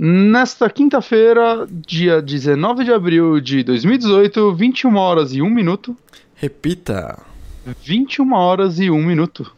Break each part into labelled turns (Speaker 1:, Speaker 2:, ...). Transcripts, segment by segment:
Speaker 1: Nesta quinta-feira, dia 19 de abril de 2018, 21 horas e 1 minuto.
Speaker 2: Repita.
Speaker 1: 21 horas e 1 minuto.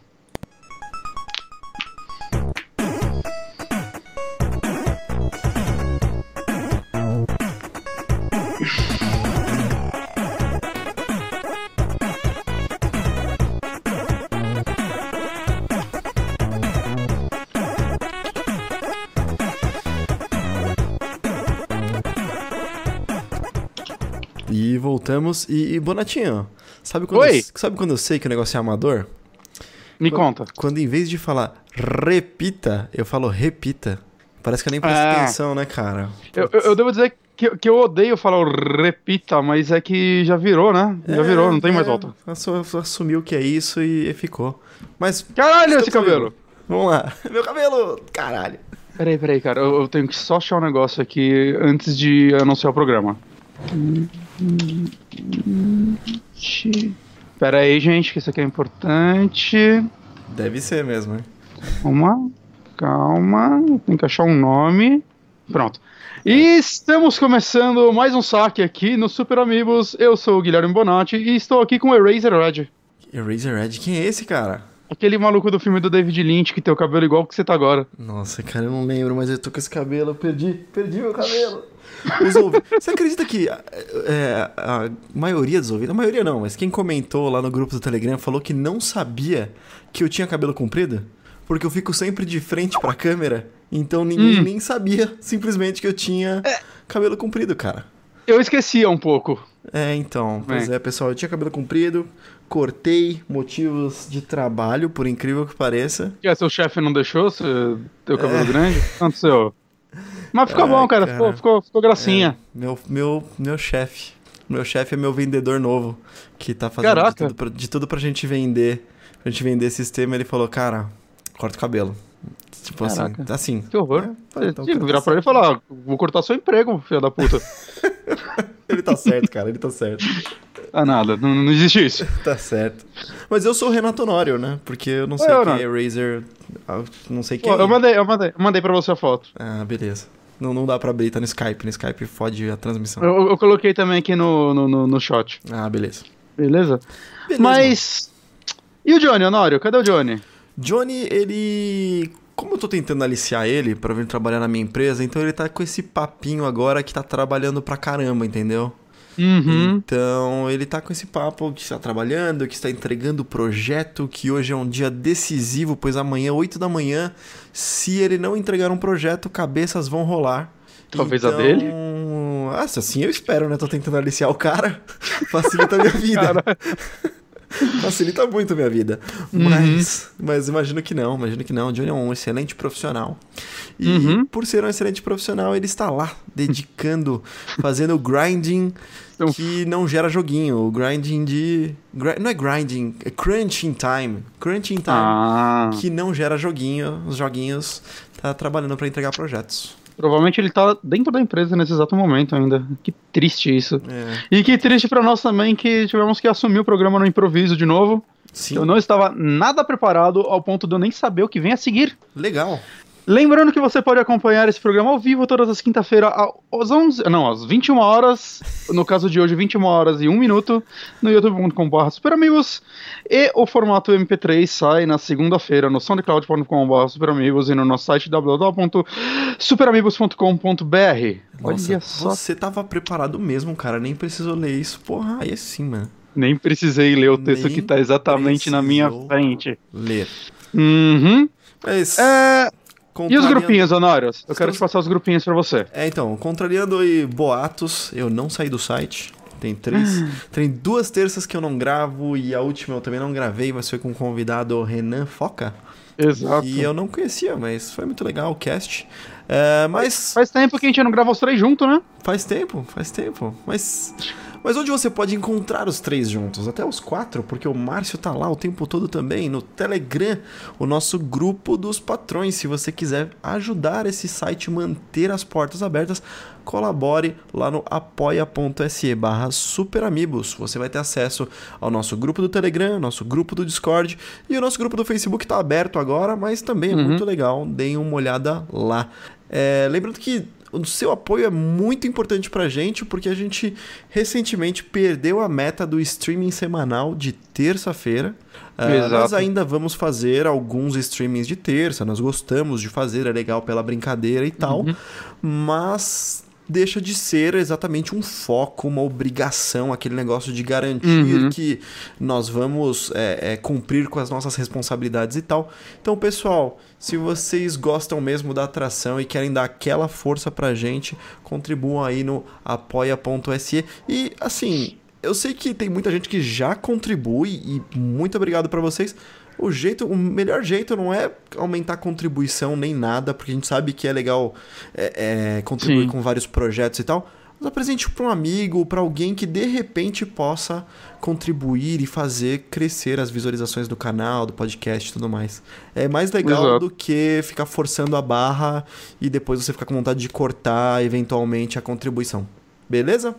Speaker 2: E, e Bonatinho, sabe quando,
Speaker 1: Oi.
Speaker 2: Eu, sabe quando eu sei que o negócio é amador?
Speaker 1: Me
Speaker 2: Quando-
Speaker 1: conta.
Speaker 2: Quando em vez de falar repita, eu falo repita. Parece que eu nem presto
Speaker 1: Ah.
Speaker 2: atenção, né, cara?
Speaker 1: Eu, eu- eu devo dizer que, que eu odeio falar o repita, mas é que já virou, né? Já
Speaker 2: É,
Speaker 1: virou, não tem mais
Speaker 2: é,
Speaker 1: volta.
Speaker 2: assu- Assumiu que é isso e ficou. Mas
Speaker 1: Caralho, esse cabelo!
Speaker 2: vamos lá. Meu cabelo! Caralho!
Speaker 1: Peraí, peraí, cara. Eu, eu tenho que só achar um negócio aqui antes de anunciar o programa. Pera aí, gente, que isso aqui é importante.
Speaker 2: Deve ser mesmo, hein?
Speaker 1: Calma, calma. Tenho que achar um nome. Pronto. E estamos começando mais um saque aqui no Super Amigos. Eu sou o Guilherme Bonatti e estou aqui com o Eraser Red.
Speaker 2: Eraserhead, quem é esse, cara?
Speaker 1: Aquele maluco do filme do David Lynch que tem o cabelo igual que você tá agora.
Speaker 2: Nossa, cara, eu não lembro, mas eu tô com esse cabelo, eu perdi, perdi meu cabelo. Você acredita que é, a maioria dos ouvintes, a maioria não, mas quem comentou lá no grupo do Telegram falou que não sabia que eu tinha cabelo comprido? Porque eu fico sempre de frente pra câmera, então ninguém
Speaker 1: Hum.
Speaker 2: nem sabia simplesmente que eu tinha cabelo comprido, cara.
Speaker 1: Eu esquecia um pouco.
Speaker 2: É, então, pois
Speaker 1: Bem.
Speaker 2: é, pessoal, eu tinha cabelo comprido, cortei, motivos de trabalho, por incrível que pareça.
Speaker 1: Que é, seu chefe não deixou você ter o cabelo
Speaker 2: É.
Speaker 1: grande? O que aconteceu? Mas ficou
Speaker 2: Ai,
Speaker 1: bom, cara.
Speaker 2: cara.
Speaker 1: Ficou, ficou, ficou gracinha.
Speaker 2: Meu, meu, meu chefe. Meu chefe é meu vendedor novo, que tá fazendo de tudo, pra, de tudo pra gente vender. Pra gente vender sistema, ele falou, cara, corta o cabelo. Tipo
Speaker 1: Caraca.
Speaker 2: assim, assim.
Speaker 1: Que horror.
Speaker 2: É, falei, então,
Speaker 1: que virar pra ele e falar: "Ah, vou cortar seu emprego, filho da puta.
Speaker 2: Ele tá certo, cara, ele tá certo.
Speaker 1: ah, nada, não, não existe isso.
Speaker 2: Tá certo. Mas eu sou o Renato Honório, né? Porque eu não sei
Speaker 1: Oi,
Speaker 2: quem é
Speaker 1: Renato.
Speaker 2: Razer. Não sei quem.
Speaker 1: Eu mandei, eu mandei, eu mandei pra você a foto.
Speaker 2: Ah, beleza. Não, não dá pra abrir, tá no Skype. No Skype fode a transmissão.
Speaker 1: Eu, eu coloquei também aqui no, no, no, no shot.
Speaker 2: Ah, beleza.
Speaker 1: Beleza?
Speaker 2: Beleza,
Speaker 1: Mas. E o Johnny, Honório? Cadê o Johnny?
Speaker 2: Johnny, ele. Como eu tô tentando aliciar ele pra vir trabalhar na minha empresa, então ele tá com esse papinho agora que tá trabalhando pra caramba, entendeu?
Speaker 1: Uhum.
Speaker 2: Então ele tá com esse papo que está trabalhando, que está entregando o projeto, que hoje é um dia decisivo, pois amanhã, 8 da manhã, se ele não entregar um projeto, cabeças vão rolar.
Speaker 1: Talvez a
Speaker 2: Então,
Speaker 1: dele?
Speaker 2: Nossa, assim eu espero, né? Tô tentando aliciar o cara. Facilita a minha vida.
Speaker 1: Cara,
Speaker 2: Facilita muito a minha vida.
Speaker 1: Uhum.
Speaker 2: Mas, mas imagino que não, imagino que não. O Johnny é um excelente profissional. E
Speaker 1: Uhum.
Speaker 2: por ser um excelente profissional, ele está lá, dedicando, fazendo grinding
Speaker 1: Então-
Speaker 2: que não gera joguinho. O grinding de. Não é grinding, é crunching time. Crunching time.
Speaker 1: ah,
Speaker 2: Que não gera joguinho. Os joguinhos tá trabalhando para entregar projetos.
Speaker 1: Provavelmente ele tá dentro da empresa nesse exato momento ainda. Que triste isso.
Speaker 2: É.
Speaker 1: E que triste pra nós também que tivemos que assumir o programa no improviso de novo.
Speaker 2: Sim,
Speaker 1: Eu não estava nada preparado ao ponto de eu nem saber o que vem a seguir.
Speaker 2: legal.
Speaker 1: Lembrando que você pode acompanhar esse programa ao vivo todas as quinta-feiras às 11, não, às 21 horas, no caso de hoje 21 horas e 1 minuto, no youtube.com.br superamigos, e o formato MP3 sai na segunda-feira no soundcloud.com.br superamigos e no nosso site www.superamigos.com.br. Olha só,
Speaker 2: você tava preparado mesmo, cara. Nem precisou ler isso. Porra, aí sim, mano.
Speaker 1: nem precisei ler o texto
Speaker 2: Nem
Speaker 1: que tá exatamente na minha frente.
Speaker 2: Ler.
Speaker 1: Uhum.
Speaker 2: Mas.
Speaker 1: É, e os grupinhos, Honórios? Eu quero te passar os grupinhos pra você.
Speaker 2: É, então, contrariando aí boatos, eu não saí do site. Tem três. tem duas terças que eu não gravo e a última eu também não gravei, mas foi com o convidado Renan Foca.
Speaker 1: Exato.
Speaker 2: E eu não conhecia, mas foi muito legal o cast. É, mas
Speaker 1: Faz tempo que a gente não grava os três juntos, né?
Speaker 2: faz tempo, faz tempo. Mas. Mas onde você pode encontrar os três juntos? Até os quatro, porque o Márcio tá lá o tempo todo também, no Telegram, o nosso grupo dos patrões. Se você quiser ajudar esse site manter as portas abertas, colabore lá no apoia.se barra superamigos. Você vai ter acesso ao nosso grupo do Telegram, nosso grupo do Discord e o nosso grupo do Facebook tá aberto agora, mas também é
Speaker 1: Uhum.
Speaker 2: muito legal. Deem uma olhada lá. É, lembrando que o seu apoio é muito importante pra gente, porque a gente recentemente perdeu a meta do streaming semanal de terça-feira. Uh, nós ainda vamos fazer alguns streamings de terça, nós gostamos de fazer, é legal pela brincadeira e tal, uhum. mas deixa de ser exatamente um foco, uma obrigação, aquele negócio de garantir uhum. que nós vamos é, é, cumprir com as nossas responsabilidades e tal. Então, pessoal, se vocês gostam mesmo da atração e querem dar aquela força pra gente, contribuam aí no apoia.se. E assim, eu sei que tem muita gente que já contribui e muito obrigado para vocês o jeito, o melhor jeito não é aumentar a contribuição nem nada, porque a gente sabe que é legal é, é, contribuir Sim. com vários projetos e tal. Mas apresente para um amigo, para alguém que de repente possa contribuir e fazer crescer as visualizações do canal, do podcast e tudo mais. É mais legal Exato. do que ficar forçando a barra e depois você ficar com vontade de cortar eventualmente a contribuição. Beleza?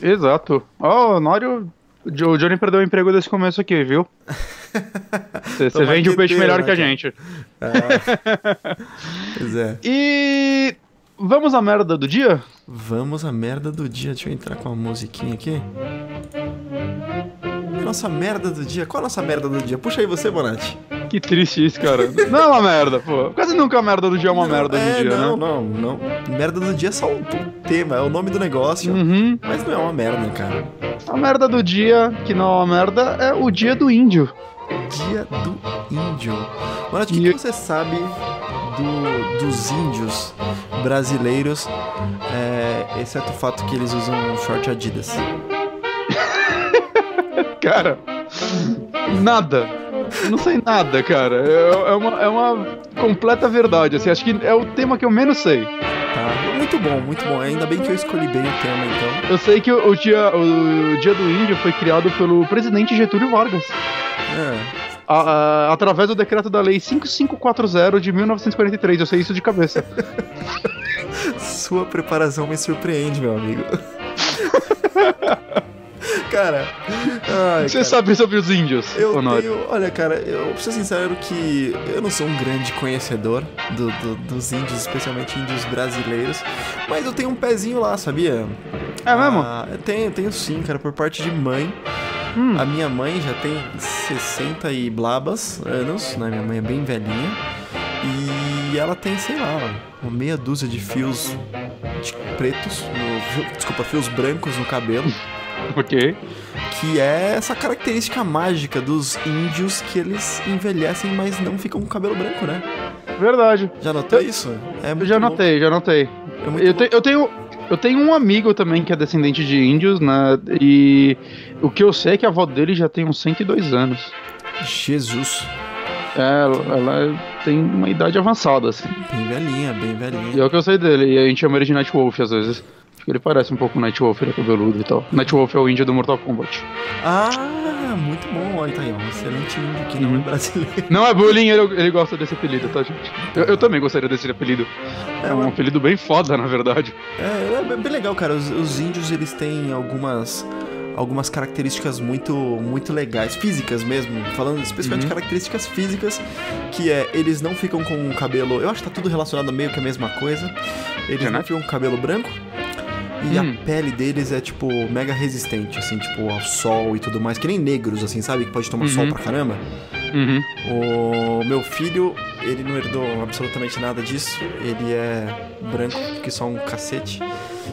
Speaker 1: Exato. Ó, oh, o Nório o Johnny perdeu o emprego desse começo aqui, viu? Você vende o peixe melhor né, que a gente. É. pois é. E vamos à merda do dia?
Speaker 2: Vamos à merda do dia. Deixa eu entrar com a musiquinha aqui. Nossa merda do dia. Qual a nossa merda do dia? Puxa aí você, Bonatti.
Speaker 1: Que triste isso, cara. Não é uma merda, pô. Quase nunca a merda do dia é uma não, merda é, do dia,
Speaker 2: não,
Speaker 1: né?
Speaker 2: Não, não, não. Merda do dia é só um tema, é o nome do negócio. Uhum. Mas não é uma merda, cara.
Speaker 1: A merda do dia, que não é uma merda, é o dia do índio.
Speaker 2: Dia do índio. Mano, o que, que você sabe do, dos índios brasileiros, é, exceto o fato que eles usam short Adidas?
Speaker 1: cara, nada. Eu não sei nada, cara. É, é, uma, é uma completa verdade. Assim, acho que é o tema que eu menos sei.
Speaker 2: Tá. Muito bom, muito bom. Ainda bem que eu escolhi bem o tema, então.
Speaker 1: Eu sei que o, o dia, o Dia do Índio foi criado pelo presidente Getúlio Vargas. É. A, a, através do decreto da lei 5540 de 1943. Eu sei isso de cabeça.
Speaker 2: Sua preparação me surpreende, meu amigo. cara.
Speaker 1: Ai, Você cara. sabe sobre os índios?
Speaker 2: Eu tenho, olha, cara, eu preciso ser sincero que eu não sou um grande conhecedor do, do, dos índios, especialmente índios brasileiros, mas eu tenho um pezinho lá, sabia?
Speaker 1: É mesmo? Ah,
Speaker 2: tenho, tenho sim, cara, por parte de mãe. Hum. A minha mãe já tem 60 e blabas anos, né? Minha mãe é bem velhinha. E ela tem, sei lá, uma meia dúzia de fios de pretos, no, desculpa, fios brancos no cabelo.
Speaker 1: Ok.
Speaker 2: Que é essa característica mágica dos índios que eles envelhecem, mas não ficam com cabelo branco, né?
Speaker 1: Verdade.
Speaker 2: Já notou isso?
Speaker 1: É eu já notei, já notei. É eu, te, eu, tenho, eu tenho um amigo também que é descendente de índios, né? E o que eu sei é que a avó dele já tem uns 102 anos.
Speaker 2: Jesus.
Speaker 1: É, ela, tem uma idade avançada, assim.
Speaker 2: Bem velhinha, bem velhinha.
Speaker 1: E é o que eu sei dele, e a gente chama ele de Nightwolf às vezes. Ele parece um pouco o Nightwolf, ele é cabeludo e tal. Nightwolf é o índio do Mortal Kombat.
Speaker 2: Ah, muito bom. Olha, tá aí, um excelente índio que não é brasileiro.
Speaker 1: Não é bullying, ele, ele gosta desse apelido, tá, gente? Eu, eu também gostaria desse apelido. É, é um apelido bem foda, na verdade.
Speaker 2: É, é bem legal, cara. Os, os índios, eles têm algumas algumas características muito muito legais, físicas mesmo, falando especialmente uhum. de características físicas, que é eles não ficam com o cabelo, eu acho que tá tudo relacionado meio que a mesma coisa. Eles é, não ficam com cabelo branco, e hum. a pele deles é, tipo, mega resistente, assim, tipo, ao sol e tudo mais. Que nem negros, assim, sabe? Que pode tomar uhum. sol pra caramba. Uhum. O meu filho, ele não herdou absolutamente nada disso. Ele é branco, que só um cacete.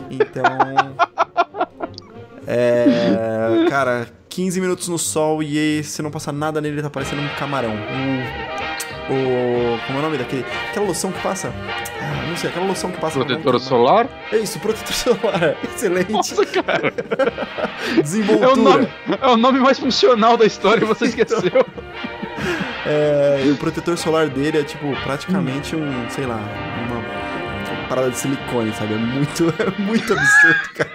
Speaker 2: Então. é. Cara, 15 minutos no sol e se não passar nada nele, ele tá parecendo um camarão. Um o. Como é o nome daquele? Aquela loção que passa. Não sei, aquela loção que passa.
Speaker 1: Protetor solar?
Speaker 2: É isso, protetor solar. Excelente.
Speaker 1: Nossa, cara.
Speaker 2: Desenvoltura.
Speaker 1: É o, nome, é o nome mais funcional da história você esqueceu. Então,
Speaker 2: é, e o protetor solar dele é tipo praticamente um, sei lá, uma parada de silicone, sabe? É muito, é muito absurdo, cara.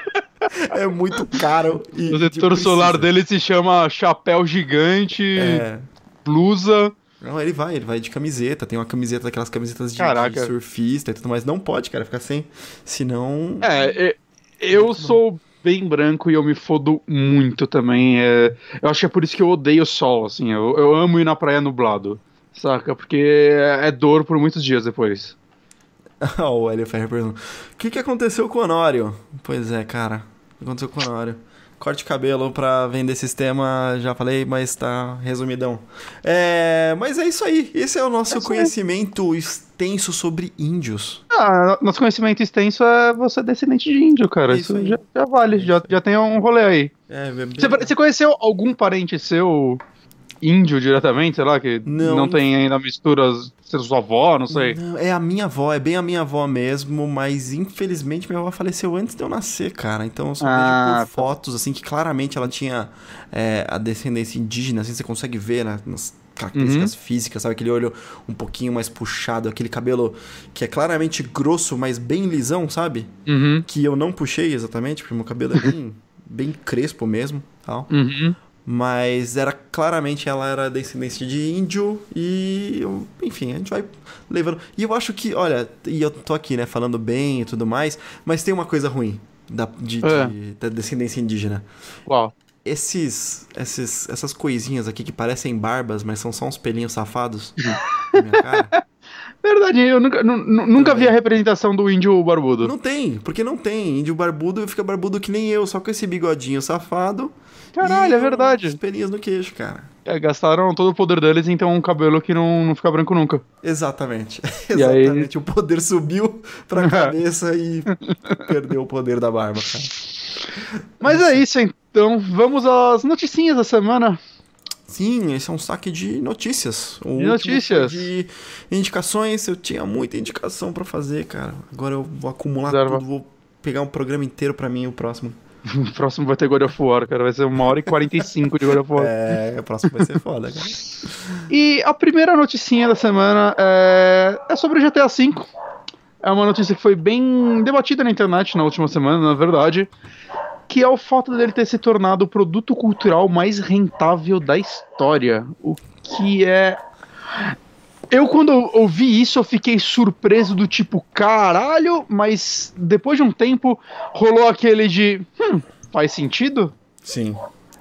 Speaker 2: É muito caro.
Speaker 1: E, o protetor solar dele se chama chapéu gigante, é. blusa.
Speaker 2: Não, ele vai, ele vai de camiseta, tem uma camiseta daquelas camisetas de, de surfista e tudo mais. Não pode, cara, ficar sem. Senão.
Speaker 1: É, eu sou bem branco e eu me fodo muito também. É, eu acho que é por isso que eu odeio o sol, assim. Eu, eu amo ir na praia nublado, saca? Porque é, é dor por muitos dias depois.
Speaker 2: o Hélio Ferreira perguntou: O que, que aconteceu com o Honório? Pois é, cara. O que aconteceu com o Honório? Corte cabelo pra vender sistema, já falei, mas tá resumidão. É, mas é isso aí. Esse é o nosso
Speaker 1: É
Speaker 2: conhecimento extenso sobre índios.
Speaker 1: Ah, nosso conhecimento extenso é você é descendente de índio, cara.
Speaker 2: É
Speaker 1: Isso,
Speaker 2: isso
Speaker 1: já, já vale, já, já tem um rolê aí.
Speaker 2: É, bem-
Speaker 1: Você, você conheceu algum parente seu índio diretamente, sei lá, que
Speaker 2: Não.
Speaker 1: não, tem ainda misturas, ser sua avó, não sei.
Speaker 2: Não, é a minha avó, é bem a minha avó mesmo, mas infelizmente minha avó faleceu antes de eu nascer, cara. Então eu só
Speaker 1: Ah,
Speaker 2: vejo
Speaker 1: tá.
Speaker 2: por fotos, assim, que claramente ela tinha é, a descendência indígena, assim, você consegue ver né, nas características físicas, sabe? Aquele olho um pouquinho mais puxado, aquele cabelo que é claramente grosso, mas bem lisão, sabe?
Speaker 1: Uhum,
Speaker 2: Que eu não puxei exatamente, porque meu cabelo é bem, bem crespo mesmo, tal.
Speaker 1: uhum.
Speaker 2: Mas era claramente ela era descendência de índio e enfim, a gente vai levando. E eu acho que, olha, e eu tô aqui, né, falando bem e tudo mais, mas tem uma coisa ruim da, de,
Speaker 1: É.
Speaker 2: de- da descendência indígena.
Speaker 1: Uau.
Speaker 2: Esses, esses, essas coisinhas aqui que parecem barbas, mas são só uns pelinhos safados na minha cara.
Speaker 1: Verdade, eu nunca, nu- nu- nunca vi a representação do índio barbudo.
Speaker 2: Não tem, porque não tem. Índio barbudo fica barbudo que nem eu, só com esse bigodinho safado.
Speaker 1: Caralho, é verdade.
Speaker 2: Os pelinhos no queixo, cara.
Speaker 1: É, gastaram todo o poder deles ter um cabelo que não, não fica branco nunca.
Speaker 2: Exatamente.
Speaker 1: E aí-
Speaker 2: Exatamente. O poder subiu pra cabeça e perdeu o poder da barba, cara.
Speaker 1: Mas é isso então, vamos às noticinhas da semana.
Speaker 2: Sim, esse é um saque de notícias. O
Speaker 1: De notícias.
Speaker 2: De indicações, eu tinha muita indicação pra fazer, cara. Agora eu vou acumular
Speaker 1: Reserva.
Speaker 2: tudo, vou pegar um programa inteiro pra mim o próximo.
Speaker 1: O próximo vai ter God of War, cara. Vai ser uma hora e 45 de God of War.
Speaker 2: É, o próximo vai ser foda, cara.
Speaker 1: E a primeira noticinha da semana é, é sobre o GTA V. É uma notícia que foi bem debatida na internet na última semana, na verdade. Que é o fato dele ter se tornado o produto cultural mais rentável da história. O que é. Eu, quando eu ouvi isso, eu fiquei surpreso do tipo, caralho, mas depois de um tempo rolou aquele de. Hum, faz sentido?
Speaker 2: Sim.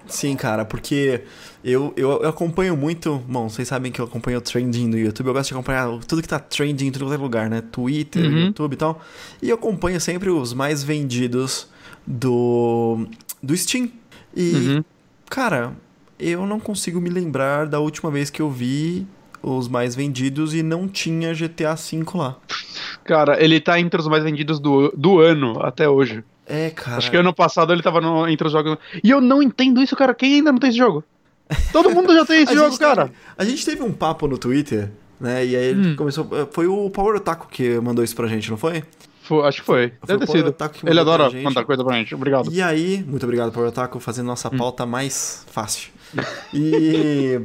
Speaker 2: Sim, cara, porque eu, eu, eu acompanho muito. Bom, vocês sabem que eu acompanho o trending do YouTube. Eu gosto de acompanhar tudo que tá trending em todo lugar, né? Twitter,
Speaker 1: Uhum.
Speaker 2: YouTube e tal. E eu acompanho sempre os mais vendidos do, do Steam. E,
Speaker 1: Uhum.
Speaker 2: cara, eu não consigo me lembrar da última vez que eu vi os mais vendidos e não tinha GTA V lá.
Speaker 1: Cara, ele tá entre os mais vendidos do, do ano até hoje.
Speaker 2: É, cara.
Speaker 1: Acho que ano passado ele tava no- entre os jogos. E eu não entendo isso, cara. Quem ainda não tem esse jogo? Todo mundo já tem esse jogo, cara.
Speaker 2: teve- a gente teve um papo no Twitter, né? E aí ele
Speaker 1: Hum.
Speaker 2: começou. Foi o Power Otaku que mandou isso pra gente, não foi?
Speaker 1: Foi- acho que foi.
Speaker 2: Foi
Speaker 1: Deve ter sido. Ele adora mandar coisa pra gente. Obrigado.
Speaker 2: E aí, muito obrigado, Power Otaku, fazendo nossa
Speaker 1: Hum.
Speaker 2: pauta mais fácil. E.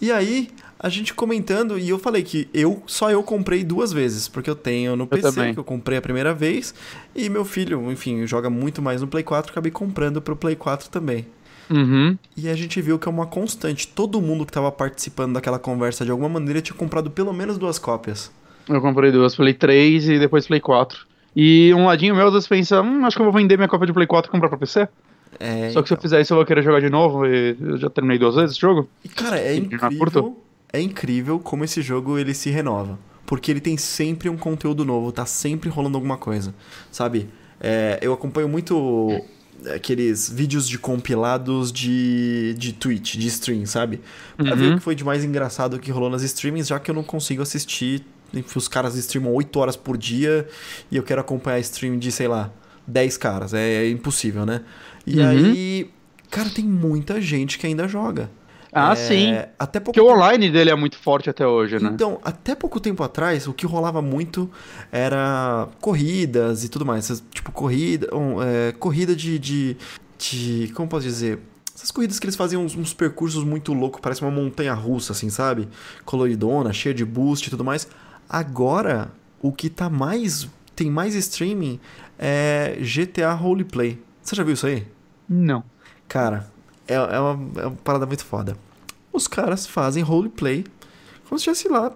Speaker 2: e aí, a gente comentando, e eu falei que eu só eu comprei duas vezes, porque eu tenho no PC,
Speaker 1: também.
Speaker 2: que eu comprei a primeira vez, e meu filho, enfim, joga muito mais no Play 4, acabei comprando pro Play 4 também.
Speaker 1: Uhum.
Speaker 2: E a gente viu que é uma constante. Todo mundo que tava participando daquela conversa de alguma maneira tinha comprado pelo menos duas cópias.
Speaker 1: Eu comprei duas. Play 3 e depois Play 4. E um ladinho meu às vezes pensa, hum, acho que eu vou vender minha cópia de Play 4 e comprar pra PC.
Speaker 2: É,
Speaker 1: Só que se eu fizer isso eu vou querer jogar de novo e eu já terminei duas vezes esse jogo.
Speaker 2: E, cara, é incrível. É incrível como esse jogo ele se renova. Porque ele tem sempre um conteúdo novo, tá sempre rolando alguma coisa. Sabe? É, eu acompanho muito aqueles vídeos de compilados de, de Twitch, de stream, sabe? Pra ver
Speaker 1: Uhum.
Speaker 2: o que foi de mais engraçado que rolou nas streamings, já que eu não consigo assistir. Os caras streamam 8 horas por dia e eu quero acompanhar stream de, sei lá, 10 caras. É, é impossível, né? E
Speaker 1: Uhum.
Speaker 2: aí, cara, tem muita gente que ainda joga.
Speaker 1: Ah,
Speaker 2: É,
Speaker 1: sim.
Speaker 2: Até pouco
Speaker 1: Porque o online dele é muito forte até hoje, né?
Speaker 2: então, até pouco tempo atrás, o que rolava muito era corridas e tudo mais. Tipo, corrida. um, é, corrida de, de, de. Como posso dizer? Essas corridas que eles faziam uns, uns percursos muito loucos, parece uma montanha russa, assim, sabe? Coloridona, cheia de boost e tudo mais. Agora, o que tá mais. tem mais streaming é GTA Roleplay. Você já viu isso aí?
Speaker 1: Não.
Speaker 2: Cara, é, é, uma, é uma parada muito foda. Os caras fazem roleplay como se estivesse lá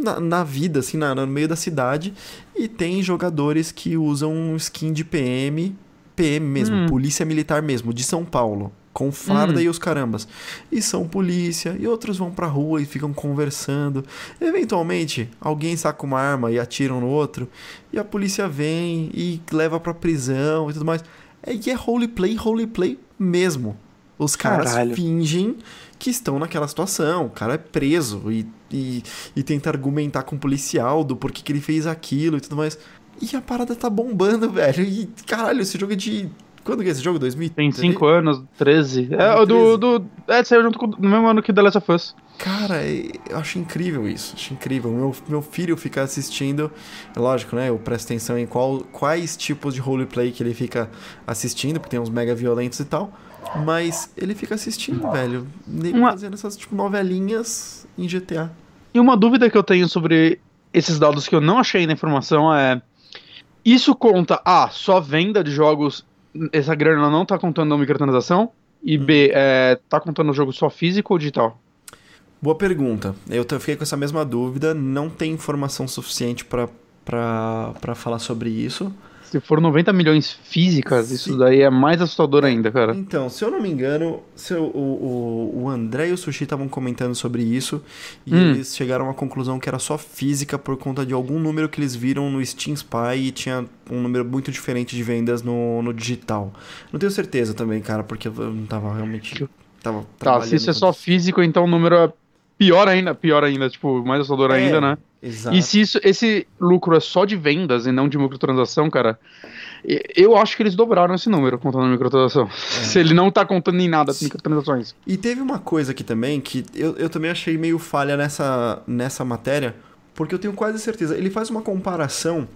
Speaker 2: na, na vida, assim, na- no meio da cidade. E tem jogadores que usam skin de PM, PM mesmo,
Speaker 1: Hum.
Speaker 2: Polícia Militar mesmo, de São Paulo. Com farda hum. e os carambas. E são polícia, e outros vão pra rua e ficam conversando. Eventualmente, alguém saca uma arma e atira um no outro, e a polícia vem e leva pra prisão e tudo mais. É, e é roleplay, roleplay mesmo. Os caras Caralho. fingem que estão naquela situação. O cara é preso e, e, e tenta argumentar com o policial do porquê que ele fez aquilo e tudo mais. E a parada tá bombando, velho. E caralho, esse jogo é de quando que é esse jogo? 2013?
Speaker 1: Tem 5 anos, 13. É, o do, do. É, saiu junto com, no mesmo ano que The Last of Us.
Speaker 2: Cara, eu acho incrível isso. Acho incrível. Meu, meu filho fica assistindo. É lógico, né? Eu presto atenção em qual, quais tipos de roleplay que ele fica assistindo, porque tem uns mega violentos e tal. Mas ele fica assistindo, velho. Uma... Fazendo essas tipo, novelinhas em GTA.
Speaker 1: E uma dúvida que eu tenho sobre esses dados que eu não achei na informação é. Isso conta A, só venda de jogos essa grana não tá contando a microtransação? E. B, é, tá contando o jogo só físico ou digital?
Speaker 2: Boa pergunta. Eu fiquei com essa mesma dúvida. Não tem informação suficiente para falar sobre isso.
Speaker 1: Se for 90 milhões físicas, Sim. isso daí é mais assustador ainda, cara.
Speaker 2: Então, se eu não me engano, se o, o, o André e o Sushi estavam comentando sobre isso e hum. eles chegaram à conclusão que era só física por conta de algum número que eles viram no Steam Spy e tinha um número muito diferente de vendas no, no digital. Não tenho certeza também, cara, porque eu não tava realmente. Tava
Speaker 1: tá, se isso é só físico, então o número é pior ainda, pior ainda, tipo, mais assustador é, ainda, né? Exato. E se isso, esse lucro é só de vendas e não de microtransação, cara, eu acho que eles dobraram esse número contando microtransação. É. se ele não tá contando em nada as microtransações.
Speaker 2: E teve uma coisa aqui também que eu, eu também achei meio falha nessa, nessa matéria, porque eu tenho quase certeza. Ele faz uma comparação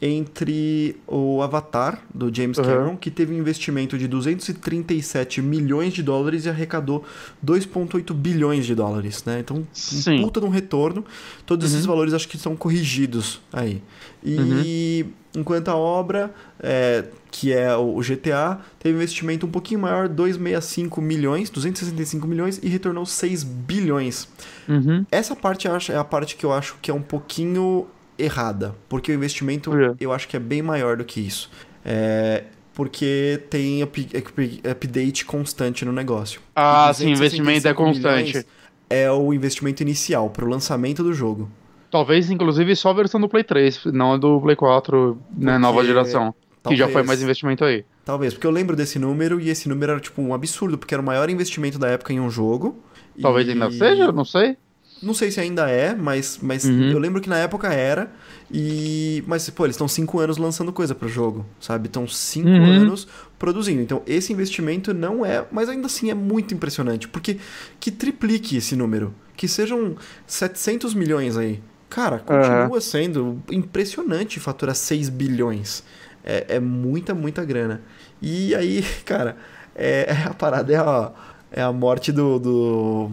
Speaker 2: entre o Avatar, do James Cameron, uhum. que teve um investimento de 237 milhões de dólares e arrecadou 2,8 bilhões de dólares, né? Então, Sim. um puta de um retorno. Todos uhum. esses valores acho que são corrigidos aí. E uhum. enquanto a obra, é, que é o GTA, teve um investimento um pouquinho maior, 265 milhões, 265 milhões e retornou 6 bilhões.
Speaker 1: Uhum.
Speaker 2: Essa parte é a parte que eu acho que é um pouquinho errada, porque o investimento eu acho que é bem maior do que isso. É, porque tem up, up, update constante no negócio.
Speaker 1: Ah, sim, investimento é constante.
Speaker 2: É o investimento inicial para o lançamento do jogo.
Speaker 1: Talvez, inclusive, só a versão do Play 3, não a do Play 4, né, nova geração. Talvez, que já foi mais investimento aí.
Speaker 2: Talvez, porque eu lembro desse número e esse número era tipo um absurdo, porque era o maior investimento da época em um jogo.
Speaker 1: Talvez
Speaker 2: e...
Speaker 1: ainda seja, não sei.
Speaker 2: Não sei se ainda é, mas, mas uhum. eu lembro que na época era. E. Mas, pô, eles estão cinco anos lançando coisa pro jogo, sabe? Estão cinco uhum. anos produzindo. Então, esse investimento não é. Mas ainda assim é muito impressionante. Porque que triplique esse número. Que sejam 700 milhões aí. Cara, continua uhum. sendo impressionante faturar 6 bilhões. É, é, muita, muita grana. E aí, cara, é, a parada é a, é a morte do, do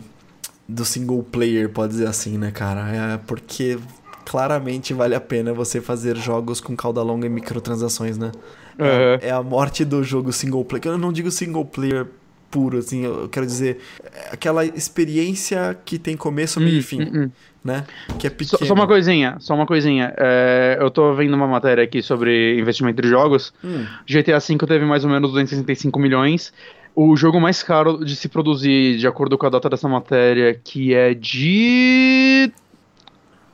Speaker 2: do single player, pode dizer assim, né, cara? É porque claramente vale a pena você fazer jogos com cauda longa e microtransações, né? Uhum. É, é, a morte do jogo single player. Eu não digo single player puro, assim, eu quero dizer aquela experiência que tem começo, meio e hum, fim, hum, hum. né? Que é.
Speaker 1: Só, só uma coisinha, só uma coisinha. É, eu tô vendo uma matéria aqui sobre investimento de jogos. Hum. GTA V teve mais ou menos 265 milhões o jogo mais caro de se produzir, de acordo com a data dessa matéria, que é de.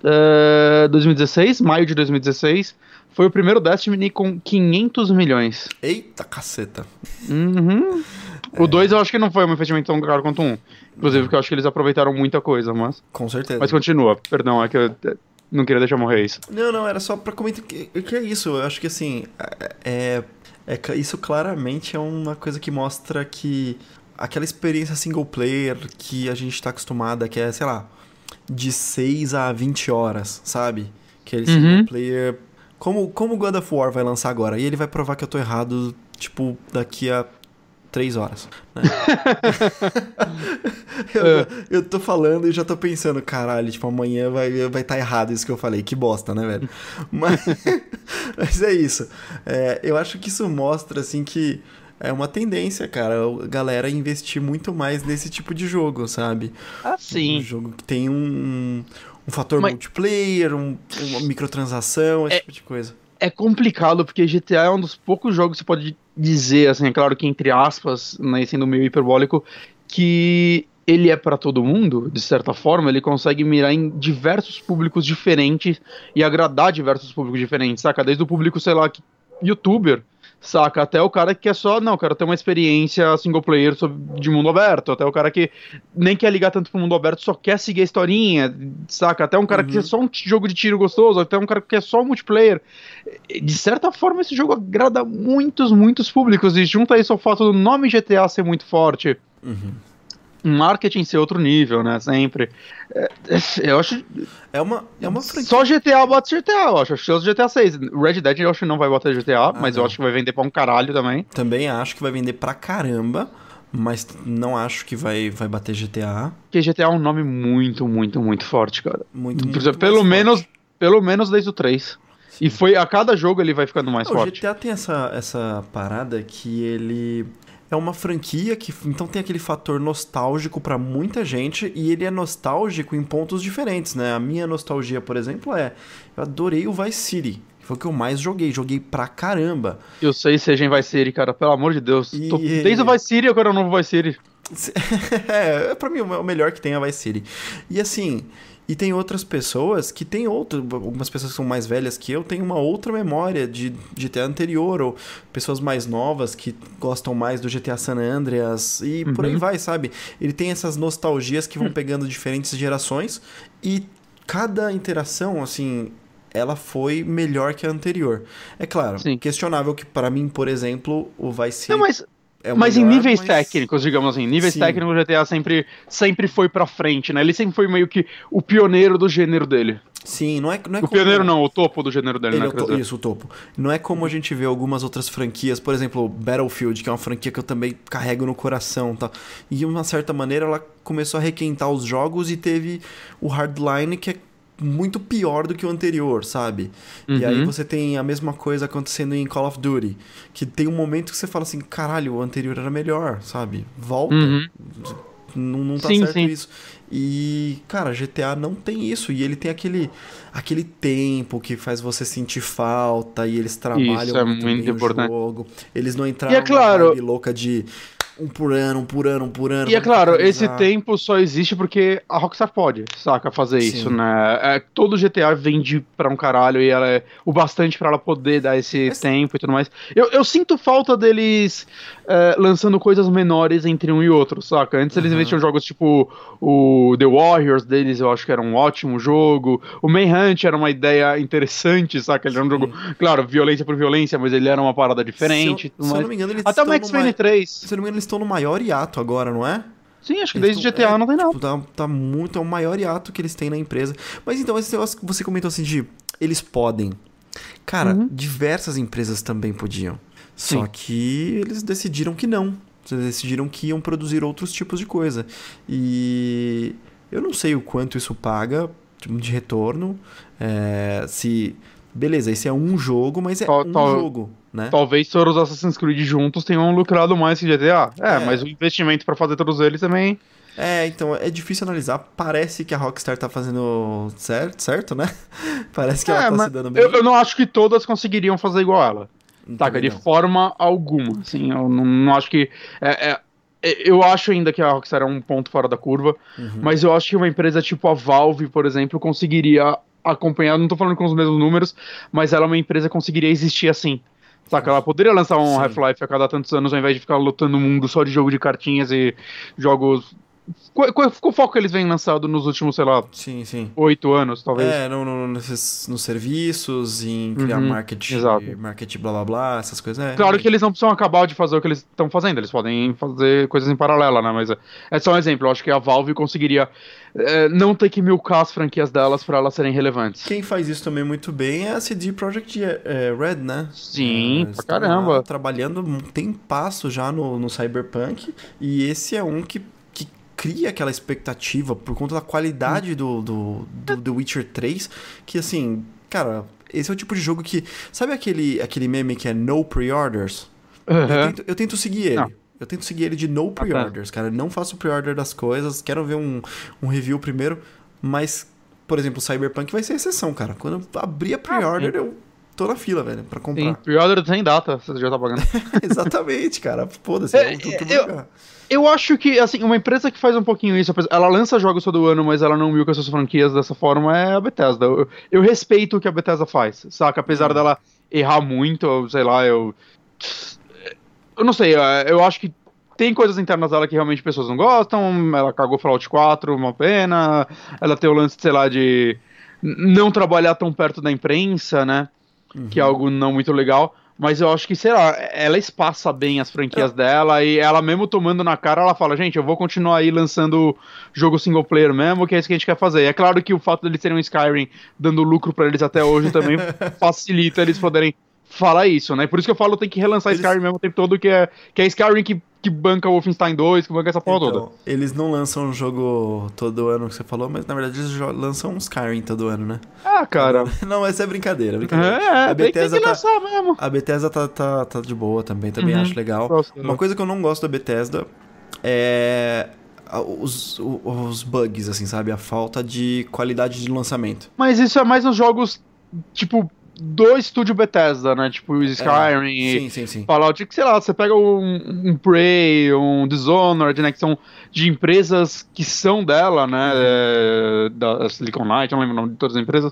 Speaker 1: Uh, eh, 2016, maio de 2016, foi o primeiro Destiny com 500 milhões.
Speaker 2: Eita caceta.
Speaker 1: Uhum. É. O 2 eu acho que não foi um investimento tão caro quanto um. Inclusive, porque eu acho que eles aproveitaram muita coisa, mas.
Speaker 2: Com certeza.
Speaker 1: Mas continua, perdão, é que eu não queria deixar morrer isso.
Speaker 2: Não, não, era só pra comentar que, que é isso. Eu acho que assim. É, é isso claramente é uma coisa que mostra que aquela experiência single player que a gente está acostumada, que é, sei lá, de 6 a 20 horas, sabe? Que é single uhum. player. Como, como God of War vai lançar agora? E ele vai provar que eu tô errado, tipo, daqui a três horas. Né? eu, é. eu tô falando e já tô pensando, caralho, tipo, amanhã vai estar vai tá errado isso que eu falei. Que bosta, né, velho? Mas, mas é isso. É, eu acho que isso mostra, assim, que é uma tendência, cara, a galera investir muito mais nesse tipo de jogo, sabe?
Speaker 1: Ah, sim.
Speaker 2: Um jogo que tem um, um fator mas... multiplayer, um, uma microtransação, esse é... tipo de coisa
Speaker 1: é complicado porque GTA é um dos poucos jogos que você pode dizer, assim, é claro que entre aspas, né, sendo meio hiperbólico, que ele é para todo mundo, de certa forma, ele consegue mirar em diversos públicos diferentes e agradar diversos públicos diferentes, saca? Desde o público, sei lá, que, youtuber, saca? Até o cara que quer só, não, quero ter uma experiência single player de mundo aberto, até o cara que nem quer ligar tanto pro mundo aberto, só quer seguir a historinha, saca? Até um cara uhum. que quer só um jogo de tiro gostoso, até um cara que quer só um multiplayer. De certa forma, esse jogo agrada muitos, muitos públicos, e junta isso ao fato do nome GTA ser muito forte. Uhum marketing ser outro nível, né? Sempre. É, eu acho.
Speaker 2: É uma, é uma franquia.
Speaker 1: Só GTA bota GTA, eu acho. Acho que GTA 6. Red Dead eu acho que não vai botar GTA, ah, mas não. eu acho que vai vender pra um caralho também.
Speaker 2: Também acho que vai vender pra caramba. Mas não acho que vai, vai bater GTA.
Speaker 1: Porque GTA é um nome muito, muito, muito forte, cara.
Speaker 2: Muito, muito
Speaker 1: pelo menos forte. Pelo menos desde o 3. Sim. E foi a cada jogo ele vai ficando mais forte.
Speaker 2: O GTA tem essa, essa parada que ele é uma franquia que então tem aquele fator nostálgico para muita gente e ele é nostálgico em pontos diferentes, né? A minha nostalgia, por exemplo, é eu adorei o Vice City. Foi o que eu mais joguei, joguei pra caramba.
Speaker 1: Eu sei seja em Vice City, cara, pelo amor de Deus. E... Tô... Desde o Vice City eu quero o novo Vice City.
Speaker 2: é, pra mim o melhor que tem é a Vice City. E assim, e tem outras pessoas que têm outro, algumas pessoas que são mais velhas que eu têm uma outra memória de GTA anterior, ou pessoas mais novas que gostam mais do GTA San Andreas, e uhum. por aí uhum. vai, sabe? Ele tem essas nostalgias que vão pegando diferentes gerações, e cada interação, assim, ela foi melhor que a anterior. É claro, Sim. questionável que para mim, por exemplo, o Vice City...
Speaker 1: Não, mas é mas melhor, em níveis mas... técnicos, digamos assim, níveis Sim. técnicos o GTA sempre, sempre foi pra frente, né? Ele sempre foi meio que o pioneiro do gênero dele.
Speaker 2: Sim, não é, não é
Speaker 1: O como... pioneiro não, o topo do gênero dele,
Speaker 2: Ele né? É to... Isso, o topo. Não é como a gente vê algumas outras franquias, por exemplo, Battlefield, que é uma franquia que eu também carrego no coração, tá? E de uma certa maneira ela começou a requentar os jogos e teve o Hardline, que é muito pior do que o anterior, sabe? Uhum. E aí uhum. você tem a mesma coisa acontecendo em Call of Duty, que tem um momento que você fala assim, caralho, o anterior era melhor, sabe? Volta. Uhum. Não, não tá sim, certo sim. isso. E, cara, GTA não tem isso. E ele tem aquele, aquele tempo que faz você sentir falta. E eles trabalham isso
Speaker 1: é muito, muito importante.
Speaker 2: jogo. Eles não entraram
Speaker 1: e é claro,
Speaker 2: louca de um por ano, um por ano, um por ano.
Speaker 1: E é claro, esse tempo só existe porque a Rockstar pode, saca, fazer Sim. isso, né? É, todo GTA vende pra um caralho e ela é o bastante para ela poder dar esse Mas... tempo e tudo mais. Eu, eu sinto falta deles é, lançando coisas menores entre um e outro, saca? Antes eles uhum. investiam jogos tipo o The Warriors deles, eu acho que era um ótimo jogo. O Manhunt era uma ideia interessante, saca? Ele era um jogo, claro, violência por violência, mas ele era uma parada diferente.
Speaker 2: Se eu, se eu não me engano, eles
Speaker 1: Até o Max Payne 3.
Speaker 2: Se eu não me engano, eles estão no maior hiato agora, não é?
Speaker 1: Sim, acho que desde desde GTA é, não tem não. Tipo,
Speaker 2: tá, tá, muito, é o maior hiato que eles têm na empresa. Mas então, esse negócio que você comentou assim de eles podem. Cara, uhum. diversas empresas também podiam. Sim. Só que eles decidiram que não. Eles decidiram que iam produzir outros tipos de coisa. E eu não sei o quanto isso paga tipo, de retorno. É, se. Beleza, esse é um jogo, mas é tal, um tal, jogo né?
Speaker 1: Talvez todos os Assassin's Creed juntos tenham lucrado mais que GTA. É, é. mas o investimento para fazer todos eles também.
Speaker 2: É, então é difícil analisar. Parece que a Rockstar tá fazendo certo, certo né? Parece que é, ela tá se dando bem.
Speaker 1: Eu, eu, não acho que todas conseguiriam fazer igual ela. Tá, de forma alguma. Assim, eu não, não acho que. É, é, é, eu acho ainda que a Rockstar é um ponto fora da curva, uhum. mas eu acho que uma empresa tipo a Valve, por exemplo, conseguiria acompanhar. Não tô falando com os mesmos números, mas ela, é uma empresa, conseguiria existir assim. Saca, ela poderia lançar um Half-Life a cada tantos anos ao invés de ficar lutando o mundo só de jogo de cartinhas e jogos qual, qual, qual foco eles vêm lançado nos últimos, sei lá,
Speaker 2: sim, sim.
Speaker 1: oito anos, talvez?
Speaker 2: É, no, no, nesses, nos serviços, em criar uhum, market, market, blá blá blá, essas coisas. É,
Speaker 1: claro que eles não precisam acabar de fazer o que eles estão fazendo, eles podem fazer coisas em paralelo, né? Mas é, é só um exemplo, eu acho que a Valve conseguiria é, não ter que milcar as franquias delas para elas serem relevantes.
Speaker 2: Quem faz isso também muito bem é a CD Projekt é, Red, né?
Speaker 1: Sim, é, pra caramba.
Speaker 2: Trabalhando um tempasso já no, no Cyberpunk, e esse é um que cria aquela expectativa por conta da qualidade do, do, do The Witcher 3, que assim, cara, esse é o tipo de jogo que. Sabe aquele, aquele meme que é no pre-orders? Uhum. Eu, tento, eu, tento, seguir ele. Não. Eu tento seguir ele de no pre-orders, cara. não faço pre-order das coisas, quero ver um, um review primeiro, mas, por exemplo, Cyberpunk vai ser exceção, cara. Quando eu abrir a pre-order, ah, eu tô na fila, velho, pra
Speaker 1: Sim,
Speaker 2: comprar.
Speaker 1: pre-order sem data, você já tá pagando.
Speaker 2: Exatamente, cara. Foda-se.
Speaker 1: É,
Speaker 2: eu-
Speaker 1: eu- Eu acho que, assim, uma empresa que faz um pouquinho isso, ela lança jogos todo ano, mas ela não milka suas franquias dessa forma, é a Bethesda. Eu, eu respeito o que a Bethesda faz, saca? Apesar
Speaker 2: Hum.
Speaker 1: dela errar muito, sei lá, eu. Eu não sei, é, eu acho que tem coisas internas dela que realmente pessoas não gostam. Ela cagou Fallout 4, uma pena. Ela tem o lance, sei lá, de não trabalhar tão perto da imprensa, né? Que é algo não muito legal. Mas eu acho que, sei lá, ela espaça bem as franquias dela e ela mesmo tomando na cara, ela fala, gente, eu vou continuar aí lançando jogo single player mesmo, que é isso que a gente quer fazer. E é claro que o fato deles terem um Skyrim dando lucro pra eles até hoje também facilita eles poderem falar isso, né? Por isso que eu falo, tem que relançar
Speaker 2: Eles-
Speaker 1: Skyrim mesmo o tempo todo, que é, que é Skyrim que, que banca o Wolfenstein 2, que banca essa porra toda.
Speaker 2: Então, eles não lançam um jogo todo ano que você falou, mas na verdade eles lançam um Skyrim todo ano, né?
Speaker 1: Ah, cara.
Speaker 2: Não, essa é brincadeira, brincadeira.
Speaker 1: É,
Speaker 2: a
Speaker 1: é tem, tem
Speaker 2: Bethesda
Speaker 1: que
Speaker 2: tá-
Speaker 1: lançar mesmo.
Speaker 2: A Bethesda tá, tá, tá de boa também, também
Speaker 1: Uhum.
Speaker 2: acho legal. Uma coisa que eu não gosto da Bethesda é a- os, os bugs, assim, sabe? A falta de qualidade de lançamento.
Speaker 1: Mas isso é mais nos jogos, tipo, do estúdio Bethesda, né? Tipo, o Skyrim
Speaker 2: É, Sim, sim, sim.
Speaker 1: Fallout, que sei lá, você pega um, um Prey, um Dishonored, né? Que são de empresas que são dela, né? é, da Silicon Knight, não lembro o nome de todas as empresas.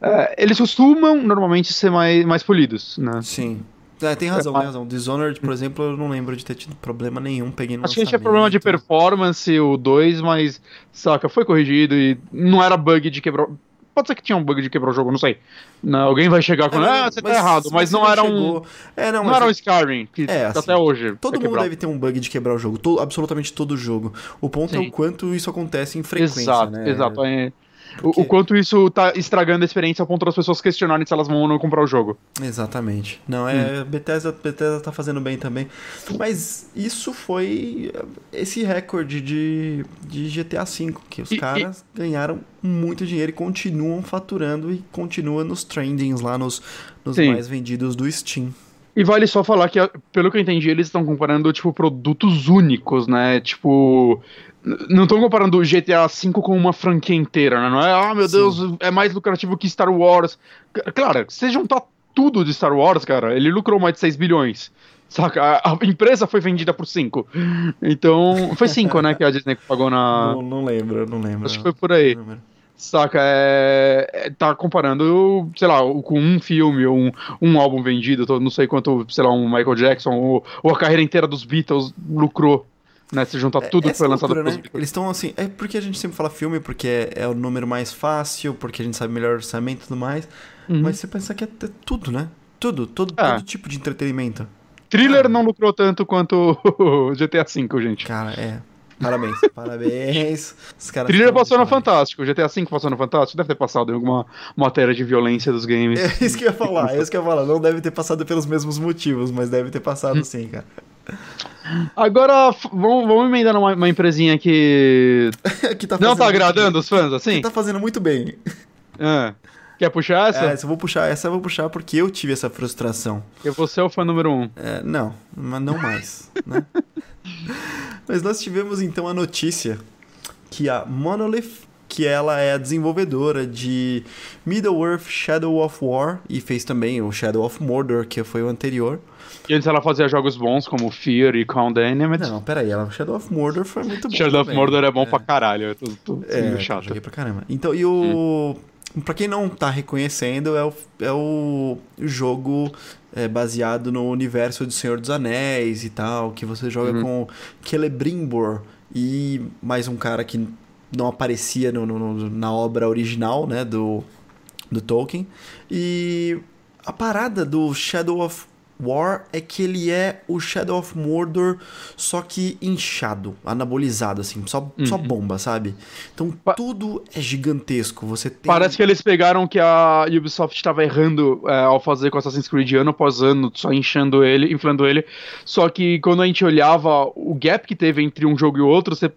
Speaker 1: é, eles costumam normalmente ser mais, mais polidos, né?
Speaker 2: Sim. É, tem razão,
Speaker 1: É,
Speaker 2: tem razão. Dishonored, por exemplo, eu não lembro de ter tido problema nenhum. Peguei no
Speaker 1: Acho que a gente tinha problema de
Speaker 2: lançamento.
Speaker 1: performance, o 2, mas, saca, foi corrigido e não era bug de quebrar. Pode ser que tinha um bug de quebrar o jogo, não sei. Não, alguém vai chegar com.
Speaker 2: É,
Speaker 1: ah, você tá errado, mas, não era um.
Speaker 2: chegou- É, não,
Speaker 1: Não era um Skyrim, que
Speaker 2: É, assim,
Speaker 1: até hoje.
Speaker 2: Todo
Speaker 1: é
Speaker 2: mundo
Speaker 1: quebrado.
Speaker 2: deve ter um bug de quebrar o jogo, to- absolutamente todo jogo. O ponto é
Speaker 1: Sim.
Speaker 2: o quanto isso acontece em frequência,
Speaker 1: Exato,
Speaker 2: né?
Speaker 1: exato. é. O,
Speaker 2: Porque-
Speaker 1: o quanto isso tá estragando a experiência ao ponto das pessoas questionarem se elas vão ou não comprar o jogo.
Speaker 2: Exatamente. Não,
Speaker 1: Hum.
Speaker 2: é. Bethesda, Bethesda tá fazendo bem também. Mas isso foi esse recorde de, de GTA V, que os
Speaker 1: E-
Speaker 2: caras ganharam muito dinheiro e continuam faturando e continua nos trendings lá, nos, nos
Speaker 1: Sim.
Speaker 2: mais vendidos do Steam.
Speaker 1: E vale só falar que, pelo que eu entendi, eles estão comparando, tipo, produtos únicos, né? Tipo. Não estão comparando o GTA V com uma franquia inteira, né? Não é, ah, meu
Speaker 2: Sim.
Speaker 1: Deus, é mais lucrativo que Star Wars. Claro, se juntar tudo de Star Wars, cara, ele lucrou mais de 6 bilhões. Saca? A, a empresa foi vendida por 5. Então. Foi 5, né? Que a Disney pagou na.
Speaker 2: Não, não lembro, não lembro.
Speaker 1: Acho que foi por aí. Saca, é, é- tá comparando, sei lá, com um filme ou um, um álbum vendido, não sei quanto, sei lá, um Michael Jackson ou, ou a carreira inteira dos Beatles lucrou, né? Se juntar tudo que
Speaker 2: Essa
Speaker 1: foi lançado
Speaker 2: loucura, né? Eles estão assim. É porque a gente sempre fala filme, porque é, é o número mais fácil, porque a gente sabe melhor orçamento e tudo mais.
Speaker 1: Uhum.
Speaker 2: Mas você pensa que é, é tudo, né? Tudo, todo,
Speaker 1: É.
Speaker 2: todo tipo de entretenimento.
Speaker 1: Thriller não lucrou tanto quanto o GTA V, gente.
Speaker 2: Cara, é. Parabéns, parabéns. Os caras
Speaker 1: Thriller passou no. Fantástico, GTA V passou no Fantástico, deve ter passado em alguma matéria de violência dos games.
Speaker 2: É isso que eu ia falar, é isso que eu ia falar. Não deve ter passado pelos mesmos motivos, mas deve ter passado sim, cara.
Speaker 1: Agora, vamos, vamos emendar numa uma empresinha que
Speaker 2: que tá
Speaker 1: não tá agradando os fãs, assim?
Speaker 2: Que tá fazendo muito bem.
Speaker 1: Ah. Quer puxar essa?
Speaker 2: É, essa eu vou puxar, essa eu vou puxar porque eu tive essa frustração.
Speaker 1: Eu vou ser o fã número um.
Speaker 2: É, não, mas não mais, né? Mas nós tivemos então a notícia que a Monolith, que ela é a desenvolvedora de Middle-earth Shadow of War e fez também o Shadow of Mordor, que foi o anterior.
Speaker 1: E antes ela fazia jogos bons como Fear e Enemy.
Speaker 2: Não, peraí, ela, Shadow of Mordor foi muito bom.
Speaker 1: Shadow of
Speaker 2: também.
Speaker 1: Mordor é bom pra caralho. Eu tô, tô
Speaker 2: É,
Speaker 1: sendo chato.
Speaker 2: joguei pra caramba. Então, e o. Pra quem não tá reconhecendo, é o, é o jogo é, baseado no universo do Senhor dos Anéis e tal, que você joga
Speaker 1: Uhum.
Speaker 2: com Celebrimbor e mais um cara que não aparecia no- no- na obra original, né, do, do Tolkien. E a parada do Shadow of War é que ele é o Shadow of Mordor, só que inchado, anabolizado, assim, só, só
Speaker 1: Uhum.
Speaker 2: bomba, sabe? Então
Speaker 1: Pa-
Speaker 2: tudo é gigantesco. Você tem.
Speaker 1: Parece que eles pegaram que a Ubisoft estava errando é, ao fazer com Assassin's Creed ano após ano, só inchando ele, inflando ele. Só que quando a gente olhava o gap que teve entre um jogo e o outro, você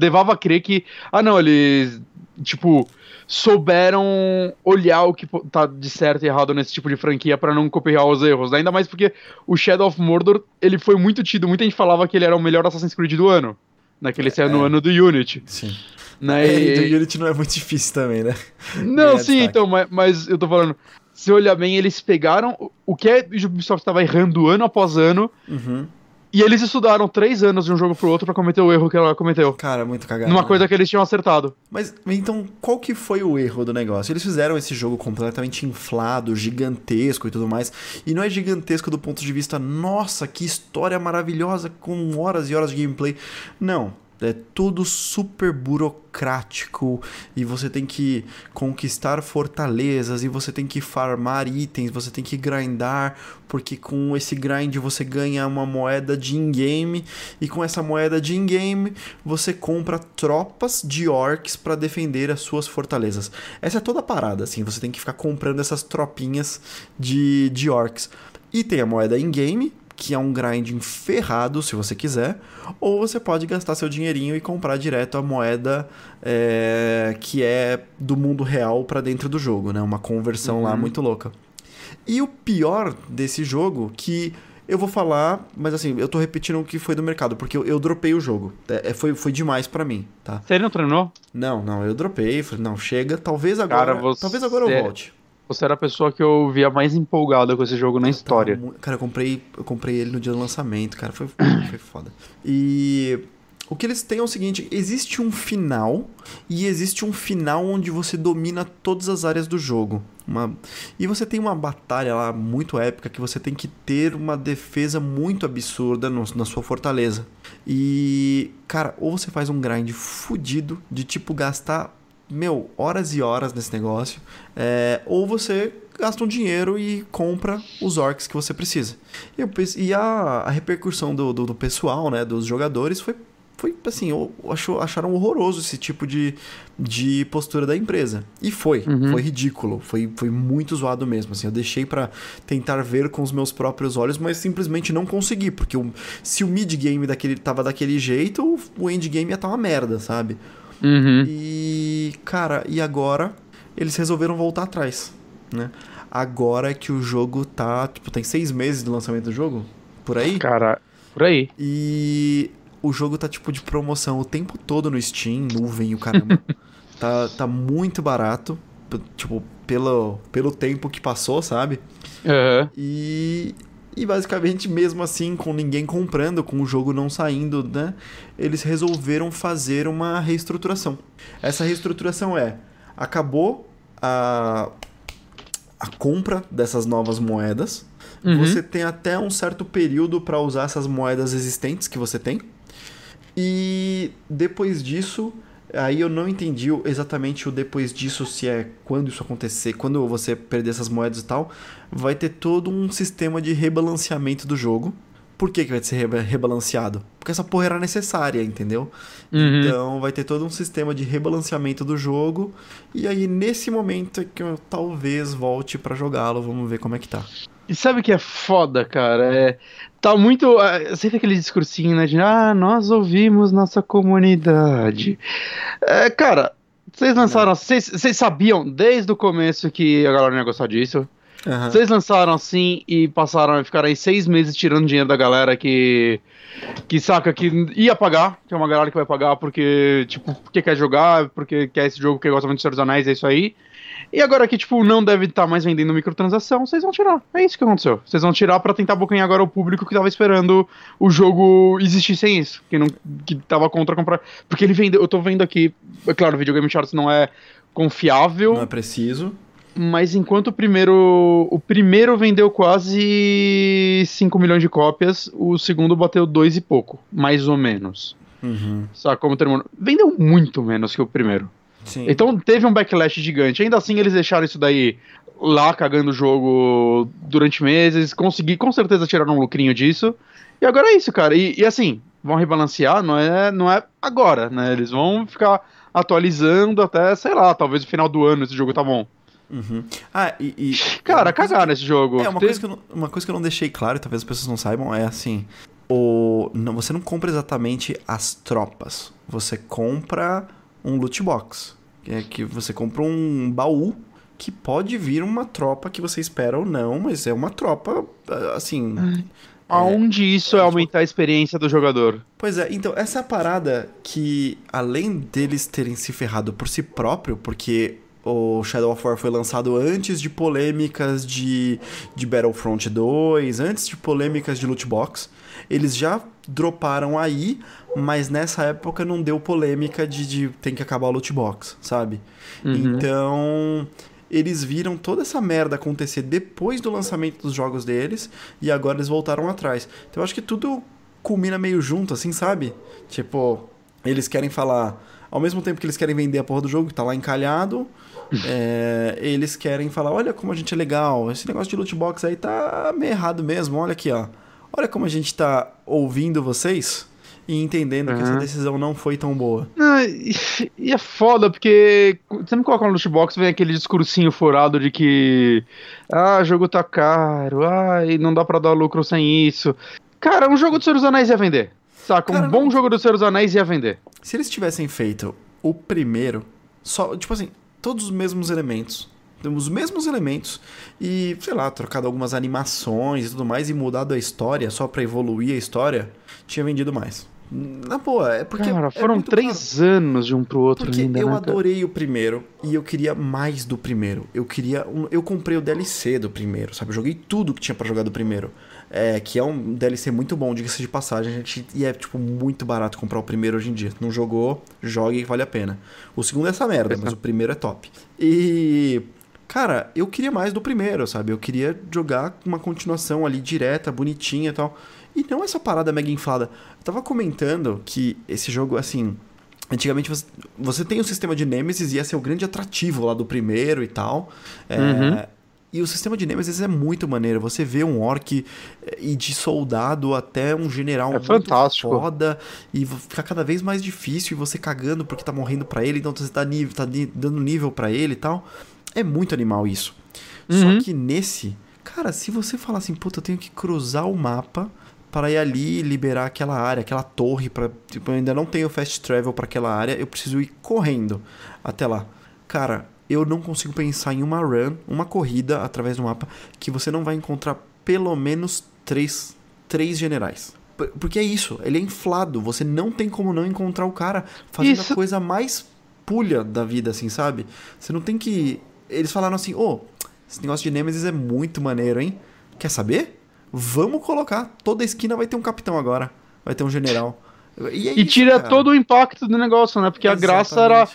Speaker 1: levava a crer que, ah não, eles, tipo, souberam olhar o que tá de certo e errado nesse tipo de franquia pra não copiar os erros. Ainda mais porque o Shadow of Mordor, ele foi muito tido, muita gente falava que ele era o melhor Assassin's Creed do ano. Né, que ele saiu no
Speaker 2: É.
Speaker 1: ano do Unity.
Speaker 2: Sim.
Speaker 1: Né,
Speaker 2: É, e
Speaker 1: e-
Speaker 2: do Unity não é muito difícil também, né?
Speaker 1: não,
Speaker 2: Ganhar
Speaker 1: sim,
Speaker 2: destaque.
Speaker 1: então, mas, mas eu tô falando. se olhar bem, eles pegaram o- que a Ubisoft estava errando ano após ano
Speaker 2: Uhum.
Speaker 1: E eles estudaram três anos de um jogo pro outro pra cometer o erro que ela cometeu.
Speaker 2: Cara, muito cagado.
Speaker 1: Numa
Speaker 2: né?
Speaker 1: coisa que eles tinham acertado.
Speaker 2: Mas então, qual que foi o erro do negócio? Eles fizeram esse jogo completamente inflado, gigantesco e tudo mais. E não é gigantesco do ponto de vista, nossa, que história maravilhosa com horas e horas de gameplay. Não. É tudo super burocrático e você tem que conquistar fortalezas e você tem que farmar itens, você tem que grindar, porque com esse grind você ganha uma moeda de in-game e com essa moeda de in-game você compra tropas de orcs para defender as suas fortalezas. Essa é toda a parada, assim, você tem que ficar comprando essas tropinhas de, de orcs. E tem a moeda in-game, que é um grinding ferrado, se você quiser, ou você pode gastar seu dinheirinho e comprar direto a moeda é, que é do mundo real para dentro do jogo, né? Uma conversão lá
Speaker 1: Uhum.
Speaker 2: muito louca. E o pior desse jogo, que eu vou falar, mas assim, eu tô repetindo o que foi do mercado, porque eu, eu dropei o jogo. É, é, foi, foi demais pra mim, tá?
Speaker 1: Você não treinou?
Speaker 2: Não, não, eu dropei, falei, não, chega, talvez agora,
Speaker 1: Cara, você-
Speaker 2: talvez agora eu volte.
Speaker 1: Você era a pessoa que eu via mais empolgada com esse jogo na história.
Speaker 2: Tava Cara, eu comprei, eu comprei ele no dia do lançamento, cara, foi, foi foda. E o que eles têm é o seguinte, existe um final e existe um final onde você domina todas as áreas do jogo. Uma... E você tem uma batalha lá muito épica que você tem que ter uma defesa muito absurda no- na sua fortaleza. E, cara, ou você faz um grind fudido de tipo gastar, meu, horas e horas nesse negócio, é, ou você gasta um dinheiro e compra os orcs que você precisa. E, eu e a, a repercussão do, do, do pessoal, né, dos jogadores, foi, foi assim, eu- achou, acharam horroroso esse tipo de, de postura da empresa. E foi,
Speaker 1: Uhum.
Speaker 2: foi ridículo, foi, foi muito zoado mesmo. Assim, eu deixei pra tentar ver com os meus próprios olhos, mas simplesmente não consegui, porque o- se o mid-game daquele, tava daquele jeito, o, o endgame ia estar uma merda, sabe?
Speaker 1: Uhum.
Speaker 2: E, cara, e agora eles resolveram voltar atrás, né? Agora que o jogo tá, tipo, tem seis meses do lançamento do jogo, por aí,
Speaker 1: Cara, por aí.
Speaker 2: e o jogo tá, tipo, de promoção o tempo todo no Steam, nuvem e o caramba. tá, tá muito barato, tipo, pelo, pelo tempo que passou, sabe?
Speaker 1: Aham.
Speaker 2: E, e basicamente, mesmo assim, com ninguém comprando, com o jogo não saindo, né? Eles resolveram fazer uma reestruturação. Essa reestruturação é: acabou a, a compra dessas novas moedas.
Speaker 1: Uhum.
Speaker 2: Você tem até um certo período para usar essas moedas existentes que você tem. E depois disso, aí eu não entendi exatamente o depois disso, se é quando isso acontecer, quando você perder essas moedas e tal, vai ter todo um sistema de rebalanceamento do jogo. Por que, que vai ser reba- rebalanceado? Porque essa porra era necessária, entendeu?
Speaker 1: Uhum.
Speaker 2: Então vai ter todo um sistema de rebalanceamento do jogo. E aí, nesse momento é que eu talvez volte pra jogá-lo. Vamos ver como é que tá.
Speaker 1: E sabe o que é foda, cara? É, tá muito. é, Sempre aquele discursinho, né? De, ah, nós ouvimos nossa comunidade. É, cara, vocês lançaram. Vocês sabiam desde o começo que a galera não ia gostar disso?
Speaker 2: Aham.
Speaker 1: Vocês lançaram assim e passaram a ficar aí seis meses tirando dinheiro da galera que. Que saca que ia pagar, que é uma galera que vai pagar porque, tipo, porque quer jogar, porque quer esse jogo, porque gosta muito de Senhor dos Anéis, é isso aí. E agora que, tipo, não deve estar mais vendendo microtransação, vocês vão tirar. É isso que aconteceu. Vocês vão tirar pra tentar abocanhar agora o público que tava esperando o jogo existir sem isso. Que, não, que tava contra comprar. Porque ele vendeu. Eu tô vendo aqui. É claro, o Videogame Charts não é confiável.
Speaker 2: Não é preciso.
Speaker 1: Mas enquanto o primeiro. O primeiro vendeu quase 5 milhões de cópias, o segundo bateu dois e pouco, mais ou menos.
Speaker 2: Uhum.
Speaker 1: Sabe como terminou? Vendeu muito menos que o primeiro.
Speaker 2: Sim.
Speaker 1: Então teve um backlash gigante. Ainda assim, eles deixaram isso daí lá cagando o jogo durante meses. Consegui com certeza tirar um lucrinho disso. E agora é isso, cara. E, e assim, vão rebalancear, não é, não é agora, né? Eles vão ficar atualizando até, sei lá, talvez no final do ano esse jogo tá bom.
Speaker 2: Uhum. Ah, e. e
Speaker 1: Cara, cagaram esse jogo.
Speaker 2: É, uma
Speaker 1: Teve-
Speaker 2: coisa, que eu não, uma coisa que eu não deixei claro, e talvez as pessoas não saibam, é assim: o, não, você não compra exatamente as tropas. Você compra um loot box. Que é que você compra um baú que pode vir uma tropa que você espera ou não, mas é uma tropa, ah, assim.
Speaker 1: Aonde isso é aumentar a experiência do jogador?
Speaker 2: Pois é, então, essa é a parada que, além deles terem se ferrado por si próprio, porque o Shadow of War foi lançado antes de polêmicas de, de Battlefront 2, antes de polêmicas de loot box. Eles já droparam aí, mas nessa época não deu polêmica de, de tem que acabar o loot box, sabe?
Speaker 1: Uhum.
Speaker 2: Então, eles viram toda essa merda acontecer depois do lançamento dos jogos deles e agora eles voltaram atrás. Então, eu acho que tudo culmina meio junto, assim, sabe? Tipo, eles querem falar. Ao mesmo tempo que eles querem vender a porra do jogo, que tá lá encalhado, é, eles querem falar: olha como a gente é legal, esse negócio de loot box aí tá meio errado mesmo, olha aqui, ó. Olha como a gente tá ouvindo vocês e entendendo uhum. que essa decisão não foi tão boa.
Speaker 1: Ah, e, e, é foda, porque sempre coloca no loot box, vem aquele discursinho furado de que ah, o jogo tá caro, ah, e não dá para dar lucro sem isso. Cara, um jogo do Senhor dos Anéis ia vender. Saca? Cara, um bom não... jogo do Senhor dos Anéis ia vender.
Speaker 2: Se eles tivessem feito o primeiro, só, tipo assim, todos os mesmos elementos, os mesmos elementos e, sei lá, trocado algumas animações e tudo mais e mudado a história só para evoluir a história, tinha vendido mais. Na boa, é porque.
Speaker 1: Cara,
Speaker 2: é
Speaker 1: foram três caro. anos de um pro outro
Speaker 2: porque
Speaker 1: ainda.
Speaker 2: Eu
Speaker 1: né,
Speaker 2: adorei o primeiro e eu queria mais do primeiro. Eu queria. Um, eu comprei o DLC do primeiro, sabe? Eu joguei tudo que tinha para jogar do primeiro. É, que é um DLC muito bom, diga-se de passagem, gente, e é tipo muito barato comprar o primeiro hoje em dia. Não jogou, jogue vale a pena. O segundo é essa merda, mas o primeiro é top. E cara, eu queria mais do primeiro, sabe? Eu queria jogar uma continuação ali direta, bonitinha e tal. E não essa parada mega inflada. Eu tava comentando que esse jogo, assim. Antigamente você, você tem o sistema de Nemesis e ia ser o grande atrativo lá do primeiro e tal. É, uhum. E o sistema de Nemesis é muito maneiro. Você vê um orc eh, e de soldado até um general
Speaker 1: é muito fantástico.
Speaker 2: foda. E fica cada vez mais difícil e você cagando porque tá morrendo para ele, então você tá, nível, tá dando nível para ele e tal. É muito animal isso. Uhum. Só que nesse, cara, se você falar assim, puta, eu tenho que cruzar o mapa para ir ali liberar aquela área, aquela torre, para tipo, eu ainda não tenho fast travel para aquela área, eu preciso ir correndo até lá. Cara, eu não consigo pensar em uma run, uma corrida através do mapa, que você não vai encontrar pelo menos três, três generais. Porque é isso, ele é inflado, você não tem como não encontrar o cara fazendo isso. a coisa mais pulha da vida, assim, sabe? Você não tem que. Eles falaram assim: ô, oh, esse negócio de Nemesis é muito maneiro, hein? Quer saber? Vamos colocar. Toda esquina vai ter um capitão agora. Vai ter um general.
Speaker 1: E, é e isso, tira cara. todo o impacto do negócio, né? Porque Exatamente. a graça era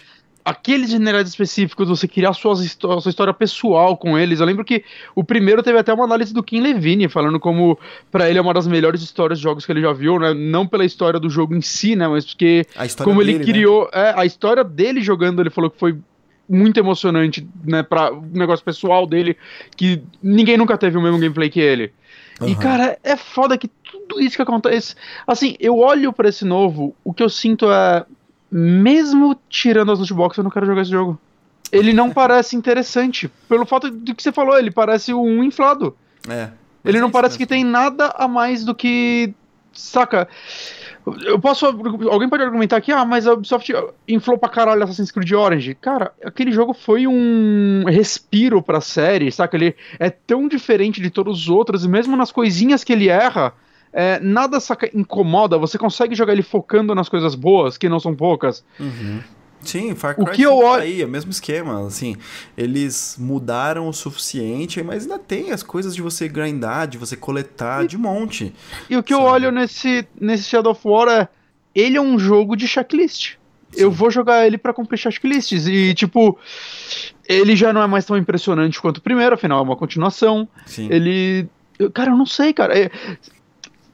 Speaker 1: aqueles generais específicos, você criar suas, a sua história pessoal com eles. Eu lembro que o primeiro teve até uma análise do Kim Levine, falando como para ele é uma das melhores histórias de jogos que ele já viu, né? Não pela história do jogo em si, né? Mas porque como dele, ele né? criou. Né? É, a história dele jogando, ele falou que foi muito emocionante, né? Pra o negócio pessoal dele, que ninguém nunca teve o mesmo gameplay que ele. Uhum. E, cara, é foda que tudo isso que acontece. Assim, eu olho para esse novo, o que eu sinto é mesmo tirando as lootbox, eu não quero jogar esse jogo. Ele não parece interessante. Pelo fato de que você falou, ele parece um inflado.
Speaker 2: É.
Speaker 1: Ele não é parece que tem nada a mais do que. Saca? Eu posso. Alguém pode argumentar que, ah, mas a Ubisoft inflou pra caralho Assassin's Creed Orange. Cara, aquele jogo foi um respiro pra série, saca? Ele é tão diferente de todos os outros, e mesmo nas coisinhas que ele erra, é, nada saca, incomoda, você consegue jogar ele focando nas coisas boas, que não são poucas.
Speaker 2: Uhum. Sim, Far Cry o que eu olho... aí, é o mesmo esquema, assim, eles mudaram o suficiente, mas ainda tem as coisas de você grindar, de você coletar, e, de monte.
Speaker 1: E o que sabe? eu olho nesse, nesse Shadow of War é, ele é um jogo de checklist. Sim. Eu vou jogar ele para cumprir checklists e, tipo, ele já não é mais tão impressionante quanto o primeiro, afinal é uma continuação.
Speaker 2: Sim.
Speaker 1: Ele... Cara, eu não sei, cara. É,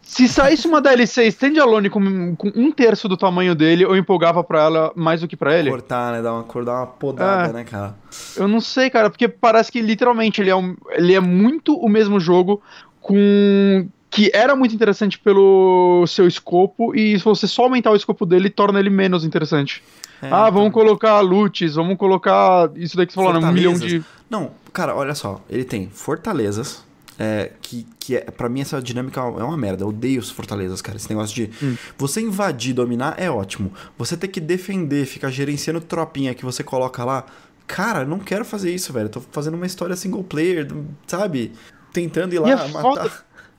Speaker 1: se saísse uma DLC standalone com, com um terço do tamanho dele, eu empolgava pra ela mais do que pra ele.
Speaker 2: Cortar, né? Dar uma, dar uma podada, é, né, cara?
Speaker 1: Eu não sei, cara, porque parece que literalmente ele é, um, ele é muito o mesmo jogo com. que era muito interessante pelo seu escopo, e se você só aumentar o escopo dele, torna ele menos interessante. É, ah, então... vamos colocar loots, vamos colocar isso daí que você falou, né? Um milhão de.
Speaker 2: Não, cara, olha só, ele tem fortalezas é, que, que é, pra mim essa dinâmica é uma merda. Eu odeio os fortalezas, cara. Esse negócio de hum. você invadir, dominar é ótimo. Você ter que defender, ficar gerenciando tropinha que você coloca lá. Cara, não quero fazer isso, velho. Eu tô fazendo uma história single player, sabe? Tentando ir lá
Speaker 1: e matar. Foda...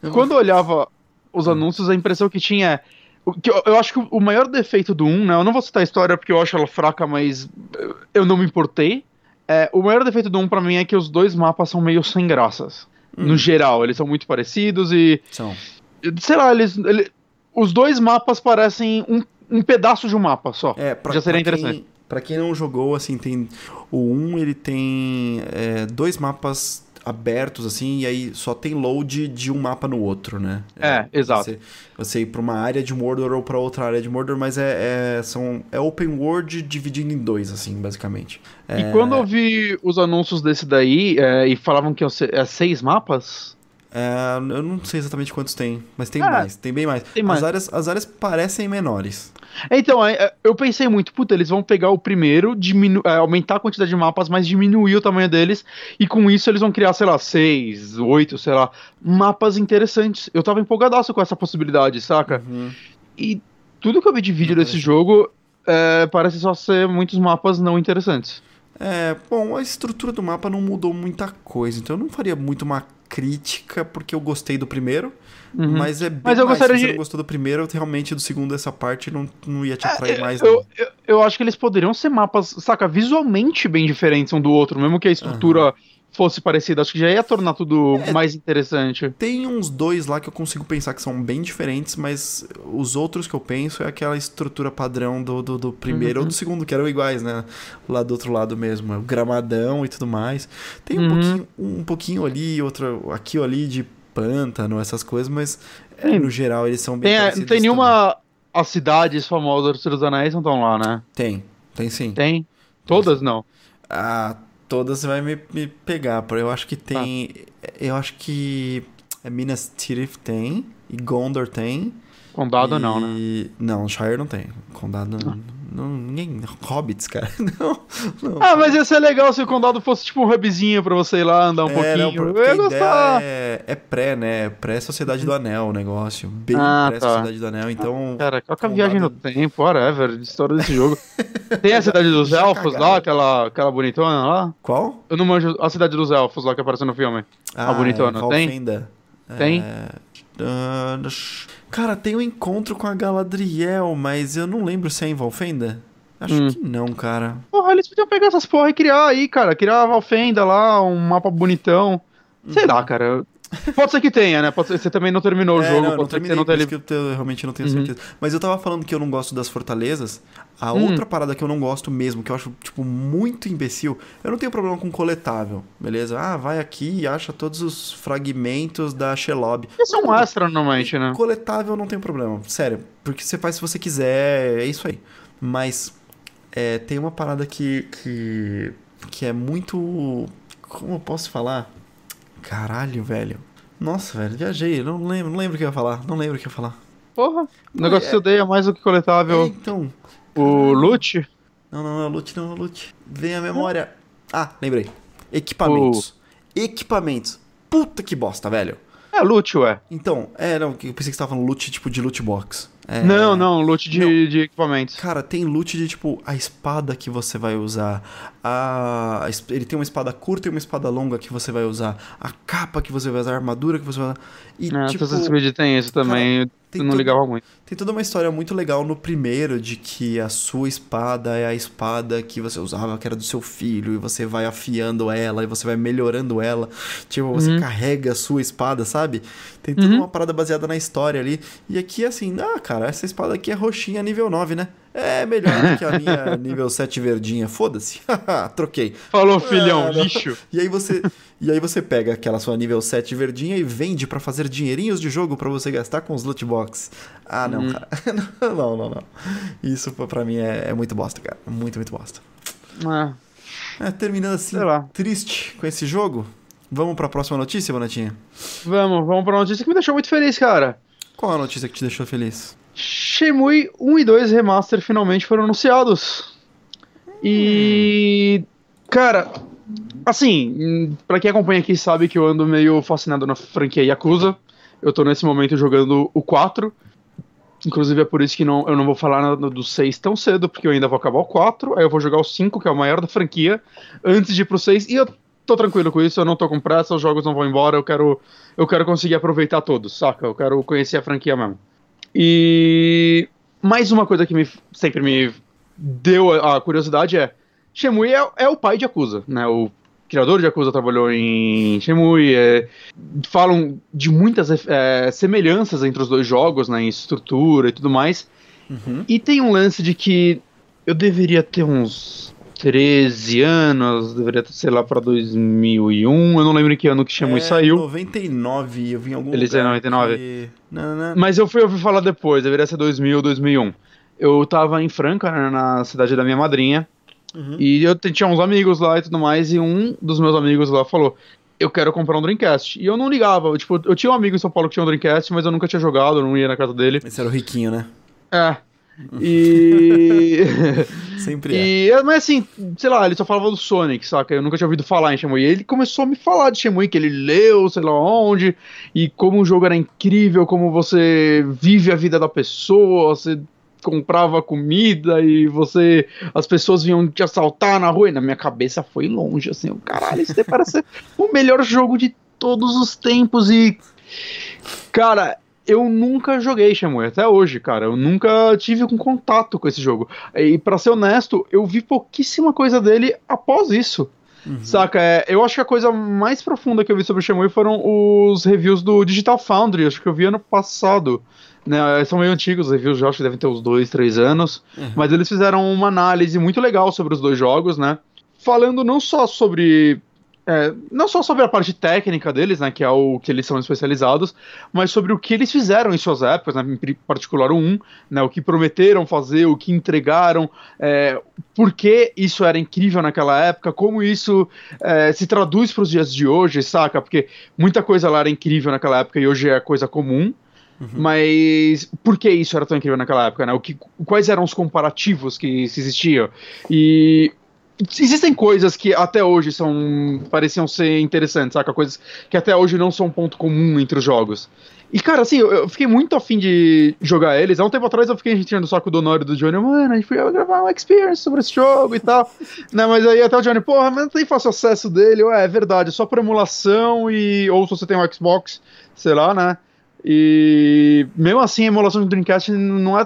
Speaker 1: Quando eu olhava os anúncios, a impressão que tinha é. Eu, eu acho que o maior defeito do 1, né? Eu não vou citar a história porque eu acho ela fraca, mas eu não me importei É, o maior defeito do 1 pra mim é que os dois mapas são meio sem graças.
Speaker 2: Hum.
Speaker 1: No geral, eles são muito parecidos e.
Speaker 2: São.
Speaker 1: Sei lá, eles. ele- os dois mapas parecem um, um pedaço de um mapa só.
Speaker 2: É, pra,
Speaker 1: Já seria
Speaker 2: pra
Speaker 1: interessante.
Speaker 2: Quem, pra quem não jogou, assim, tem. O 1 ele tem é, dois mapas abertos, assim, e aí só tem load de um mapa no outro, né?
Speaker 1: É, exato.
Speaker 2: Você, você ir pra uma área de Mordor ou pra outra área de Mordor, mas é, é, são, é open world dividido em dois, assim, basicamente. É,
Speaker 1: E quando eu vi os anúncios desse daí é, e falavam que é, seis mapas,
Speaker 2: é, eu não sei exatamente quantos tem, mas tem
Speaker 1: Ah,
Speaker 2: mais, tem bem mais.
Speaker 1: tem mais.
Speaker 2: As, áreas, as áreas parecem menores.
Speaker 1: Então, é, é, eu pensei muito, puta, eles vão pegar o primeiro, diminu é, aumentar a quantidade de mapas, mas diminuir o tamanho deles, e com isso eles vão criar, sei lá, seis, oito, sei lá, mapas interessantes. Eu tava empolgadaço com essa possibilidade, saca?
Speaker 2: Uhum.
Speaker 1: E tudo que eu vi de vídeo desse jogo é, parece só ser muitos mapas não interessantes.
Speaker 2: É, bom, a estrutura do mapa não mudou muita coisa, então eu não faria muito uma crítica, porque eu gostei do primeiro,
Speaker 1: Uhum.
Speaker 2: mas é bem
Speaker 1: Mas eu
Speaker 2: mais,
Speaker 1: gostaria
Speaker 2: se você
Speaker 1: de-
Speaker 2: não gostou do primeiro, realmente do segundo essa parte não, não ia te atrair mais,
Speaker 1: É, eu,
Speaker 2: não.
Speaker 1: eu, eu acho que eles poderiam ser mapas, saca, visualmente bem diferentes um do outro, mesmo que a estrutura fosse parecida. Acho que já ia tornar tudo
Speaker 2: É.
Speaker 1: mais interessante.
Speaker 2: Tem uns dois lá que eu consigo pensar que são bem diferentes, mas os outros que eu penso é aquela estrutura padrão do, do, do primeiro
Speaker 1: Uhum.
Speaker 2: ou do segundo, que eram iguais, né? Lá do outro lado mesmo, o gramadão e tudo mais. Tem um,
Speaker 1: Uhum.
Speaker 2: pouquinho, um pouquinho ali, outro aqui ou ali de pântano, essas coisas, mas é,
Speaker 1: Tem-
Speaker 2: no geral eles são bem
Speaker 1: Tem, é, não
Speaker 2: parecidos
Speaker 1: tem
Speaker 2: também.
Speaker 1: nenhuma. As cidades famosas do Senhor dos Anéis não estão lá, né?
Speaker 2: Tem, tem sim.
Speaker 1: Tem? Todas não.
Speaker 2: Ah, todas vai me, me pegar, porque eu acho que
Speaker 1: Tá.
Speaker 2: tem. Eu acho que é Minas Tirith tem, e Gondor tem.
Speaker 1: Condado não, né?
Speaker 2: E- Não, Shire não tem. Condado. Não, ninguém. Hobbits, cara. Não. não.
Speaker 1: Ah, mas ia ser legal se o condado fosse tipo um hubzinho pra você ir lá andar um
Speaker 2: É, não,
Speaker 1: pouquinho.
Speaker 2: porque
Speaker 1: eu ia
Speaker 2: a
Speaker 1: gostar.
Speaker 2: é, é pré, né? Pré-Sociedade do Anel o negócio. Bem
Speaker 1: Ah,
Speaker 2: pré-Sociedade do Anel. Então.
Speaker 1: Cara, qual que é a viagem no tempo, whatever, história desse jogo. Tem a cidade dos elfos lá, aquela, aquela bonitona lá?
Speaker 2: Qual?
Speaker 1: Eu não manjo a cidade dos elfos lá que apareceu no filme.
Speaker 2: Ah,
Speaker 1: bonitona,
Speaker 2: é
Speaker 1: tem?
Speaker 2: Valfenda.
Speaker 1: Tem?
Speaker 2: É, ah, cara, tem um encontro com a Galadriel, mas eu não lembro se é em Valfenda. Acho
Speaker 1: Hum.
Speaker 2: que não, cara.
Speaker 1: Porra, eles podiam pegar essas porra e criar aí, cara. Criar a Valfenda lá, um mapa bonitão. Sei
Speaker 2: Uhum.
Speaker 1: lá, cara. Pode ser que tenha, né? Pode ser, você também não terminou o
Speaker 2: É,
Speaker 1: jogo,
Speaker 2: não,
Speaker 1: pode ser que você
Speaker 2: terminei,
Speaker 1: não tenha.
Speaker 2: que eu, te- eu realmente não tenho
Speaker 1: Uhum.
Speaker 2: certeza. Mas eu tava falando que eu não gosto das fortalezas. A
Speaker 1: Hum.
Speaker 2: outra parada que eu não gosto mesmo, que eu acho, tipo, muito imbecil, eu não tenho problema com coletável, beleza? Ah, vai aqui e acha todos os fragmentos da Shelob.
Speaker 1: Isso é um extra normalmente, né?
Speaker 2: Coletável não tem problema, sério. Porque você faz se você quiser, é isso aí. Mas é, tem uma parada que, que, que é muito. Como eu posso falar? Caralho, velho. Nossa, velho, viajei. Não lembro, não lembro o que eu ia falar. Não lembro o que eu ia falar.
Speaker 1: Porra, o negócio
Speaker 2: é-
Speaker 1: que você odeia mais do que
Speaker 2: É,
Speaker 1: coletável.
Speaker 2: então.
Speaker 1: O loot?
Speaker 2: Não, não, não, loot, não, loot. Vem a memória. Ah, lembrei. Equipamentos. Equipamentos. Puta que bosta, velho.
Speaker 1: É loot, ué.
Speaker 2: Então, é, não, eu pensei que você tava falando loot tipo de loot box. É,
Speaker 1: Não, não, loot de,
Speaker 2: Não.
Speaker 1: de equipamentos.
Speaker 2: Cara, tem loot de tipo a espada que você vai usar. A... Ele tem uma espada curta e uma espada longa que você vai usar. A capa que você vai usar, a armadura que você vai usar. E
Speaker 1: É,
Speaker 2: tipo,
Speaker 1: Assassin's Creed tem isso também,
Speaker 2: tem
Speaker 1: não
Speaker 2: todo-
Speaker 1: ligava muito.
Speaker 2: tem toda uma história muito legal no primeiro de que a sua espada é a espada que você usava, que era do seu filho, e você vai afiando ela, e você vai melhorando ela. Tipo, você
Speaker 1: Uhum.
Speaker 2: carrega a sua espada, sabe? Tem toda
Speaker 1: Uhum.
Speaker 2: uma parada baseada na história ali. E aqui, assim, ah, cara, essa espada aqui é roxinha nível 9, né? É melhor do que a minha nível 7 verdinha. Foda-se. Troquei.
Speaker 1: Falou, filhão,
Speaker 2: Ah, não.
Speaker 1: lixo.
Speaker 2: E aí você, e aí você pega aquela sua nível 7 verdinha e vende pra fazer dinheirinhos de jogo pra você gastar com os loot box. Ah, não,
Speaker 1: Hum.
Speaker 2: cara. não, não, não. Isso pra mim é, é muito bosta, cara. Muito, muito bosta.
Speaker 1: É,
Speaker 2: É, terminando assim, triste com esse jogo. Vamos pra próxima notícia, Bonatinha?
Speaker 1: vamos, vamos pra uma notícia que me deixou muito feliz, cara.
Speaker 2: Qual a notícia que te deixou feliz?
Speaker 1: Shenmue 1 e 2 Remaster finalmente foram anunciados. E. Cara, assim, hum, pra quem acompanha aqui sabe que eu ando meio fascinado na franquia Yakuza. Eu tô nesse momento jogando o 4. Inclusive é por isso que não, eu não vou falar nada do 6 tão cedo, porque eu ainda vou acabar o 4, aí eu vou jogar o 5, que é o maior da franquia, antes de ir pro 6, e eu tô tranquilo com isso, eu não tô com pressa, os jogos não vão embora, eu quero, eu quero conseguir aproveitar todos, saca? Eu quero conhecer a franquia mesmo. E mais uma coisa que me, sempre me deu a curiosidade é Shenmue é, é o pai de Yakuza, né? O criador de Yakuza trabalhou em Shenmue. É, falam de muitas é, semelhanças entre os dois jogos, né? Em estrutura e tudo mais. Uhum. E tem um lance de que eu deveria ter uns 13 anos, deveria ter, sei lá, pra 2001. Eu não lembro em que ano que Shenmue é, saiu.
Speaker 2: 99, eu vi em algum
Speaker 1: Ele lugar. Ele 99. Que... Não, não. Mas eu fui ouvir falar depois, deveria ser 2000, 2001. Eu tava em Franca, né, na cidade da minha madrinha. Uhum. E eu tinha uns amigos lá e tudo mais, e um dos meus amigos lá falou: Eu quero comprar um Dreamcast. E eu não ligava, eu, tipo, eu tinha um amigo em São Paulo que tinha um Dreamcast, mas eu nunca tinha jogado, eu não ia na casa dele.
Speaker 2: Esse era o riquinho, né?
Speaker 1: É. E.
Speaker 2: Sempre
Speaker 1: e, é. Mas assim, sei lá, ele só falava do Sonic, saca? Eu nunca tinha ouvido falar em Shenmue. E ele começou a me falar de Shenmue, que ele leu, sei lá onde, e como o jogo era incrível, como você vive a vida da pessoa, você comprava comida e você. As pessoas vinham te assaltar na rua. E na minha cabeça foi longe, assim, o caralho, isso parece o melhor jogo de todos os tempos. E. Cara, eu nunca joguei Shenmue até hoje, cara. Eu nunca tive um contato com esse jogo. E para ser honesto, eu vi pouquíssima coisa dele após isso. Uhum. Saca? É, eu acho que a coisa mais profunda que eu vi sobre o Shenmue foram os reviews do Digital Foundry. Acho que eu vi ano passado. São meio antigos os reviews, já acho que devem ter uns dois, três anos. Uhum. Mas eles fizeram uma análise muito legal sobre os dois jogos, né? Falando não só sobre é, não só sobre a parte técnica deles, né, que é o que eles são especializados, mas sobre o que eles fizeram em suas épocas, né, em particular o 1, né, o que prometeram fazer, o que entregaram, é, por que isso era incrível naquela época, como isso é, se traduz para os dias de hoje, saca? Porque muita coisa lá era incrível naquela época e hoje é coisa comum. Uhum. Mas por que isso era tão incrível naquela época, né? O que, quais eram os comparativos que existiam? E existem coisas que até hoje são pareciam ser interessantes, saca? Coisas que até hoje não são um ponto comum entre os jogos. E, cara, assim, eu, eu, fiquei muito afim de jogar eles. Há um tempo atrás eu fiquei tirando o saco do Honor e do Johnny. Mano, a gente podia gravar um experience sobre esse jogo e tal. né, mas aí até o Johnny, porra, mas não tem fácil acesso dele. Ué, é verdade, é só por emulação e. Ou se você tem um Xbox, sei lá, né? E mesmo assim, a emulação de Dreamcast não é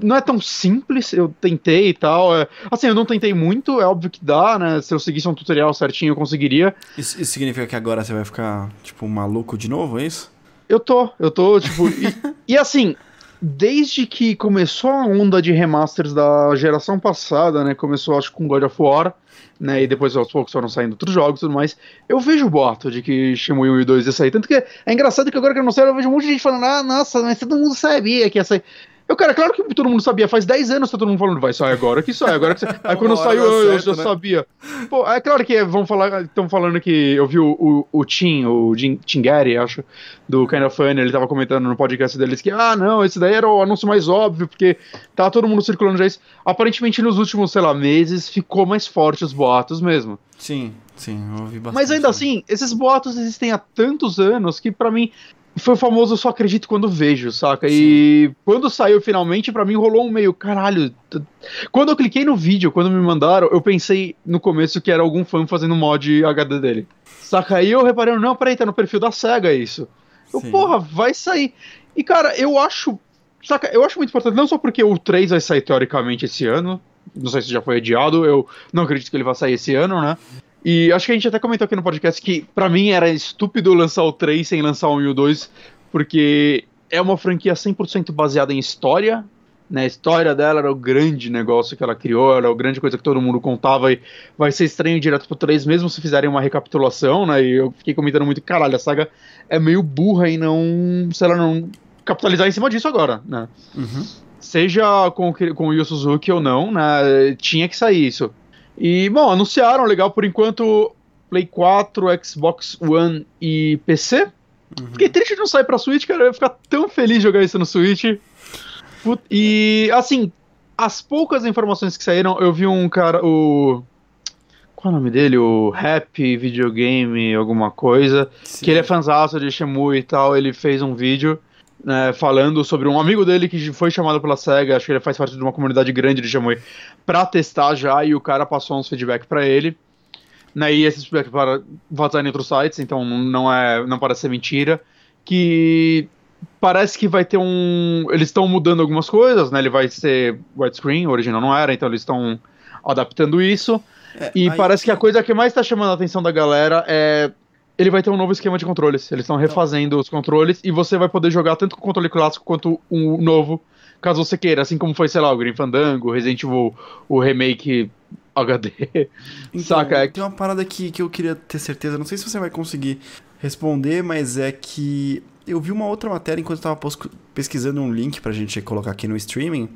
Speaker 1: não é tão simples, eu tentei e tal. É, assim, eu não tentei muito, é óbvio que dá, né? Se eu seguisse um tutorial certinho, eu conseguiria.
Speaker 2: Isso, isso significa que agora você vai ficar, tipo, maluco de novo, é isso?
Speaker 1: Eu tô, eu tô, tipo. e, e, assim, desde que começou a onda de remasters da geração passada, né? Começou, acho, com God of War, né? E depois aos poucos foram saindo outros jogos e tudo mais. Eu vejo o boato de que Shenmue 1 e 2 ia sair. Tanto que é engraçado que agora que eu não sei, eu vejo um monte de gente falando, ah, nossa, mas todo mundo sabia que ia sair. Eu, cara, claro que todo mundo sabia, faz 10 anos que tá todo mundo falando, vai sair agora que sai, agora que sai. Aí quando saiu, eu, eu já né? sabia. Pô, é claro que vão falar, estão falando que eu vi o, o, o Tim, o Tim Gary, acho, do Kind of Funny, ele tava comentando no podcast deles que, ah, não, esse daí era o anúncio mais óbvio, porque tava todo mundo circulando já isso. Aparentemente nos últimos, sei lá, meses, ficou mais forte os boatos mesmo.
Speaker 2: Sim, sim, eu ouvi bastante.
Speaker 1: Mas ainda assim, esses boatos existem há tantos anos que para mim foi o famoso só acredito quando vejo, saca? Sim. E quando saiu finalmente, para mim rolou um meio, caralho. Quando eu cliquei no vídeo, quando me mandaram, eu pensei no começo que era algum fã fazendo mod HD dele. Saca? Aí eu reparei, não, peraí, tá no perfil da SEGA isso. Eu, porra, vai sair. E cara, eu acho. Saca? Eu acho muito importante, não só porque o 3 vai sair teoricamente esse ano. Não sei se já foi adiado, eu não acredito que ele vai sair esse ano, né? E acho que a gente até comentou aqui no podcast que para mim era estúpido lançar o 3 sem lançar o 1 e o 2, porque é uma franquia 100% baseada em história, né? A história dela era o grande negócio que ela criou, era a grande coisa que todo mundo contava e vai ser estranho direto pro 3 mesmo se fizerem uma recapitulação, né? E eu fiquei comentando muito, caralho, a saga é meio burra e não, se ela não capitalizar em cima disso agora, né? Uhum. Seja com, com o Yu Suzuki ou não, né? Tinha que sair isso. E, bom, anunciaram, legal, por enquanto, Play 4, Xbox One e PC. Uhum. Fiquei triste de não sair pra Switch, cara. Eu ia ficar tão feliz de jogar isso no Switch. E, assim, as poucas informações que saíram, eu vi um cara, o. Qual é o nome dele? O Happy Videogame, alguma coisa. Sim. Que ele é fãzaço de Shemui e tal. Ele fez um vídeo né, falando sobre um amigo dele que foi chamado pela SEGA, acho que ele faz parte de uma comunidade grande de Jamui, pra testar já, e o cara passou uns feedback para ele. Né, e esses feedback para vazar em outros sites, então não é não parece ser mentira. Que parece que vai ter um. Eles estão mudando algumas coisas, né? Ele vai ser widescreen, o original não era, então eles estão adaptando isso.
Speaker 2: É,
Speaker 1: E
Speaker 2: aí-
Speaker 1: parece que a coisa que mais tá chamando a atenção da galera é. Ele vai ter um novo esquema de controles. Eles estão refazendo os controles e você vai poder jogar tanto com o controle clássico quanto o novo, caso você queira. Assim como foi, sei lá, o Green Fandango, Resident Evil, o remake HD.
Speaker 2: Então,
Speaker 1: Saca?
Speaker 2: Tem uma parada que, que eu queria ter certeza, não sei se você vai conseguir responder, mas é que eu vi uma outra matéria enquanto eu tava pesquisando um link pra gente colocar aqui no streaming,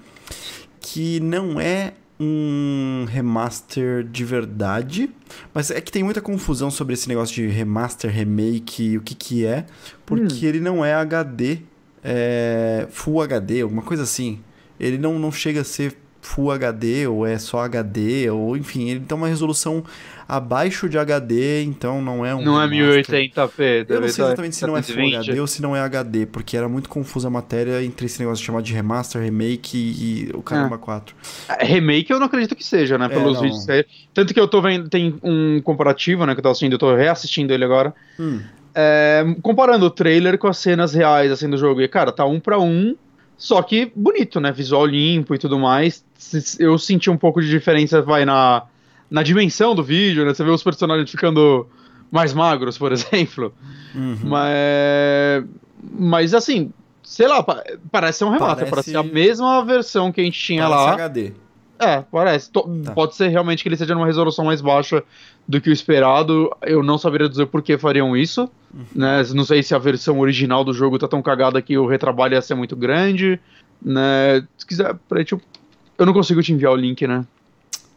Speaker 2: que não é um remaster de verdade, mas é que tem muita confusão sobre esse negócio de remaster, remake e o que que é, porque ele não é HD, é Full HD, alguma coisa assim. Ele não, não chega a ser Full HD ou é só HD, ou enfim, ele tem uma resolução abaixo de HD, então não é um
Speaker 1: Não é
Speaker 2: remaster.
Speaker 1: 1080p.
Speaker 2: Eu
Speaker 1: deve
Speaker 2: não sei
Speaker 1: tá
Speaker 2: exatamente se não é Full
Speaker 1: 720.
Speaker 2: HD ou se não é HD, porque era muito confusa a matéria entre esse negócio de chamar de remaster, remake e, o Caramba 4.
Speaker 1: É, Remake eu não acredito que seja, né?
Speaker 2: É,
Speaker 1: Pelos
Speaker 2: não.
Speaker 1: vídeos. Tanto que eu tô vendo, tem um comparativo, né? Que eu tô assistindo, eu tô reassistindo ele agora.
Speaker 2: Hum,
Speaker 1: É, comparando o trailer com as cenas reais assim do jogo. E, cara, tá um pra um, só que bonito, né? Visual limpo e tudo mais. Eu senti um pouco de diferença, vai, na, na dimensão do vídeo, né? Você vê os personagens ficando mais magros, por exemplo.
Speaker 2: uhum.
Speaker 1: Mas, mas assim, sei lá, pa- parece ser um remaster,
Speaker 2: Parece-
Speaker 1: parece, a mesma versão que a gente tinha
Speaker 2: Parece
Speaker 1: lá.
Speaker 2: HD.
Speaker 1: É, parece.
Speaker 2: Tá.
Speaker 1: Pode ser realmente que ele seja numa resolução mais baixa do que o esperado. Eu não saberia dizer por que fariam isso.
Speaker 2: Uhum.
Speaker 1: Né? Não sei se a versão original do jogo tá tão cagada que o retrabalho ia ser muito grande. Né? Se quiser, peraí, eu... eu não consigo te enviar o link, né?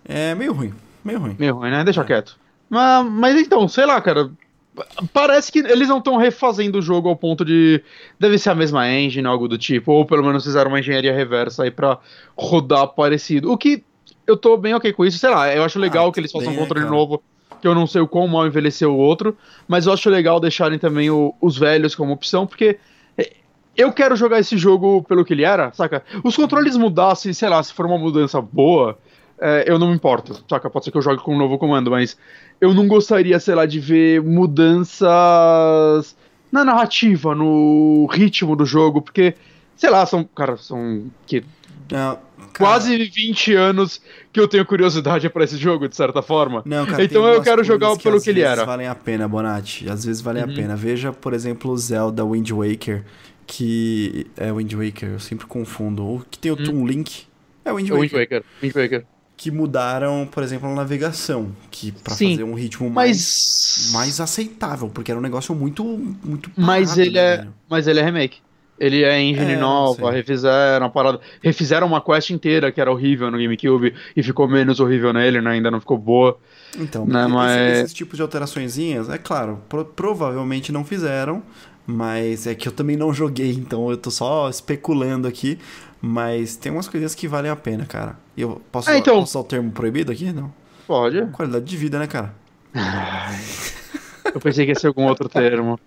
Speaker 2: É meio ruim, meio ruim.
Speaker 1: Meio ruim, né? Deixa
Speaker 2: É.
Speaker 1: quieto. Mas, mas então, sei lá, cara. Parece que eles não estão refazendo o jogo ao ponto de. Deve ser a mesma engine, algo do tipo. Ou pelo menos fizeram uma engenharia reversa aí pra rodar parecido. O que eu tô bem ok com isso. Sei lá, eu acho legal
Speaker 2: Ah,
Speaker 1: que eles façam um controle novo. Que eu não sei o quão mal envelheceu o outro. Mas eu acho legal deixarem também o- os velhos como opção, porque. é, Eu quero jogar esse jogo pelo que ele era, saca? Os controles mudassem, sei lá, se for uma mudança boa, é, eu não me importo, saca? Pode ser que eu jogue com um novo comando, mas eu não gostaria, sei lá, de ver mudanças na narrativa, no ritmo do jogo, porque, sei lá, são, cara, são que
Speaker 2: Não, cara,
Speaker 1: quase 20 anos que eu tenho curiosidade pra esse jogo, de certa forma.
Speaker 2: Não, cara,
Speaker 1: Então eu quero jogar pelo
Speaker 2: às
Speaker 1: que ele
Speaker 2: vezes
Speaker 1: era. Uhum.
Speaker 2: valem a pena, Bonatti. Às vezes valem a pena. Veja, por exemplo, o Zelda Wind Waker, que é Wind Waker, eu sempre confundo. O que tem o Toon Link é o Wind
Speaker 1: Uhum. É
Speaker 2: Waker.
Speaker 1: Wind Waker, Wind Waker.
Speaker 2: Que mudaram, por exemplo, a navegação, que
Speaker 1: Sim,
Speaker 2: fazer um ritmo mais,
Speaker 1: Mas.
Speaker 2: mais aceitável, porque era um negócio muito muito
Speaker 1: Mas
Speaker 2: parado,
Speaker 1: ele
Speaker 2: né,
Speaker 1: é. Mas ele é remake. Ele é engine
Speaker 2: É,
Speaker 1: nova, refizeram a parada. Refizeram uma quest inteira que era horrível no GameCube e ficou menos horrível nele, né? Ainda não ficou boa.
Speaker 2: Então,
Speaker 1: Né, mas-
Speaker 2: esses tipos de alteraçõezinhas, é claro, pro- provavelmente não fizeram, mas é que eu também não joguei, então eu tô só especulando aqui. Mas tem umas coisinhas que valem a pena, cara. E eu posso,
Speaker 1: É, então-
Speaker 2: posso usar o termo proibido aqui? Não.
Speaker 1: Pode.
Speaker 2: Qualidade de vida, né, cara?
Speaker 1: Eu pensei que ia ser algum outro termo.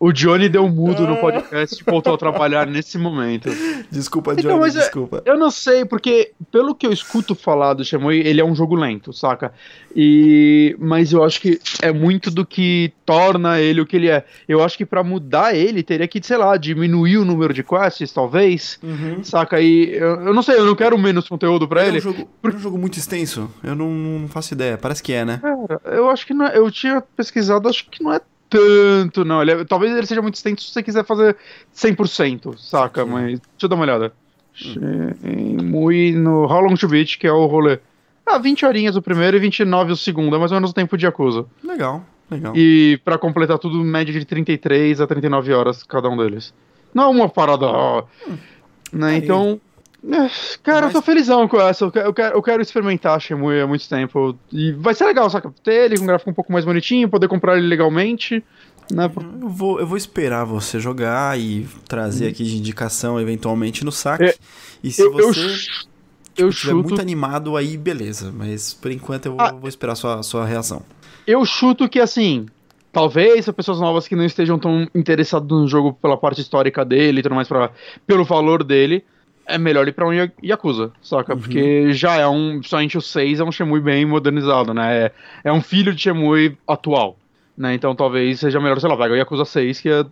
Speaker 1: O Johnny deu mudo no podcast e voltou a trabalhar nesse momento.
Speaker 2: Desculpa,
Speaker 1: Então,
Speaker 2: Johnny,
Speaker 1: mas é-
Speaker 2: desculpa.
Speaker 1: Eu não sei, porque pelo que eu escuto falar do Shenmue, ele é um jogo lento, saca? E mas eu acho que é muito do que torna ele o que ele é. Eu acho que pra mudar ele teria que, sei lá, diminuir o número de quests, talvez.
Speaker 2: Uhum.
Speaker 1: Saca? E eu, eu não sei, eu não quero menos conteúdo pra
Speaker 2: Ele é um, jogo, é um jogo muito extenso? Eu não, não faço ideia. Parece que é, né?
Speaker 1: Cara, eu acho que não é, eu tinha pesquisado, acho que não é tanto, não. Ele é- talvez ele seja muito extenso se você quiser fazer 100%, saca?
Speaker 2: Sim.
Speaker 1: Mas deixa eu dar uma olhada. Shenmue no How Long to Beat, que é o rolê. Ah, 20 horinhas o primeiro e 29 o segundo, é mais ou menos o tempo de Yakuza.
Speaker 2: Legal, legal.
Speaker 1: E pra completar tudo, média de 33 a 39 horas cada um deles. Não é uma parada, ó, né?
Speaker 2: aí.
Speaker 1: Então, é, cara, eu tô
Speaker 2: Mas-
Speaker 1: felizão com essa. Eu quero, eu quero, eu experimentar Shenmue há muito tempo. E vai ser legal, saca? Ter ele com um gráfico um pouco mais bonitinho, poder comprar ele legalmente, né? Por-
Speaker 2: Eu vou, eu vou esperar você jogar e trazer aqui de indicação eventualmente no saque.
Speaker 1: É,
Speaker 2: e se
Speaker 1: Eu, eu,
Speaker 2: você
Speaker 1: eu
Speaker 2: estiver
Speaker 1: chuto.
Speaker 2: muito animado, aí beleza. Mas por enquanto eu
Speaker 1: Ah.
Speaker 2: vou esperar sua, sua reação.
Speaker 1: Eu chuto que assim. Talvez as pessoas novas que não estejam tão interessadas no jogo pela parte histórica dele e tudo mais, pra, pelo valor dele, é melhor ir pra um Ya- Yakuza, saca? Porque já é um. Somente o 6 é um Shemui bem modernizado, né? É, é um filho de Shemui atual, né? Então talvez seja melhor, sei lá, pega o Yakuza 6, que é.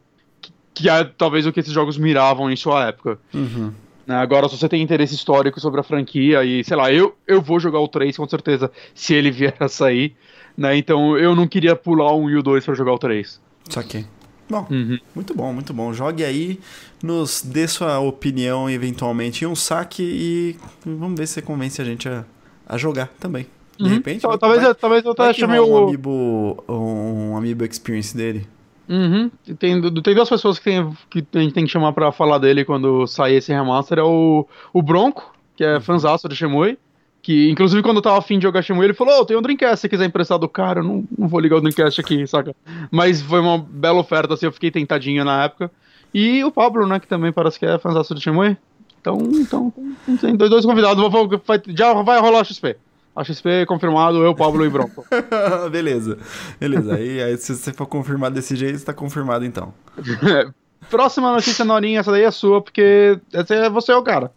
Speaker 1: Que é talvez o que esses jogos miravam em sua época.
Speaker 2: Uhum.
Speaker 1: Né, agora, se você tem interesse histórico sobre a franquia e, sei lá, eu, eu vou jogar o 3 com certeza, se ele vier a sair, né? Então eu não queria pular um e o 2 pra jogar o 3.
Speaker 2: Saquei. Bom, uhum. muito bom, muito bom. Jogue aí, nos dê sua opinião eventualmente em um saque e vamos ver se você convence a gente a, a jogar também. De uhum. repente.
Speaker 1: Talvez, vai, talvez eu até chame
Speaker 2: um amiibo, um amiibo experience dele.
Speaker 1: Uhum. Tem, tem duas pessoas que, tem, que a gente tem que chamar pra falar dele quando sair esse remaster. É o, o Bronco, que é uhum. fanzaço de Shemui. Que, inclusive, quando eu tava afim de jogar Shemui, ele falou: Ô, oh, tem um Dreamcast se quiser emprestar do cara. Eu não, não vou ligar o Dreamcast aqui, saca? Mas foi uma bela oferta, assim, eu fiquei tentadinho na época. E o Pablo, né, que também parece que é fanzaço de Shemui. Então, então, tem dois, dois convidados. Vou, vou, vai, já vai rolar XP. A XP confirmado, eu, Pablo e Bronco.
Speaker 2: Beleza. Beleza. Aí, aí, se você for confirmado desse jeito, está confirmado então.
Speaker 1: Próxima notícia, Norinha, essa daí é sua, porque é, você é o cara.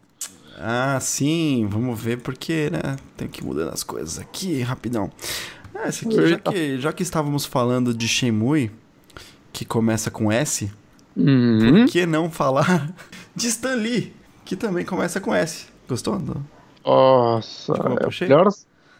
Speaker 2: Ah, sim. Vamos ver porque, né? Tem que mudar as coisas aqui rapidão. Ah, esse aqui, já que, já que estávamos falando de Shenmue, que começa com S, uhum. por que não falar de Stan Lee, que também começa com S? Gostou?
Speaker 1: Nossa, é melhor,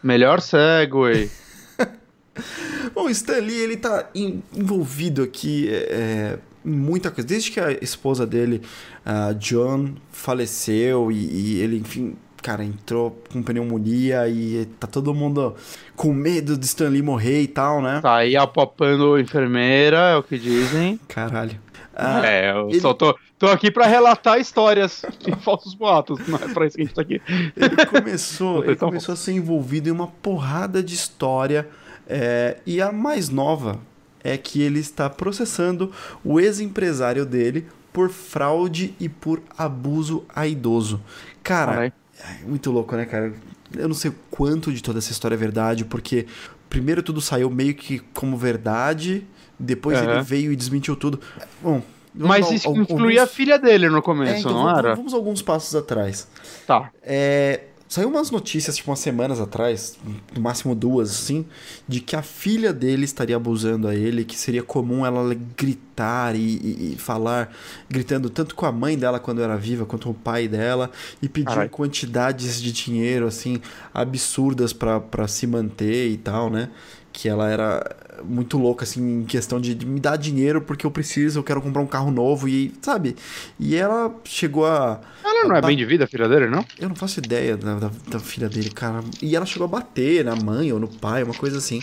Speaker 1: melhor segue.
Speaker 2: Bom, o Stan Lee, ele tá envolvido aqui é, em muita coisa. Desde que a esposa dele, a John, faleceu e, e ele, enfim, cara, entrou com pneumonia e tá todo mundo com medo de Stan Lee morrer e tal, né?
Speaker 1: Tá aí apopando enfermeira, é o que dizem.
Speaker 2: Caralho.
Speaker 1: Ah, é, eu ele... só tô, tô aqui para relatar histórias e falsos boatos, não é pra isso que a gente tá aqui.
Speaker 2: Ele começou, ele começou a ser envolvido em uma porrada de história, é, e a mais nova é que ele está processando o ex-empresário dele por fraude e por abuso a idoso. Cara, é muito louco, né, cara? Eu não sei quanto de toda essa história é verdade, porque primeiro tudo saiu meio que como verdade, depois uhum. ele veio e desmentiu tudo. Bom.
Speaker 1: Mas isso incluía alguns... a filha dele no começo, é, então não
Speaker 2: vamos,
Speaker 1: era?
Speaker 2: Vamos alguns passos atrás.
Speaker 1: Tá.
Speaker 2: É, Saiu umas notícias, tipo, umas semanas atrás, no máximo duas, assim, de que a filha dele estaria abusando a ele, que seria comum ela gritar e, e, e falar, gritando tanto com a mãe dela quando era viva, quanto com o pai dela, e pedir quantidades de dinheiro, assim, absurdas para se manter e tal, né? Que ela era muito louca, assim, em questão de, de, me dar dinheiro porque eu preciso, eu quero comprar um carro novo e, sabe? E ela chegou a.
Speaker 1: Ela não
Speaker 2: a
Speaker 1: é bem de vida, a filha dele, não?
Speaker 2: Eu não faço ideia da, da, da, filha dele, cara. E ela chegou a bater na mãe ou no pai, uma coisa assim.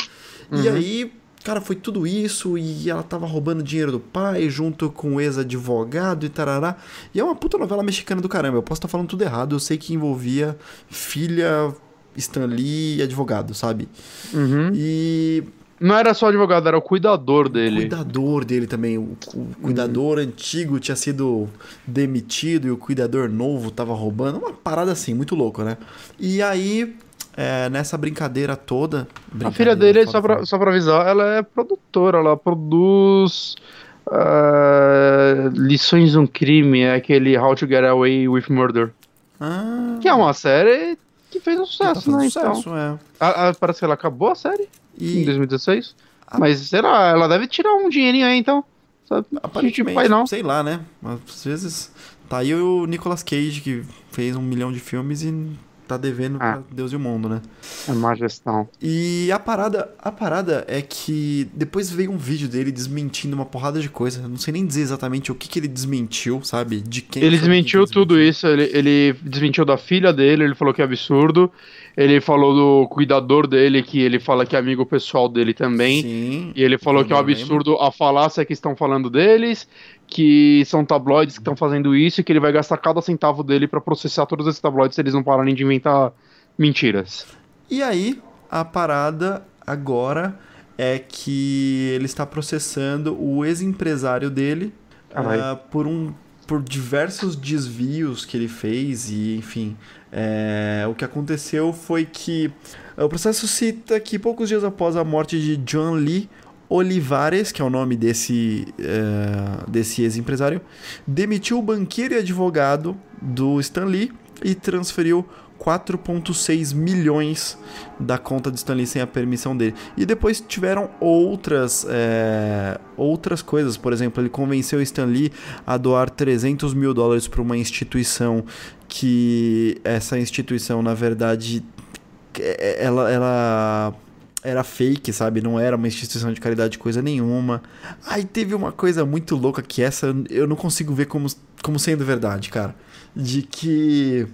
Speaker 2: Uhum. E aí, cara, foi tudo isso e ela tava roubando dinheiro do pai junto com o ex-advogado e tarará. E é uma puta novela mexicana do caramba. Eu posso estar falando tudo errado, eu sei que envolvia filha. Stan Lee e advogado, sabe?
Speaker 1: Uhum.
Speaker 2: E
Speaker 1: não era só advogado, era o cuidador dele.
Speaker 2: O cuidador dele também. O, o cuidador uhum. antigo tinha sido demitido e o cuidador novo tava roubando. Uma parada assim, muito louco, né? E aí, é, nessa brincadeira toda. Brincadeira,
Speaker 1: a filha dele, só pra, só pra avisar, ela é produtora, ela produz. Uh, Lições de um Crime, é aquele How to Get Away with Murder.
Speaker 2: Ah.
Speaker 1: Que é uma série que fez um sucesso, tá né?
Speaker 2: Sucesso, então. é.
Speaker 1: a, a, parece que ela acabou a série. E... Em 2016? Ah. Mas será? Ela deve tirar um dinheirinho aí, então.
Speaker 2: Sabe? Aparentemente, pai, não. sei lá, né? Às vezes. Tá aí o Nicolas Cage, que fez um milhão de filmes e tá devendo ah. pra Deus e o mundo, né?
Speaker 1: É má gestão.
Speaker 2: E a parada, a parada é que depois veio um vídeo dele desmentindo uma porrada de coisa. não sei nem dizer exatamente o que, que ele desmentiu, sabe? De quem
Speaker 1: Ele desmentiu tudo isso. Ele, ele desmentiu da filha dele, ele falou que é absurdo. Ele falou do cuidador dele, que ele fala que é amigo pessoal dele também.
Speaker 2: Sim,
Speaker 1: e ele falou que é um absurdo lembro. a falácia que estão falando deles, que são tabloides que estão fazendo isso e que ele vai gastar cada centavo dele para processar todos esses tabloides se eles não pararem de inventar mentiras.
Speaker 2: E aí, a parada agora é que ele está processando o ex-empresário dele uh, por um por diversos desvios que ele fez e enfim é, o que aconteceu foi que o processo cita que poucos dias após a morte de John Lee Olivares, que é o nome desse, é, desse ex-empresário, demitiu o banqueiro e advogado do Stan Lee e transferiu 4,6 milhões da conta de Stanley sem a permissão dele. E depois tiveram outras, é, outras coisas. Por exemplo, ele convenceu Stanley a doar 300 mil dólares para uma instituição que essa instituição, na verdade, é, ela, ela era fake, sabe? Não era uma instituição de caridade coisa nenhuma. Aí teve uma coisa muito louca que essa eu não consigo ver como, como sendo verdade, cara. De que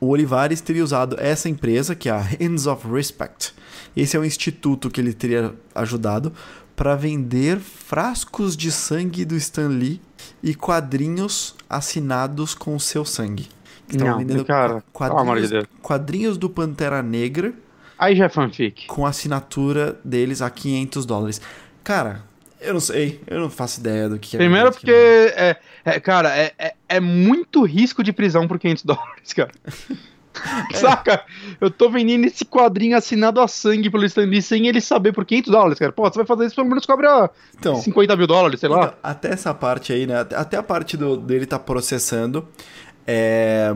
Speaker 2: o Olivares teria usado essa empresa, que é a Hands of Respect. Esse é o instituto que ele teria ajudado para vender frascos de sangue do Stan Lee e quadrinhos assinados com o seu sangue.
Speaker 1: Não, vendendo cara,
Speaker 2: quadrinhos, de quadrinhos do Pantera Negra.
Speaker 1: Aí já é fanfic.
Speaker 2: Com a assinatura deles a 500 dólares. Cara, eu não sei, eu não faço ideia do que
Speaker 1: é. Primeiro porque, é, é, cara, é, é, é, muito risco de prisão por 500 dólares, cara. É. Saca? Eu tô vendendo esse quadrinho assinado a sangue pelo Stanley sem ele saber por 500 dólares, cara. Pô, você vai fazer isso pelo menos cobra então, 50 mil dólares, sei lá. Então,
Speaker 2: até essa parte aí, né? Até a parte do, dele tá processando. É,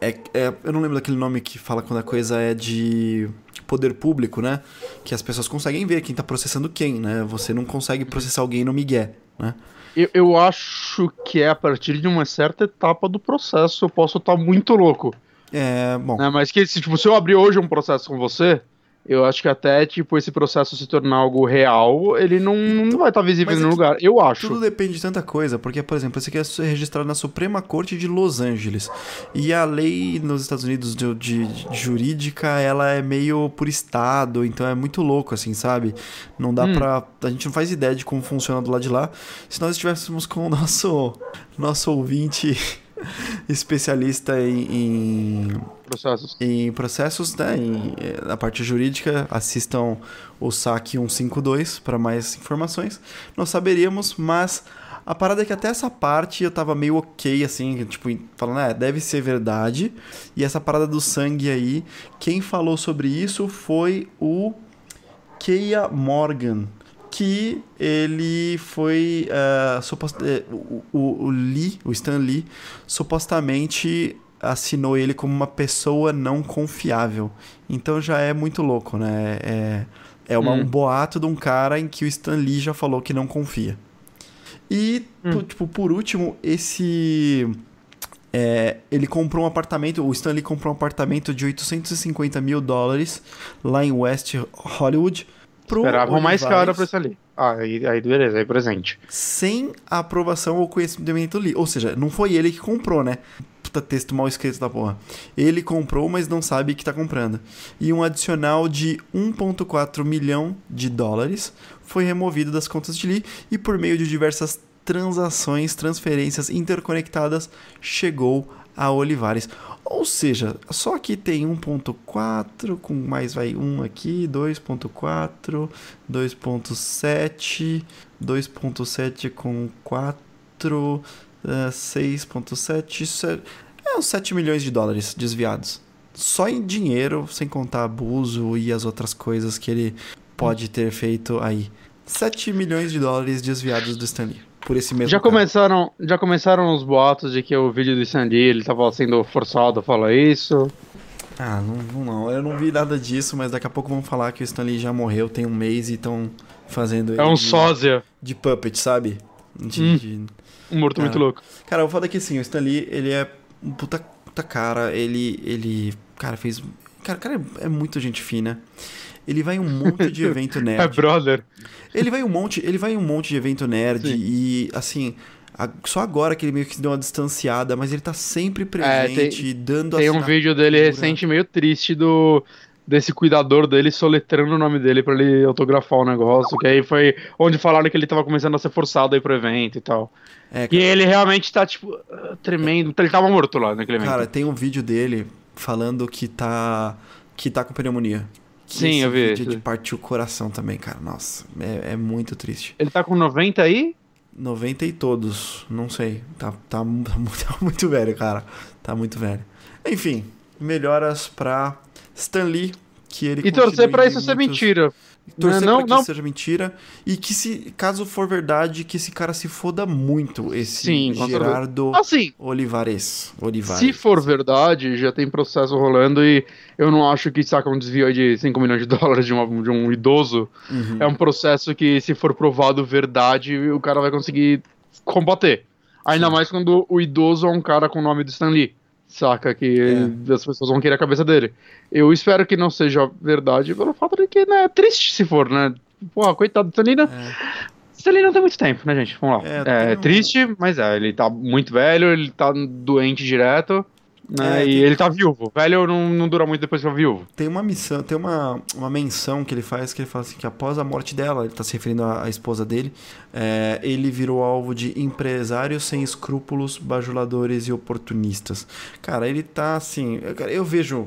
Speaker 2: é, é, eu não lembro daquele nome que fala quando a coisa é de poder público, né? Que as pessoas conseguem ver quem tá processando quem, né? Você não consegue processar alguém no Miguel, né?
Speaker 1: Eu, eu acho que é a partir de uma certa etapa do processo. Eu posso estar tá muito louco.
Speaker 2: É, bom.
Speaker 1: Né? Mas que se, tipo, se eu abrir hoje um processo com você, eu acho que até, tipo, esse processo se tornar algo real, ele não, não vai estar tá visível em nenhum lugar. Eu acho.
Speaker 2: Tudo depende de tanta coisa, porque, por exemplo, esse aqui é registrado na Suprema Corte de Los Angeles. E a lei nos Estados Unidos de, de, de jurídica, ela é meio por estado, então é muito louco, assim, sabe? Não dá hum. pra. A gente não faz ideia de como funciona do lado de lá. Se nós estivéssemos com o nosso, nosso ouvinte especialista em, em,
Speaker 1: processos,
Speaker 2: em processos né, em, eh, na parte jurídica, assistam o SAC 152 para mais informações. Nós saberíamos, mas a parada é que até essa parte eu tava meio ok, assim, tipo, falando, é, deve ser verdade. E essa parada do sangue aí, quem falou sobre isso foi o Keia Morgan, que ele foi uh, supost... Eh, o, o, o, Lee, o Stan Lee, supostamente assinou ele como uma pessoa não confiável. Então já é muito louco, né? É, é uma, hum. um boato de um cara em que o Stan Lee já falou que não confia. E, hum. tipo, por último, esse... É, ele comprou um apartamento, o Stanley comprou um apartamento de 850 mil dólares lá em West Hollywood
Speaker 1: pro Esperavam mais caro pra isso ali. Ah, aí, aí beleza, aí presente.
Speaker 2: Sem a aprovação ou conhecimento ali. Ou seja, não foi ele que comprou, né? Puta texto mal escrito da porra. Ele comprou, mas não sabe que tá comprando. E um adicional de 1,4 milhão de dólares foi removido das contas de Lee e por meio de diversas transações, transferências interconectadas, chegou a Olivares. Ou seja, só que tem 1.4 com mais vai 1 aqui, 2.4, 2.7, 2.7 com 4, 6.7, é uns 7 milhões de dólares desviados. Só em dinheiro, sem contar abuso e as outras coisas que ele pode ter feito aí. 7 milhões de dólares desviados do Stanley por esse mesmo
Speaker 1: já cara. começaram já começaram os boatos de que o vídeo do Sandy ele tava sendo forçado a falar isso?
Speaker 2: Ah não, não eu não vi nada disso mas daqui a pouco vão falar que o Stanley já morreu tem um mês e estão fazendo
Speaker 1: é um de, sósia.
Speaker 2: de puppet sabe?
Speaker 1: De, hum, de... um morto cara, muito louco.
Speaker 2: Cara eu falo que assim o Stanley ele é um puta, puta cara. Ele ele cara fez cara cara é, é muito gente fina ele vai em um monte de evento nerd.
Speaker 1: é brother.
Speaker 2: Ele vai um monte, ele vai em um monte de evento nerd Sim. e assim, só agora que ele meio que deu uma distanciada, mas ele tá sempre presente, é, tem, dando
Speaker 1: Tem um vídeo dele recente meio triste do desse cuidador dele soletrando o nome dele para ele autografar o negócio, que aí foi onde falaram que ele tava começando a ser forçado aí pro evento e tal. É, e ele realmente tá, tipo, tremendo. Ele tava morto lá naquele evento.
Speaker 2: Cara, tem um vídeo dele falando que tá. que tá com pneumonia.
Speaker 1: Sim, eu vi.
Speaker 2: Vídeo de partir o coração também, cara. Nossa, é, é, muito triste.
Speaker 1: Ele tá com 90 aí?
Speaker 2: 90 e todos, não sei. Tá, tá, tá muito velho, cara. Tá muito velho. Enfim, melhoras pra Stan Lee, que ele
Speaker 1: E torcer pra isso ser mentira.
Speaker 2: Torcer
Speaker 1: não,
Speaker 2: pra que
Speaker 1: não.
Speaker 2: seja mentira. E que se, caso for verdade, que esse cara se foda muito, esse
Speaker 1: Sim.
Speaker 2: Gerardo
Speaker 1: Assim,
Speaker 2: Olivares. Olivares.
Speaker 1: se for verdade, já tem processo rolando e eu não acho que saca um desvio de 5 milhões de dólares de, uma- de um idoso.
Speaker 2: Uhum.
Speaker 1: É um processo que, se for provado verdade, o cara vai conseguir combater. Ainda mais quando o idoso é um cara com o nome do Stan Lee. Saca? Que
Speaker 2: É.
Speaker 1: as pessoas vão querer a cabeça dele. Eu espero que não seja verdade, pelo fato de que, né, é triste se for, né? Porra, coitado do né?
Speaker 2: É.
Speaker 1: Não tem muito tempo, né, gente? Vamos lá.
Speaker 2: É,
Speaker 1: é
Speaker 2: um-
Speaker 1: triste, mas é, ele tá muito velho, ele tá doente direto, né?
Speaker 2: É,
Speaker 1: e
Speaker 2: tem-
Speaker 1: ele tá viúvo. Velho não, não dura muito depois que fica viúvo.
Speaker 2: Tem uma missão, tem uma, uma menção que ele faz que ele fala assim que após a morte dela, ele tá se referindo à, à esposa dele, é, ele virou alvo de empresários sem escrúpulos, bajuladores e oportunistas. Cara, ele tá assim, eu- cara, eu vejo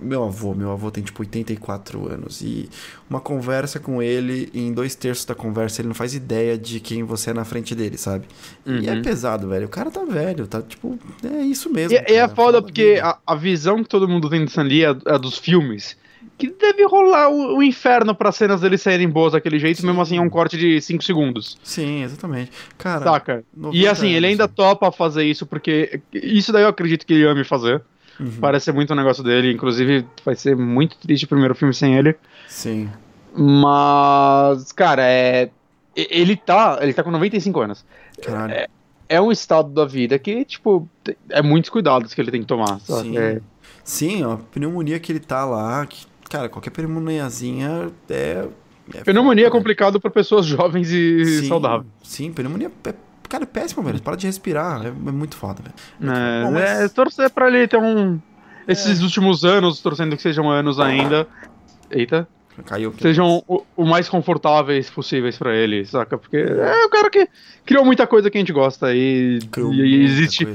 Speaker 2: meu avô, meu avô tem tipo 84 anos e uma conversa com ele, em dois terços da conversa ele não faz ideia de quem você é na frente dele, sabe? E é
Speaker 1: Uhum.
Speaker 2: pesado, velho. O cara tá velho, tá tipo, é isso mesmo.
Speaker 1: E, é
Speaker 2: cara,
Speaker 1: foda
Speaker 2: fala
Speaker 1: porque a, a visão que todo mundo tem de Stan Lee é, é dos filmes. Que deve rolar o, o inferno pra cenas dele saírem boas daquele jeito,
Speaker 2: Sim.
Speaker 1: mesmo assim é um corte de 5 segundos.
Speaker 2: Sim, exatamente. Cara,
Speaker 1: Saca?
Speaker 2: 90
Speaker 1: E assim, ele
Speaker 2: anos,
Speaker 1: ainda
Speaker 2: né?
Speaker 1: topa fazer isso, porque isso daí eu acredito que ele ame fazer.
Speaker 2: Uhum.
Speaker 1: Parece muito um negócio dele. Inclusive, vai ser muito triste o primeiro filme sem ele.
Speaker 2: Sim.
Speaker 1: Mas, cara, é. Ele tá. Ele tá com 95 anos.
Speaker 2: Caralho.
Speaker 1: É um estado da vida que, tipo, é muitos cuidados que ele tem que tomar. Sabe?
Speaker 2: Sim.
Speaker 1: É,
Speaker 2: Sim, ó, a pneumonia que ele tá lá, que, cara, qualquer pneumoniazinha é. é
Speaker 1: pneumonia é
Speaker 2: foda,
Speaker 1: complicado pra pessoas jovens e.
Speaker 2: Sim,
Speaker 1: saudáveis.
Speaker 2: Sim, pneumonia é. Cara, é péssimo, velho. Para de respirar. É, é muito foda, velho.
Speaker 1: É,
Speaker 2: Bom, mas-
Speaker 1: é, torcer pra ele ter um. Esses últimos anos, torcendo que sejam anos ainda. Eita.
Speaker 2: Caiu aqui.
Speaker 1: Sejam o, o mais confortáveis possíveis pra ele, saca? Porque é o cara que criou muita coisa que a gente gosta e,
Speaker 2: Criou
Speaker 1: e existe,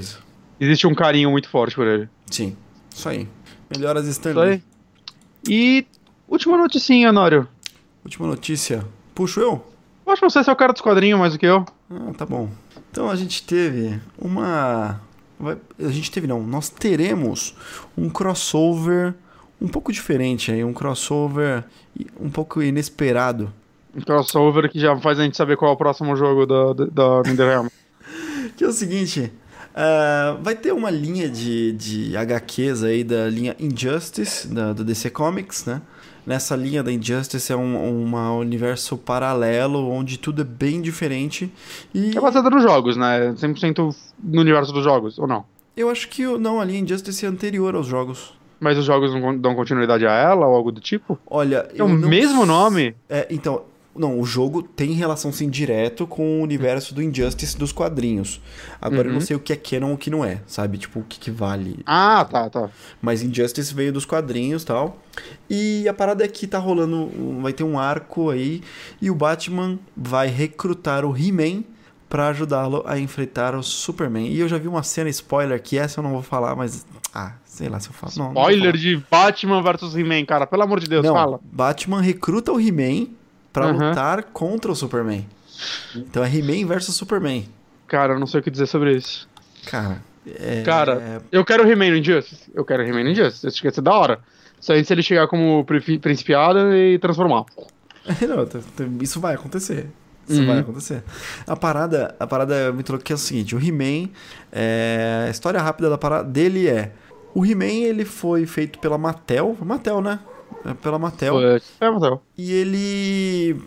Speaker 1: existe um carinho muito forte por ele.
Speaker 2: Sim. Isso aí. Melhoras Stanley.
Speaker 1: E última noticinha, Honório.
Speaker 2: Última notícia. Puxo eu?
Speaker 1: Eu acho que você é o cara dos quadrinhos mais do que eu.
Speaker 2: Ah, tá bom. Então a gente teve uma. A gente teve, não. Nós teremos um crossover um pouco diferente aí. Um crossover um pouco inesperado.
Speaker 1: Um crossover que já faz a gente saber qual é o próximo jogo da, da, da Netherrealm.
Speaker 2: Que é o seguinte. Ah, vai ter uma linha de, de HQs aí da linha Injustice, da, do DC Comics, né? Nessa linha da Injustice é um, uma universo paralelo, onde tudo é bem diferente. E
Speaker 1: É baseado nos jogos, né? 100% no universo dos jogos, ou não?
Speaker 2: eu acho que o- não, a linha Injustice é anterior aos jogos.
Speaker 1: Mas os jogos não dão continuidade a ela ou algo do tipo?
Speaker 2: Olha,
Speaker 1: É o mesmo nome?
Speaker 2: É, então, não, o jogo tem relação sim direto com o universo do Injustice dos quadrinhos. Agora eu não
Speaker 1: Uhum.
Speaker 2: sei o que é canon e o que não é, sabe? Tipo, o que, que vale.
Speaker 1: Ah, tá, tá.
Speaker 2: Mas Injustice veio dos quadrinhos e tal. E a parada é que tá rolando, vai ter um arco aí e o Batman vai recrutar o He-Man pra ajudá-lo a enfrentar o Superman. E eu já vi uma cena spoiler que essa eu não vou falar, mas ah, sei lá se eu falo. Não, não
Speaker 1: Spoiler
Speaker 2: falar.
Speaker 1: de Batman versus He-Man, cara. Pelo amor de Deus,
Speaker 2: Não,
Speaker 1: fala.
Speaker 2: Batman recruta o He-Man pra
Speaker 1: Aham.
Speaker 2: lutar contra o Superman. Então é He-Man versus Superman.
Speaker 1: Cara, eu não sei o que dizer sobre isso.
Speaker 2: Cara, é...
Speaker 1: Cara, eu quero He-Man no Injustice. Eu quero He-Man no Injustice. Acho que ia ser da hora. Só se ele chegar como pri- principiada e transformar.
Speaker 2: Não, isso vai acontecer. Isso
Speaker 1: Uhum.
Speaker 2: vai acontecer. A parada, a parada é muito louca que é o seguinte, o He-Man, é, a história rápida da parada dele é, o He-Man ele foi feito pela Mattel, Mattel, né? É pela Mattel.
Speaker 1: É, Marcelo.
Speaker 2: E ele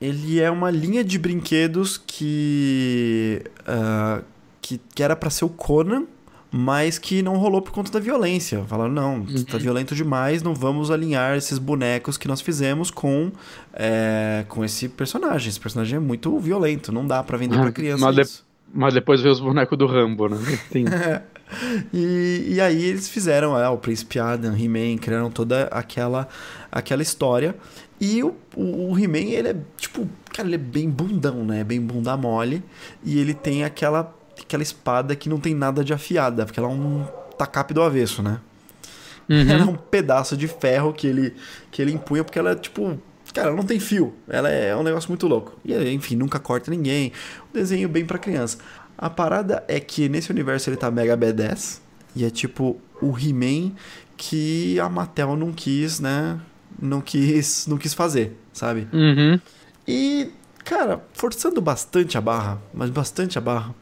Speaker 2: ele é uma linha de brinquedos que ah, que, que era pra ser o Conan, mas que não rolou por conta da violência. Falaram, não,
Speaker 1: Uhum.
Speaker 2: tá violento demais, não vamos alinhar esses bonecos que nós fizemos com é, com esse personagem. Esse personagem é muito violento, não dá pra vender pra criança
Speaker 1: Mas de-. Mas depois veio os bonecos do Rambo, né? Tem...
Speaker 2: E, e aí eles fizeram é, o Príncipe Adam, He-Man, criaram toda aquela, aquela história. E o, o, o He-Man, ele é, tipo, cara, ele é bem bundão, né? Bem bunda mole. E ele tem aquela, aquela espada que não tem nada de afiada, porque ela é um tacape do avesso, né? Ela é
Speaker 1: Uhum.
Speaker 2: um pedaço de ferro que ele, que ele empunha, porque ela é, tipo... Cara, não tem fio. Ela é um negócio muito louco. E, enfim, nunca corta ninguém. Um desenho bem pra criança. A parada é que nesse universo ele tá mega B10. E é tipo o He-Man que a Mattel não quis, né? não quis, não quis fazer, sabe?
Speaker 1: Uhum.
Speaker 2: E, cara, forçando bastante a barra, mas bastante a barra,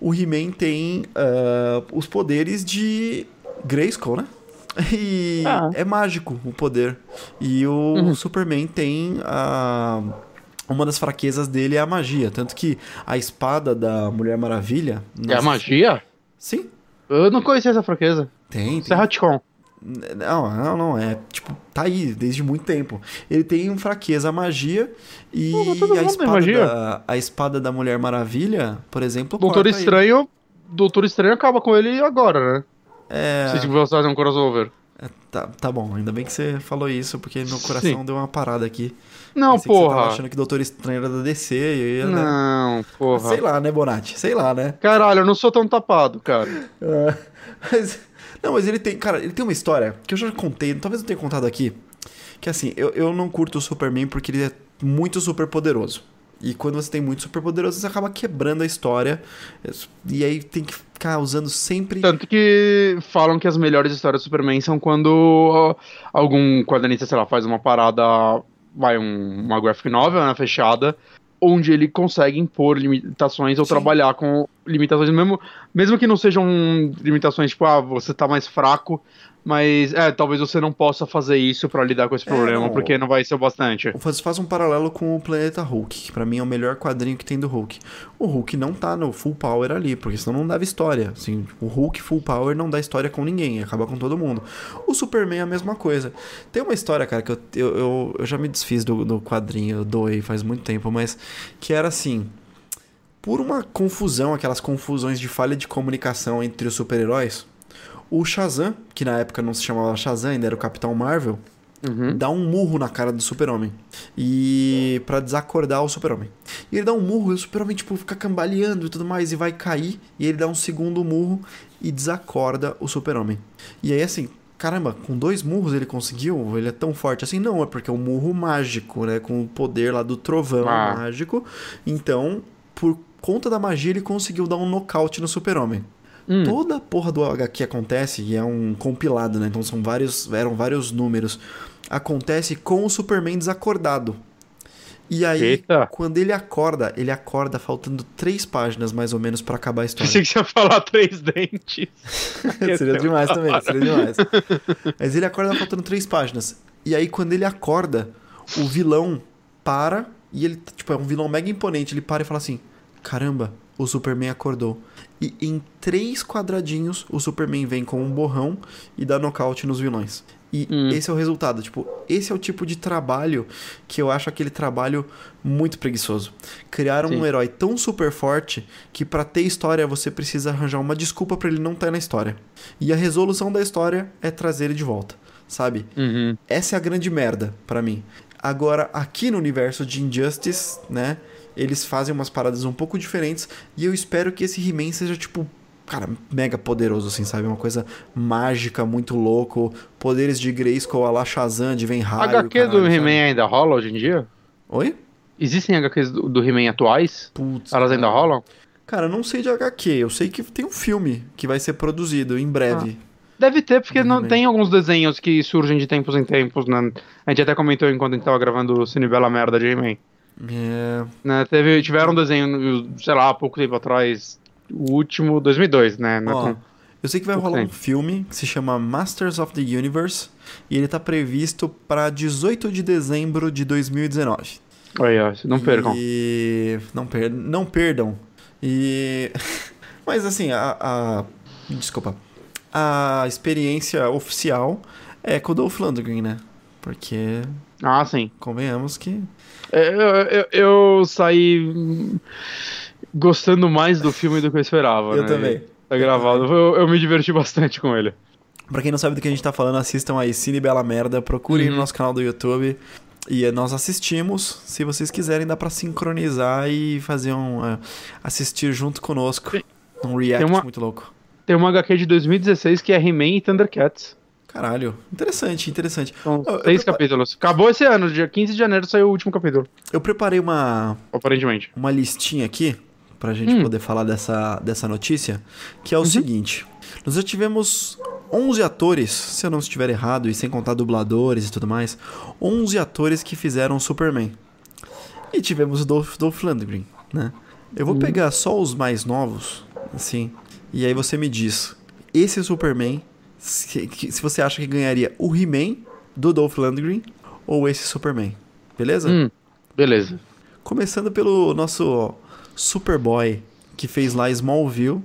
Speaker 2: o He-Man tem ah, os poderes de Grayskull, né? E
Speaker 1: Ah.
Speaker 2: é mágico o poder. E o
Speaker 1: Uhum.
Speaker 2: Superman tem a. Uma das fraquezas dele é a magia. Tanto que a espada da Mulher Maravilha.
Speaker 1: É a magia?
Speaker 2: Sim.
Speaker 1: Eu não conhecia essa fraqueza.
Speaker 2: Tem,
Speaker 1: Isso é retcon.
Speaker 2: Não, não, não. É tipo, tá aí desde muito tempo. Ele tem fraqueza à magia e
Speaker 1: Pô, todo
Speaker 2: a, espada
Speaker 1: magia.
Speaker 2: da, a espada da Mulher Maravilha, por exemplo.
Speaker 1: Doutor
Speaker 2: corta ele.
Speaker 1: Estranho. Doutor Estranho acaba com ele agora, né?
Speaker 2: É,
Speaker 1: Se você fazer um crossover.
Speaker 2: É, tá, tá bom, ainda bem que você falou isso, porque meu
Speaker 1: Sim.
Speaker 2: coração deu uma parada aqui.
Speaker 1: Não,
Speaker 2: Pensei que você tava
Speaker 1: porra.
Speaker 2: achando que Doutor Estranho era da DC e ia, né?
Speaker 1: Não, porra.
Speaker 2: Sei lá, né, Bonatti? Sei lá, né?
Speaker 1: Caralho, eu não sou tão tapado, cara.
Speaker 2: É, mas, não, mas ele tem, cara, ele tem uma história que eu já contei, talvez eu tenha contado aqui, que assim, eu, eu não curto o Superman porque ele é muito super poderoso. E quando você tem muito super poderoso, você acaba quebrando a história. E aí tem que ficar usando sempre.
Speaker 1: Tanto que falam que as melhores histórias do Superman são quando algum quadrinista, sei lá, faz uma parada, vai, um- uma graphic novel, né, fechada, onde ele consegue impor limitações ou
Speaker 2: Sim.
Speaker 1: trabalhar com limitações, mesmo, mesmo que não sejam limitações tipo, ah, você tá mais fraco, mas é, talvez você não possa fazer isso pra lidar com esse
Speaker 2: É,
Speaker 1: problema,
Speaker 2: não.
Speaker 1: porque não vai ser o bastante.
Speaker 2: Faz, faz um paralelo com o Planeta Hulk, que pra mim é o melhor quadrinho que tem do Hulk. O Hulk não tá no full power ali, porque senão não dava história. Assim, o Hulk full power não dá história com ninguém, acaba com todo mundo. O Superman é a mesma coisa. Tem uma história, cara, que eu, eu, eu, eu já me desfiz do, do quadrinho, eu doei faz muito tempo, mas que era assim. Por uma confusão, aquelas confusões de falha de comunicação entre os super-heróis, o Shazam, que na época não se chamava Shazam, ainda era o Capitão Marvel,
Speaker 1: Uhum.
Speaker 2: dá um murro na cara do super-homem. E para desacordar o super-homem. E ele dá um murro e o super-homem tipo fica cambaleando e tudo mais e vai cair, e ele dá um segundo murro e desacorda o super-homem. E aí assim, caramba, com dois murros ele conseguiu? Ele é tão forte assim? Não, é porque é um murro mágico, né, com o poder lá do trovão
Speaker 1: Ah.
Speaker 2: mágico. Então, por conta da magia ele conseguiu dar um nocaute no super-homem.
Speaker 1: Hum.
Speaker 2: Toda a porra do HQ acontece, e é um compilado, né? Então são vários, eram vários números. Acontece com o Superman desacordado. E aí,
Speaker 1: Eita.
Speaker 2: quando ele acorda, ele acorda faltando três páginas mais ou menos pra acabar a história.
Speaker 1: Pensei que você ia falar três dentes.
Speaker 2: seria demais também, seria demais. Mas ele acorda faltando três páginas. E aí, quando ele acorda, o vilão para e ele, tipo, é um vilão mega imponente. Ele para e fala assim: Caramba, o Superman acordou. E em três quadradinhos, o Superman vem com um borrão e dá nocaute nos vilões. E
Speaker 1: Hum.
Speaker 2: esse é o resultado. Tipo, esse é o tipo de trabalho que eu acho aquele trabalho muito preguiçoso. Criaram
Speaker 1: Sim.
Speaker 2: um herói tão super forte que pra ter história você precisa arranjar uma desculpa pra ele não estar na história. E a resolução da história é trazer ele de volta, sabe?
Speaker 1: Uhum.
Speaker 2: Essa é a grande merda pra mim. Agora, aqui no universo de Injustice, né? Eles fazem umas paradas um pouco diferentes. E eu espero que esse He-Man seja, tipo, cara, mega poderoso, assim, sabe? Uma coisa mágica, muito louco. Poderes de Grayskull, a la Shazam, de vem raio.
Speaker 1: HQ do
Speaker 2: caralho,
Speaker 1: He-Man
Speaker 2: sabe?
Speaker 1: ainda rola hoje em dia?
Speaker 2: Oi?
Speaker 1: Existem HQs do, do He-Man atuais?
Speaker 2: Putz.
Speaker 1: Elas ainda
Speaker 2: cara.
Speaker 1: rolam?
Speaker 2: Cara, eu não sei de HQ. Eu sei que tem um filme que vai ser produzido em breve.
Speaker 1: Deve ter, porque
Speaker 2: Do
Speaker 1: não,
Speaker 2: He-Man.
Speaker 1: tem alguns desenhos que surgem de tempos em tempos, né? A gente até comentou enquanto a gente tava gravando o Cine Bela Merda de He-Man.
Speaker 2: É.
Speaker 1: Né? Teve, tiveram um desenho, sei lá, há pouco tempo atrás, o último, 2002, né?
Speaker 2: Ó,
Speaker 1: tão-
Speaker 2: eu sei que vai rolar um
Speaker 1: tempo.
Speaker 2: filme que se chama Masters of the Universe e ele tá previsto para 18 de dezembro de 2019.
Speaker 1: Aí, ó, não percam.
Speaker 2: E não, per... não perdam. E mas assim, a, a- desculpa. A experiência oficial é com o Dolph Lundgren, né? Porque
Speaker 1: Ah, sim.
Speaker 2: convenhamos que
Speaker 1: Eu, eu, eu saí hum, gostando mais do filme do que eu esperava.
Speaker 2: eu
Speaker 1: né?
Speaker 2: também.
Speaker 1: Tá gravado. Eu, eu me diverti bastante com ele.
Speaker 2: Pra quem não sabe do que a gente tá falando, assistam aí Cine Bela Merda, procurem no
Speaker 1: Uhum.
Speaker 2: nosso canal do YouTube. E nós assistimos. Se vocês quiserem, dá pra sincronizar e fazer um. eh, assistir junto conosco. Um react
Speaker 1: uma-
Speaker 2: muito louco.
Speaker 1: Tem uma HQ de 2016 que é He-Man e Thundercats.
Speaker 2: Caralho. Interessante, interessante.
Speaker 1: São
Speaker 2: Eu-
Speaker 1: seis capítulos. Acabou esse ano, dia 15 de janeiro saiu o último capítulo,
Speaker 2: Eu preparei uma,
Speaker 1: aparentemente.
Speaker 2: uma listinha aqui pra gente
Speaker 1: Hum.
Speaker 2: poder falar dessa, dessa notícia, que é o
Speaker 1: Uhum.
Speaker 2: seguinte. Nós já tivemos 11 atores, se eu não estiver errado, e sem contar dubladores e tudo mais, 11 atores que fizeram Superman. E tivemos o Dolph, Dolph Lundgren, né? Eu vou pegar só os mais novos, assim, e aí você me diz, esse Superman, se, se você acha que ganharia o He-Man do Dolph Lundgren ou esse Superman, beleza?
Speaker 1: Hum, beleza.
Speaker 2: Começando pelo nosso Superboy, que fez lá Smallville,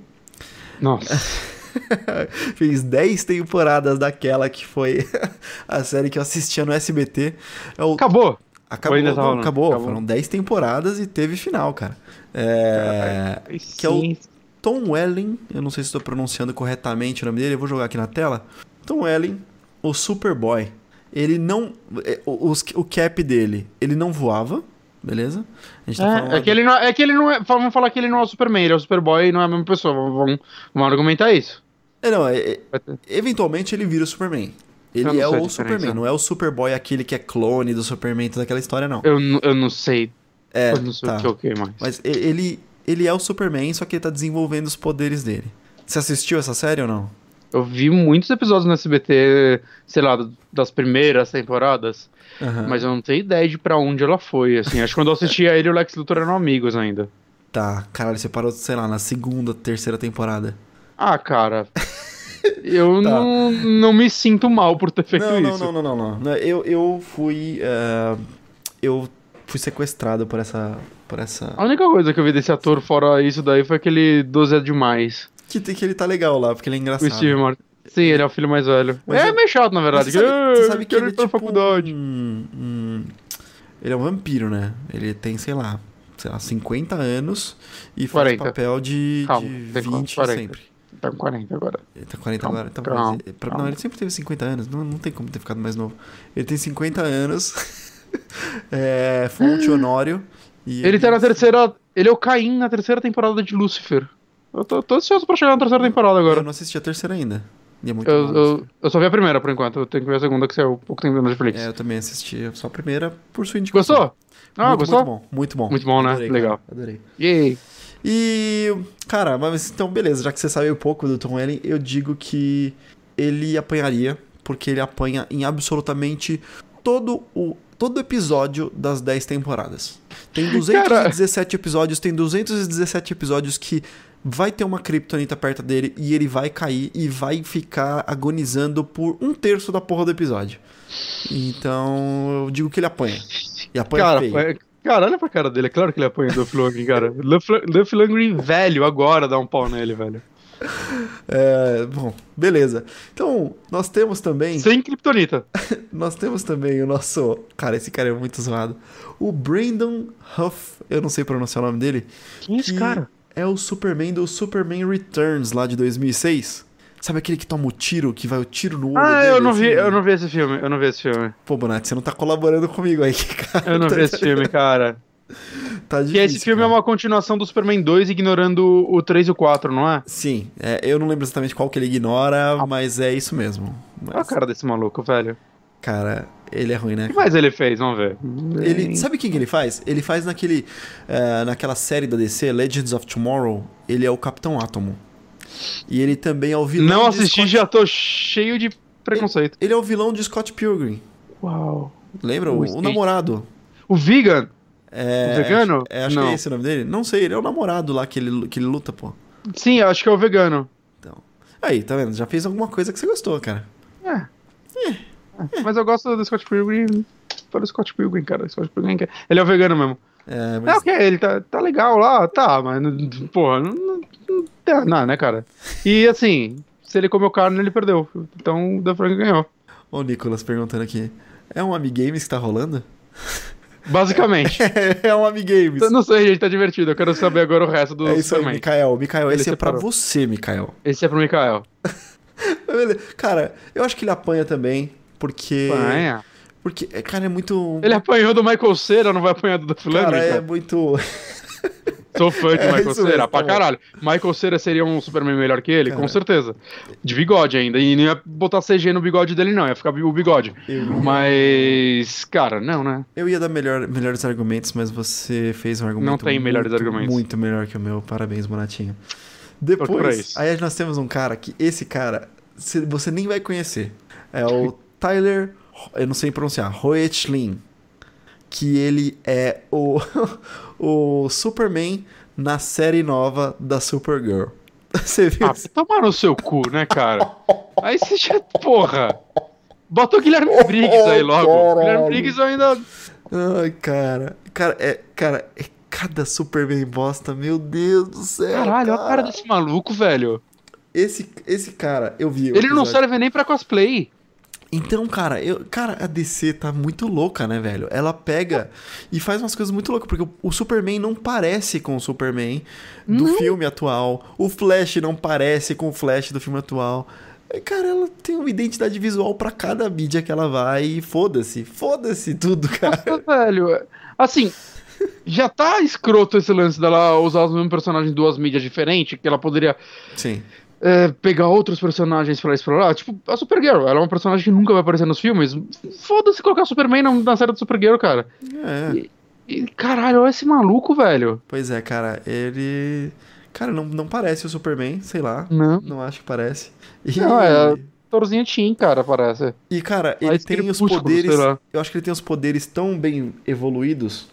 Speaker 1: Nossa.
Speaker 2: fez 10 temporadas daquela que foi a série que eu assistia no SBT. É o-
Speaker 1: Acabou.
Speaker 2: Acabou,
Speaker 1: tá
Speaker 2: não,
Speaker 1: rolando?
Speaker 2: acabou.
Speaker 1: Acabou.
Speaker 2: Foram 10 temporadas e teve final, cara. É, que é o. Tom Welling, eu não sei se estou pronunciando corretamente o nome dele, eu vou jogar aqui na tela. Tom Welling, o Superboy. Ele não. é, O, os- o cap dele, ele não voava, beleza? A gente tá falando
Speaker 1: É, é que ele não, é que ele não é. Vamos falar que ele não é o Superman, ele é o Superboy e não é a mesma pessoa. Vamos, vamos, vamos argumentar isso.
Speaker 2: É, não, é- é- eventualmente ele vira o Superman. Ele
Speaker 1: Eu
Speaker 2: é o. Superman, não é o Superboy aquele que é clone do Superman, toda aquela história, não.
Speaker 1: Eu, eu não sei.
Speaker 2: É,
Speaker 1: eu não sei
Speaker 2: tá.
Speaker 1: o que é que mais.
Speaker 2: Mas ele, ele é o Superman, só que ele tá desenvolvendo os poderes dele. Você assistiu essa série ou não?
Speaker 1: Eu vi muitos episódios no SBT, sei lá, das primeiras temporadas,
Speaker 2: Aham.
Speaker 1: mas eu não tenho ideia de pra onde ela foi, assim. Acho que quando eu assistia ele e o Lex Luthor eram amigos ainda.
Speaker 2: Tá, caralho, você parou, sei lá, na segunda, terceira temporada.
Speaker 1: Ah, cara. Eu
Speaker 2: Tá.
Speaker 1: não, não me sinto mal por ter feito
Speaker 2: Não, não,
Speaker 1: isso.
Speaker 2: não, não, não, não, não. Eu, eu fui. eh, eu fui sequestrado por essa. Por essa.
Speaker 1: A única coisa que eu vi desse ator fora isso daí foi aquele 12 é demais.
Speaker 2: Que, que ele tá legal lá, porque ele é
Speaker 1: O
Speaker 2: engraçado.
Speaker 1: Steve Martin. Sim, ele é o filho mais velho.
Speaker 2: Mas
Speaker 1: é
Speaker 2: eu-
Speaker 1: meio chato, na verdade.
Speaker 2: Você sabe, você
Speaker 1: "Ah,
Speaker 2: sabe que ele é tipo
Speaker 1: faculdade.
Speaker 2: um, um- Ele é um vampiro, né? Ele tem, sei lá, sei lá, 50 anos e faz
Speaker 1: 40.
Speaker 2: papel de,
Speaker 1: Calma,
Speaker 2: de
Speaker 1: tem
Speaker 2: 20
Speaker 1: 40.
Speaker 2: sempre.
Speaker 1: Tá com 40 agora.
Speaker 2: Ele tá 40
Speaker 1: Calma,
Speaker 2: agora. Então,
Speaker 1: calma,
Speaker 2: ele- pra-. Não, ele sempre teve 50 anos. Não, não tem como ter ficado mais novo. Ele tem 50 anos. é, fonte Honório. E
Speaker 1: Ele tá na terceira. Ele é o Caim na terceira temporada de Lucifer. Eu tô, tô ansioso pra chegar na terceira temporada
Speaker 2: Eu
Speaker 1: agora.
Speaker 2: não assisti a terceira ainda. E é muito
Speaker 1: Eu,
Speaker 2: bom.
Speaker 1: eu, eu só vi a primeira por enquanto. Eu tenho que ver a segunda que saiu pouco tempo no Netflix.
Speaker 2: É, eu também assisti só a primeira por sua indicação.
Speaker 1: Gostou? Ah,
Speaker 2: muito,
Speaker 1: gostou?
Speaker 2: Muito bom, muito bom.
Speaker 1: Muito bom, né?
Speaker 2: Adorei,
Speaker 1: Legal.
Speaker 2: cara, adorei.
Speaker 1: Yay.
Speaker 2: E, cara, mas então, beleza, já que você sabe um pouco do Tom Welling, eu digo que ele apanharia, porque ele apanha em absolutamente todo o todo episódio das 10 temporadas. Tem 217 episódios, tem 217 episódios que vai ter uma kryptonita perto dele e ele vai cair e vai ficar agonizando por um terço da porra do episódio. Então, eu digo que ele apanha. E apanha
Speaker 1: Cara,
Speaker 2: feio.
Speaker 1: é- cara, olha pra cara dele. É claro que ele apanha o Duff Lundgren, cara. Duff- Lundgren velho agora dá um pau nele, velho.
Speaker 2: É, bom, beleza. Então, nós temos também
Speaker 1: Sem Kryptonita.
Speaker 2: Nós temos também o nosso. Cara, esse cara é muito zoado. O Brandon Huff, eu não sei pronunciar o nome dele.
Speaker 1: Quem é esse
Speaker 2: que
Speaker 1: cara?
Speaker 2: É o Superman do Superman Returns lá de 2006. Sabe aquele que toma o tiro, que vai o tiro no olho
Speaker 1: Ah,
Speaker 2: dele?
Speaker 1: eu não vi,
Speaker 2: assim?
Speaker 1: eu não vi esse filme. Eu não vi esse filme.
Speaker 2: Pô, Bonatti, você não tá colaborando comigo aí, cara.
Speaker 1: Eu não vi esse filme, cara.
Speaker 2: Tá
Speaker 1: Que
Speaker 2: difícil,
Speaker 1: esse filme
Speaker 2: cara.
Speaker 1: é uma continuação do Superman 2, ignorando o 3 e o 4, não é?
Speaker 2: Sim, é, eu não lembro exatamente qual que ele ignora, mas é isso mesmo.
Speaker 1: Olha a
Speaker 2: Mas,
Speaker 1: cara desse maluco, velho.
Speaker 2: cara, ele é ruim, né?
Speaker 1: O que mais ele fez? Vamos ver.
Speaker 2: Ele, sabe quem que ele faz? Ele faz naquele, eh, naquela série da DC, Legends of Tomorrow, ele é o Capitão Átomo. E ele também é o vilão
Speaker 1: Não assisti,
Speaker 2: Scott...
Speaker 1: já tô cheio de preconceito.
Speaker 2: Ele é o vilão de Scott Pilgrim.
Speaker 1: Uau.
Speaker 2: Lembra?
Speaker 1: O
Speaker 2: O, o namorado.
Speaker 1: O Vegan?
Speaker 2: É,
Speaker 1: O vegano?
Speaker 2: É, acho
Speaker 1: Não.
Speaker 2: que é esse o nome dele. Não sei, ele é o namorado lá que ele, que ele luta, pô.
Speaker 1: Sim, eu acho que é o vegano.
Speaker 2: Então. Aí, tá vendo? Já fez alguma coisa que você gostou, cara.
Speaker 1: É. Mas eu gosto do Scott Pilgrim pelo Scott Pilgrim, cara. Scott Pilgrim, que- ele é o vegano mesmo.
Speaker 2: É,
Speaker 1: É
Speaker 2: mas...
Speaker 1: ok, ele tá, tá legal lá, tá, mas, porra, não, não, não, tem- não, né, cara? E assim, se ele comeu carne, ele perdeu. Então o Dan Frank ganhou.
Speaker 2: O Nicolas perguntando aqui. É um Amigames que tá rolando?
Speaker 1: Basicamente.
Speaker 2: é um Amigames.
Speaker 1: Eu não sei, gente, tá divertido. Eu quero saber agora o resto do
Speaker 2: É isso aí,
Speaker 1: Superman.
Speaker 2: Mikael. Mikael,
Speaker 1: Ele
Speaker 2: esse é pra você, Mikael.
Speaker 1: Esse é pro Mikael.
Speaker 2: Cara, eu acho que ele apanha também, porque.
Speaker 1: Apanha.
Speaker 2: Porque, é, cara, é muito.
Speaker 1: Ele apanhou do Michael Cera, não vai apanhar do Duff
Speaker 2: Cara, é muito.
Speaker 1: Sou fã de
Speaker 2: É
Speaker 1: Michael Cera,
Speaker 2: mesmo,
Speaker 1: pra
Speaker 2: tá
Speaker 1: caralho. Michael Cera seria um Superman melhor que ele,
Speaker 2: Cara.
Speaker 1: com certeza. De bigode ainda. E não ia botar CG no bigode dele, não. Ia ficar o bigode.
Speaker 2: Eu,
Speaker 1: Mas, cara, não, né?
Speaker 2: eu ia dar melhor, melhores argumentos, mas você fez um argumento.
Speaker 1: Não tem melhores
Speaker 2: muito,
Speaker 1: argumentos.
Speaker 2: Muito melhor que o meu. Parabéns, Monatinho. Depois, aí nós temos um cara que. Esse cara. cê- você nem vai conhecer. É o Tyler, eu não sei pronunciar, Hoechlin. Que ele é o, o Superman na série nova da Supergirl. Você viu?
Speaker 1: Ah, tomar no seu cu, né, cara? Aí você já. Porra! Bota o Guilherme Briggs aí logo.
Speaker 2: Caralho.
Speaker 1: Guilherme Briggs eu ainda.
Speaker 2: Ai, cara. Cara, é, cara, é cada Superman bosta, meu Deus do céu.
Speaker 1: Caralho, olha a cara desse maluco, velho.
Speaker 2: Esse, esse cara, eu vi.
Speaker 1: Ele não serve nem pra cosplay.
Speaker 2: Então, cara, eu, cara, a DC tá muito louca, né, velho? Ela pega e faz umas coisas muito loucas, porque o, o Superman não parece com o Superman do filme atual. O Flash não parece com o Flash do filme atual. É, Cara, ela tem uma identidade visual pra cada mídia que ela vai e foda-se, foda-se tudo, cara.
Speaker 1: Nossa, velho. Assim, já tá escroto esse lance dela usar os mesmos personagens em duas mídias diferentes, que ela poderia
Speaker 2: Sim.
Speaker 1: É, pegar outros personagens pra explorar. Tipo, a Supergirl, ela é uma personagem que nunca vai aparecer nos filmes. Foda-se colocar Superman na, na série do Supergirl, cara.
Speaker 2: É.
Speaker 1: E, caralho, olha esse maluco, velho.
Speaker 2: Pois é, cara, ele. Cara, não, não parece o Superman, sei lá.
Speaker 1: Não.
Speaker 2: Não acho que parece. E,
Speaker 1: Não, é Torzinho Team, cara, parece.
Speaker 2: e cara, ele
Speaker 1: Mais
Speaker 2: tem os
Speaker 1: crepúsculo,
Speaker 2: poderes. Eu acho que ele tem os poderes tão bem evoluídos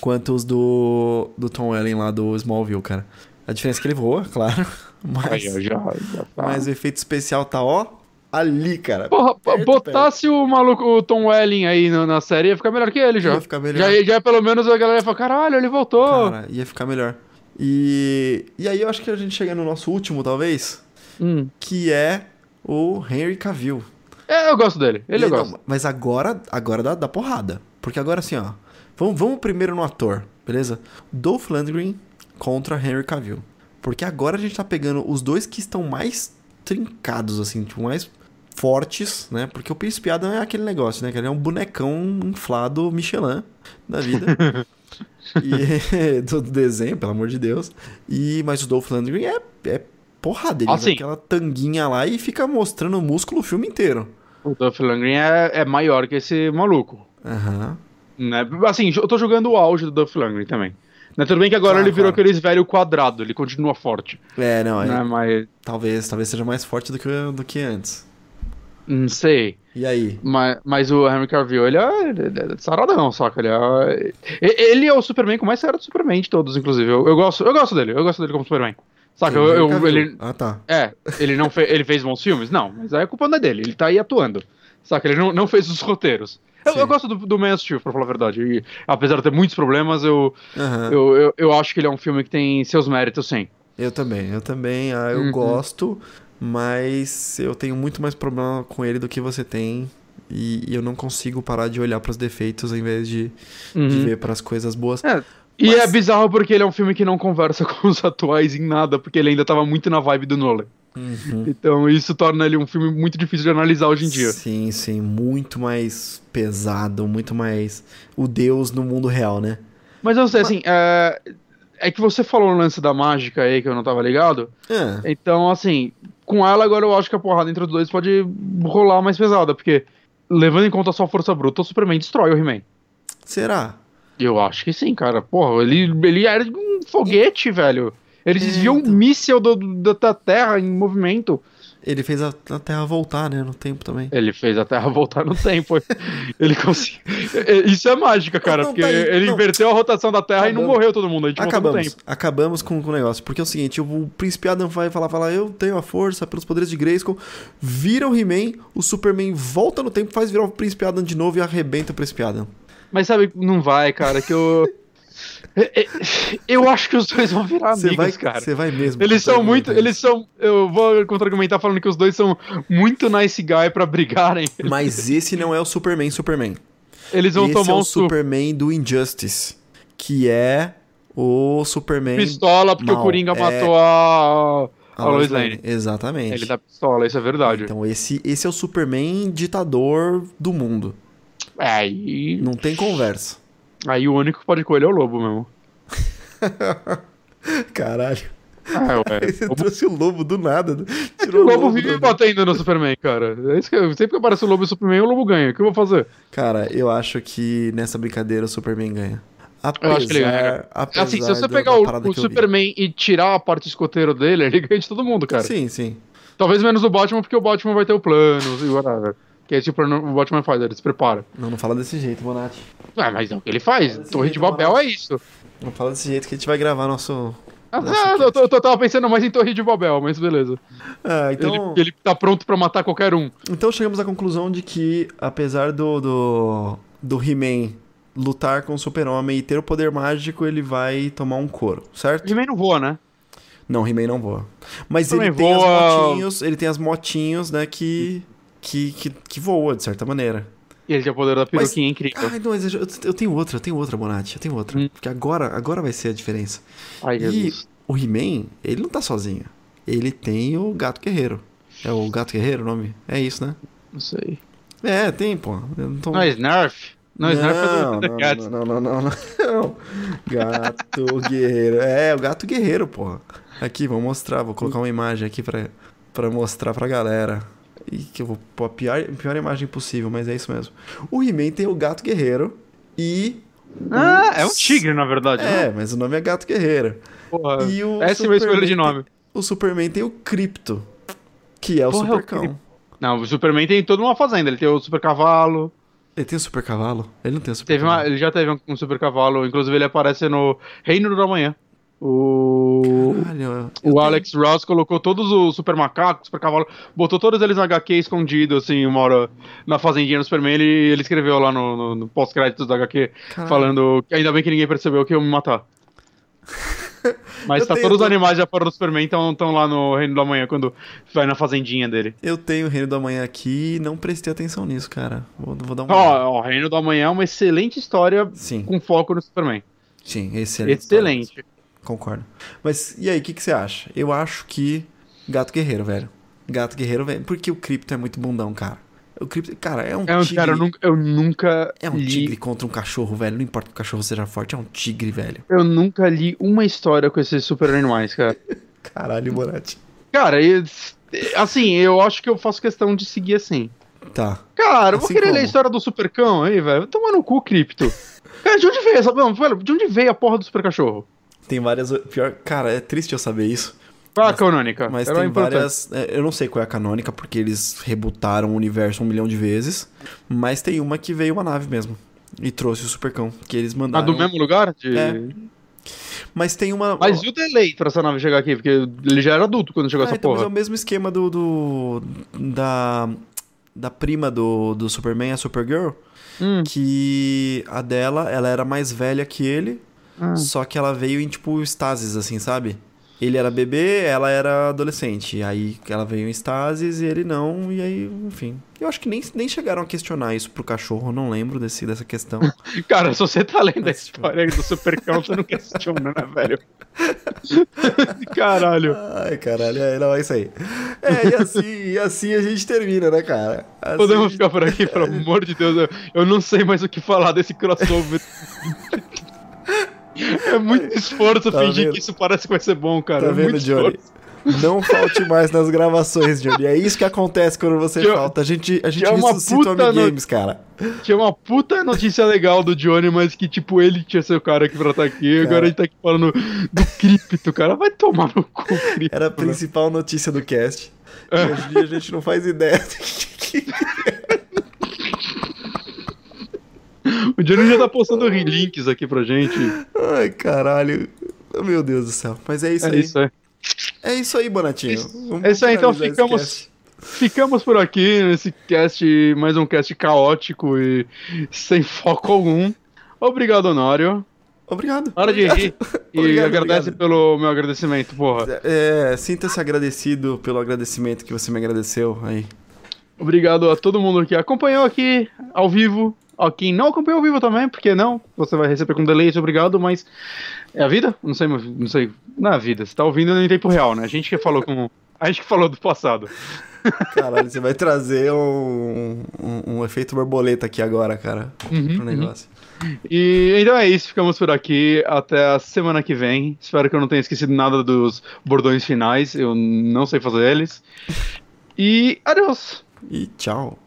Speaker 2: quanto os do, do Tom Welling lá do Smallville, cara. A diferença é que ele voa, claro. Mas,
Speaker 1: ó, já, já tá.
Speaker 2: mas o efeito especial tá, ó, ali, cara.
Speaker 1: Porra,
Speaker 2: perto,
Speaker 1: botasse o maluco, o Tom Welling aí na, na série, ia ficar melhor que ele já.
Speaker 2: Ia ficar melhor.
Speaker 1: Já, já pelo menos a galera ia falar, caralho, ele voltou.
Speaker 2: Cara, ia ficar melhor. E, e aí eu acho que a gente chega no nosso último, talvez,
Speaker 1: Hum.
Speaker 2: que é o Henry Cavill.
Speaker 1: É, eu gosto dele. Ele
Speaker 2: E
Speaker 1: eu
Speaker 2: não,
Speaker 1: gosto.
Speaker 2: Mas agora, agora dá, dá porrada. Porque agora assim, ó. Vamos, vamos primeiro no ator, beleza? Dolph Lundgren contra Henry Cavill. Porque agora a gente tá pegando os dois que estão mais trincados, assim, tipo, mais fortes, né? Porque o Príncipe Adam é aquele negócio, né? Que ele é um bonecão inflado Michelin da vida. e, do desenho, pelo amor de Deus. E, mas o Dolph Lundgren é, é porrada. Ele
Speaker 1: Ah,
Speaker 2: usa
Speaker 1: sim.
Speaker 2: aquela tanguinha lá e fica mostrando o músculo o filme inteiro.
Speaker 1: O Dolph Lundgren é, é maior que esse maluco.
Speaker 2: Aham.
Speaker 1: Né? Assim, eu tô jogando o auge do Dolph Lundgren também. Né? Tudo bem que agora
Speaker 2: Claro,
Speaker 1: ele virou
Speaker 2: claro.
Speaker 1: aqueles velho quadrado, ele continua forte.
Speaker 2: É, não, é,
Speaker 1: Né? Mas,
Speaker 2: talvez, talvez seja mais forte do que, do que antes.
Speaker 1: não sei.
Speaker 2: E aí?
Speaker 1: Mas, mas o Henry Cavill, ele é, ele é saradão, saca? Ele é, ele é o Superman com mais cara do Superman de todos, inclusive. Eu, eu gosto, eu gosto dele, eu gosto dele como Superman. Saca? Eu, eu- ele,
Speaker 2: Ah, tá.
Speaker 1: é, ele não fe, ele fez bons filmes? Não, mas aí a culpa não é dele, ele tá aí atuando. Saca? Ele não, não fez os roteiros. Eu, eu gosto do, do Man of Steel, pra falar a verdade. E, apesar de ter muitos problemas, eu,
Speaker 2: Aham.
Speaker 1: eu, eu, eu acho que ele é um filme que tem seus méritos, sim.
Speaker 2: Eu também, eu também. Ah, eu
Speaker 1: Uhum.
Speaker 2: gosto, mas eu tenho muito mais problema com ele do que você tem. E, e eu não consigo parar de olhar pros defeitos ao invés de, de
Speaker 1: Uhum.
Speaker 2: ver pras coisas boas.
Speaker 1: É, e
Speaker 2: Mas-
Speaker 1: é bizarro porque ele é um filme que não conversa com os atuais em nada, porque ele ainda tava muito na vibe do Nolan.
Speaker 2: Uhum.
Speaker 1: Então isso torna ele um filme muito difícil de analisar hoje em dia.
Speaker 2: Sim, sim, muito mais pesado, muito mais o Deus no mundo real, né?
Speaker 1: Mas eu não sei, assim, é... é que você falou o lance da mágica aí que eu não tava ligado.
Speaker 2: Ah,
Speaker 1: Então, assim, com ela agora eu acho que a porrada entre os dois pode rolar mais pesada, porque levando em conta a sua força bruta, o Superman destrói o He-Man.
Speaker 2: será?
Speaker 1: Eu acho que sim, cara. Porra, ele, ele era um foguete, velho. Ele
Speaker 2: É,
Speaker 1: desviou
Speaker 2: então.
Speaker 1: um míssel do- do- da Terra em movimento.
Speaker 2: Ele fez a, a Terra voltar, né? No tempo também.
Speaker 1: Ele fez a Terra voltar no tempo. ele conseguiu. É, Isso é mágica, cara,
Speaker 2: Não,
Speaker 1: porque
Speaker 2: tá aí,
Speaker 1: ele
Speaker 2: não.
Speaker 1: inverteu a rotação da Terra e não
Speaker 2: Acabamos.
Speaker 1: morreu todo mundo. A gente
Speaker 2: Acabamos,
Speaker 1: tempo.
Speaker 2: acabamos com, com o negócio. Porque é o seguinte, o príncipe Adam vai falar, falar, eu tenho a força pelos poderes de Grayskull, vira o He-Man, o Superman volta no tempo, faz virar o príncipe Adam de novo e arrebenta o príncipe Adam.
Speaker 1: Mas sabe, não vai, cara, que eu. Eu acho que os dois vão virar
Speaker 2: Você
Speaker 1: amigos,
Speaker 2: vai,
Speaker 1: cara.
Speaker 2: você vai mesmo.
Speaker 1: Eles são muito.
Speaker 2: contra-argumentar
Speaker 1: Eles são. Eu vou contra-argumentar falando que os dois são muito nice guy pra brigarem.
Speaker 2: Mas esse não é o Superman Superman.
Speaker 1: Eles vão
Speaker 2: esse
Speaker 1: tomar
Speaker 2: é
Speaker 1: um
Speaker 2: o
Speaker 1: super
Speaker 2: Superman do Injustice, que é o Superman...
Speaker 1: pistola porque
Speaker 2: mal.
Speaker 1: o Coringa
Speaker 2: É-
Speaker 1: matou a.
Speaker 2: a
Speaker 1: A Lois Lane.
Speaker 2: Exatamente.
Speaker 1: Ele dá pistola, isso é verdade.
Speaker 2: Então esse, esse é o Superman ditador do mundo.
Speaker 1: É, aí.
Speaker 2: Não tem conversa.
Speaker 1: Aí o único que pode escolher é o lobo mesmo.
Speaker 2: Caralho.
Speaker 1: Ah, ué.
Speaker 2: Você
Speaker 1: O
Speaker 2: trouxe o lobo do nada. né?
Speaker 1: o lobo
Speaker 2: do-
Speaker 1: vive batendo no Superman, cara. É isso que eu- sempre que aparece o lobo e o Superman, o lobo ganha. O que eu vou fazer?
Speaker 2: Cara, eu acho que nessa brincadeira o Superman ganha. Apesar,
Speaker 1: Eu acho que ele ganha.
Speaker 2: apesar
Speaker 1: assim, se você pegar o, o. Superman e tirar a parte escoteiro dele, ele ganha de todo mundo, cara.
Speaker 2: Sim, sim.
Speaker 1: Talvez menos o Batman, porque o Batman vai ter o plano e whatever. Que é esse o Batman faz, ele se prepara.
Speaker 2: Não, não fala desse jeito, Bonatti.
Speaker 1: Ah, mas é o que ele faz. Torre
Speaker 2: jeito,
Speaker 1: de Babel é isso.
Speaker 2: Não fala desse jeito que a gente vai gravar nosso.
Speaker 1: Ah,
Speaker 2: Nossa,
Speaker 1: eu, tô- eu tava pensando mais em Torre de Babel, mas beleza.
Speaker 2: Ah, então.
Speaker 1: Ele, ele tá pronto pra matar qualquer um.
Speaker 2: Então chegamos à conclusão de que, apesar do, do, do He-Man lutar com o Super-Homem e ter o poder mágico, ele vai tomar um couro, certo?
Speaker 1: He-Man não voa, né?
Speaker 2: Não, He-Man não voa. Mas
Speaker 1: Também
Speaker 2: ele tem
Speaker 1: voa-
Speaker 2: as motinhos, ele tem as motinhos, né, que, que, que, que voa, de certa maneira.
Speaker 1: E ele tem o poder da peruquinha incrível.
Speaker 2: Ai, não, mas eu, eu tenho outra, eu tenho outra, Bonatti, eu tenho outra.
Speaker 1: Hum.
Speaker 2: Porque agora, agora vai ser a diferença.
Speaker 1: Ai,
Speaker 2: E
Speaker 1: Jesus.
Speaker 2: o He-Man, ele não tá sozinho. Ele tem o Gato Guerreiro. É o Gato Guerreiro o nome? É isso, né?
Speaker 1: Não sei.
Speaker 2: É, tem, pô. Eu não tô...
Speaker 1: Não é Snarf? Não, Snarf é do
Speaker 2: não,
Speaker 1: Thundercats.
Speaker 2: não, não, não, não, não. Gato Guerreiro. É, o Gato Guerreiro, porra. Aqui, vou mostrar, vou colocar uma imagem aqui pra, pra mostrar pra galera. E que eu vou pôr a pior, pior imagem possível, mas é isso mesmo. O He-Man tem o Gato Guerreiro e.
Speaker 1: Ah, é um tigre, na verdade.
Speaker 2: É,
Speaker 1: né?
Speaker 2: mas o nome é Gato Guerreiro.
Speaker 1: Porra.
Speaker 2: E o
Speaker 1: Essa é uma escolha de nome.
Speaker 2: O Superman tem o Crypto, que é o
Speaker 1: Porra, é o
Speaker 2: Supercão.
Speaker 1: Não, o Superman tem toda uma fazenda. Ele tem o super cavalo.
Speaker 2: Ele tem o Super Cavalo? Ele não tem o Super
Speaker 1: Teve uma, ele já teve um, um super cavalo. Inclusive, ele aparece no Reino da Manhã. O.
Speaker 2: Caralho,
Speaker 1: O
Speaker 2: tenho-
Speaker 1: Alex Ross colocou todos os super macacos, super cavalo, botou todos eles na HQ escondido, assim, uma hora na fazendinha do Superman. Ele, ele escreveu lá no, no- no pós-créditos da HQ,
Speaker 2: Caralho.
Speaker 1: falando que ainda bem que ninguém percebeu que eu ia me matar. Mas
Speaker 2: Eu
Speaker 1: tá
Speaker 2: tenho
Speaker 1: todos os animais já fora do Superman estão lá no Reino da Manhã quando vai na fazendinha dele.
Speaker 2: Eu tenho o Reino da Manhã aqui e não prestei atenção nisso, cara. Vou, vou dar uma.
Speaker 1: Ó, ó, Reino da Manhã é uma excelente história
Speaker 2: Sim,
Speaker 1: com foco no Superman.
Speaker 2: sim, excelente.
Speaker 1: Excelente.
Speaker 2: Concordo. Mas e aí, o que, que você acha? Eu acho que Gato Guerreiro, velho. Gato Guerreiro, velho. Porque o Crypto é muito bundão, cara. O Crypto, cara, é um
Speaker 1: É um,
Speaker 2: tigre.
Speaker 1: cara, eu nunca, eu nunca
Speaker 2: É um
Speaker 1: li
Speaker 2: tigre contra um cachorro, velho. Não importa que o cachorro seja forte, é um tigre, velho.
Speaker 1: Eu nunca li uma história com esses super animais, cara.
Speaker 2: Caralho, Bonatti.
Speaker 1: Cara, assim, eu acho que eu faço questão de seguir assim.
Speaker 2: Tá.
Speaker 1: Cara, eu vou
Speaker 2: Assim
Speaker 1: querer ler a
Speaker 2: como?
Speaker 1: história do Supercão aí, velho. Vai tomar no cu, Cripto. Cara, de onde veio essa. Não, velho, de onde veio a porra do super cachorro?
Speaker 2: Tem várias. Pior. Cara, é triste eu saber isso.
Speaker 1: Qual é a
Speaker 2: Mas-
Speaker 1: canônica?
Speaker 2: Mas
Speaker 1: Era
Speaker 2: tem
Speaker 1: importante.
Speaker 2: várias. é, Eu não sei qual é a canônica, porque eles rebutaram o universo um milhão de vezes. Mas tem uma que veio uma nave mesmo. E trouxe o Supercão. Que eles
Speaker 1: Ah,
Speaker 2: mandaram.
Speaker 1: do mesmo lugar? De...
Speaker 2: É. Mas tem uma.
Speaker 1: Mas e o delay pra essa nave chegar aqui? Porque ele já era adulto quando chegou
Speaker 2: Ah,
Speaker 1: essa
Speaker 2: então, mas é
Speaker 1: porra.
Speaker 2: o mesmo esquema do. do da. Da prima do, do Superman, a Supergirl.
Speaker 1: Hum.
Speaker 2: Que a dela, ela era mais velha que ele.
Speaker 1: Ah.
Speaker 2: Só que ela veio em, tipo, estases, assim, sabe? Ele era bebê, ela era adolescente. Aí ela veio em estases e ele não, e aí, enfim. Eu acho que nem, nem chegaram a questionar isso pro cachorro, eu não lembro desse, dessa questão.
Speaker 1: Cara, se você tá lendo a
Speaker 2: Mas,
Speaker 1: história aí do Supercão, você não questiona, né, velho? Caralho.
Speaker 2: Ai, caralho, é, não, é isso aí. É, e assim, e assim a gente termina, né, cara? Assim,
Speaker 1: Podemos ficar por aqui, pelo amor de Deus. Eu, eu não sei mais o que falar desse crossover. É muito esforço
Speaker 2: Tá
Speaker 1: fingir
Speaker 2: vendo?
Speaker 1: que isso parece que vai ser bom, cara.
Speaker 2: Tá
Speaker 1: é
Speaker 2: vendo, Johnny? Não falte mais nas gravações, Johnny. É isso que acontece quando você
Speaker 1: Tinha-
Speaker 2: falta. A gente, a gente
Speaker 1: uma
Speaker 2: ressuscita o
Speaker 1: puta no-
Speaker 2: Amigames, cara.
Speaker 1: Tinha uma puta notícia legal do Johnny, mas que, tipo, ele tinha ser o cara aqui pra estar aqui.
Speaker 2: Cara.
Speaker 1: Agora a gente tá aqui falando do cripto, cara. Vai tomar no cu, cripto.
Speaker 2: Era a principal notícia do cast. E hoje em dia a gente não faz ideia do que-
Speaker 1: O Johnny já tá postando links aqui pra gente.
Speaker 2: Ai, caralho. Meu Deus do céu. Mas é isso
Speaker 1: É
Speaker 2: aí.
Speaker 1: isso aí.
Speaker 2: É isso aí, Bonatinho. Vamos
Speaker 1: É isso aí, então ficamos, ficamos por aqui nesse cast, mais um cast caótico e sem foco algum. Obrigado, Honório.
Speaker 2: Obrigado.
Speaker 1: Para de rir e
Speaker 2: Obrigado,
Speaker 1: agradece
Speaker 2: obrigado.
Speaker 1: pelo meu agradecimento, porra.
Speaker 2: É, sinta-se agradecido pelo agradecimento que você me agradeceu aí.
Speaker 1: Obrigado a todo mundo que acompanhou aqui ao vivo. A quem não acompanhou ao vivo também, porque não, você vai receber com delay, obrigado, mas é a vida? Não sei, não sei. Não é vida, você tá ouvindo em tempo real, né? A gente que falou com. A gente que falou do passado.
Speaker 2: Caralho, você vai trazer um, um, um efeito borboleta aqui agora, cara,
Speaker 1: Uhum,
Speaker 2: pro negócio.
Speaker 1: E então é isso, ficamos por aqui. Até a semana que vem. Espero que eu não tenha esquecido nada dos bordões finais. Eu não sei fazer eles. E adeus!
Speaker 2: E tchau.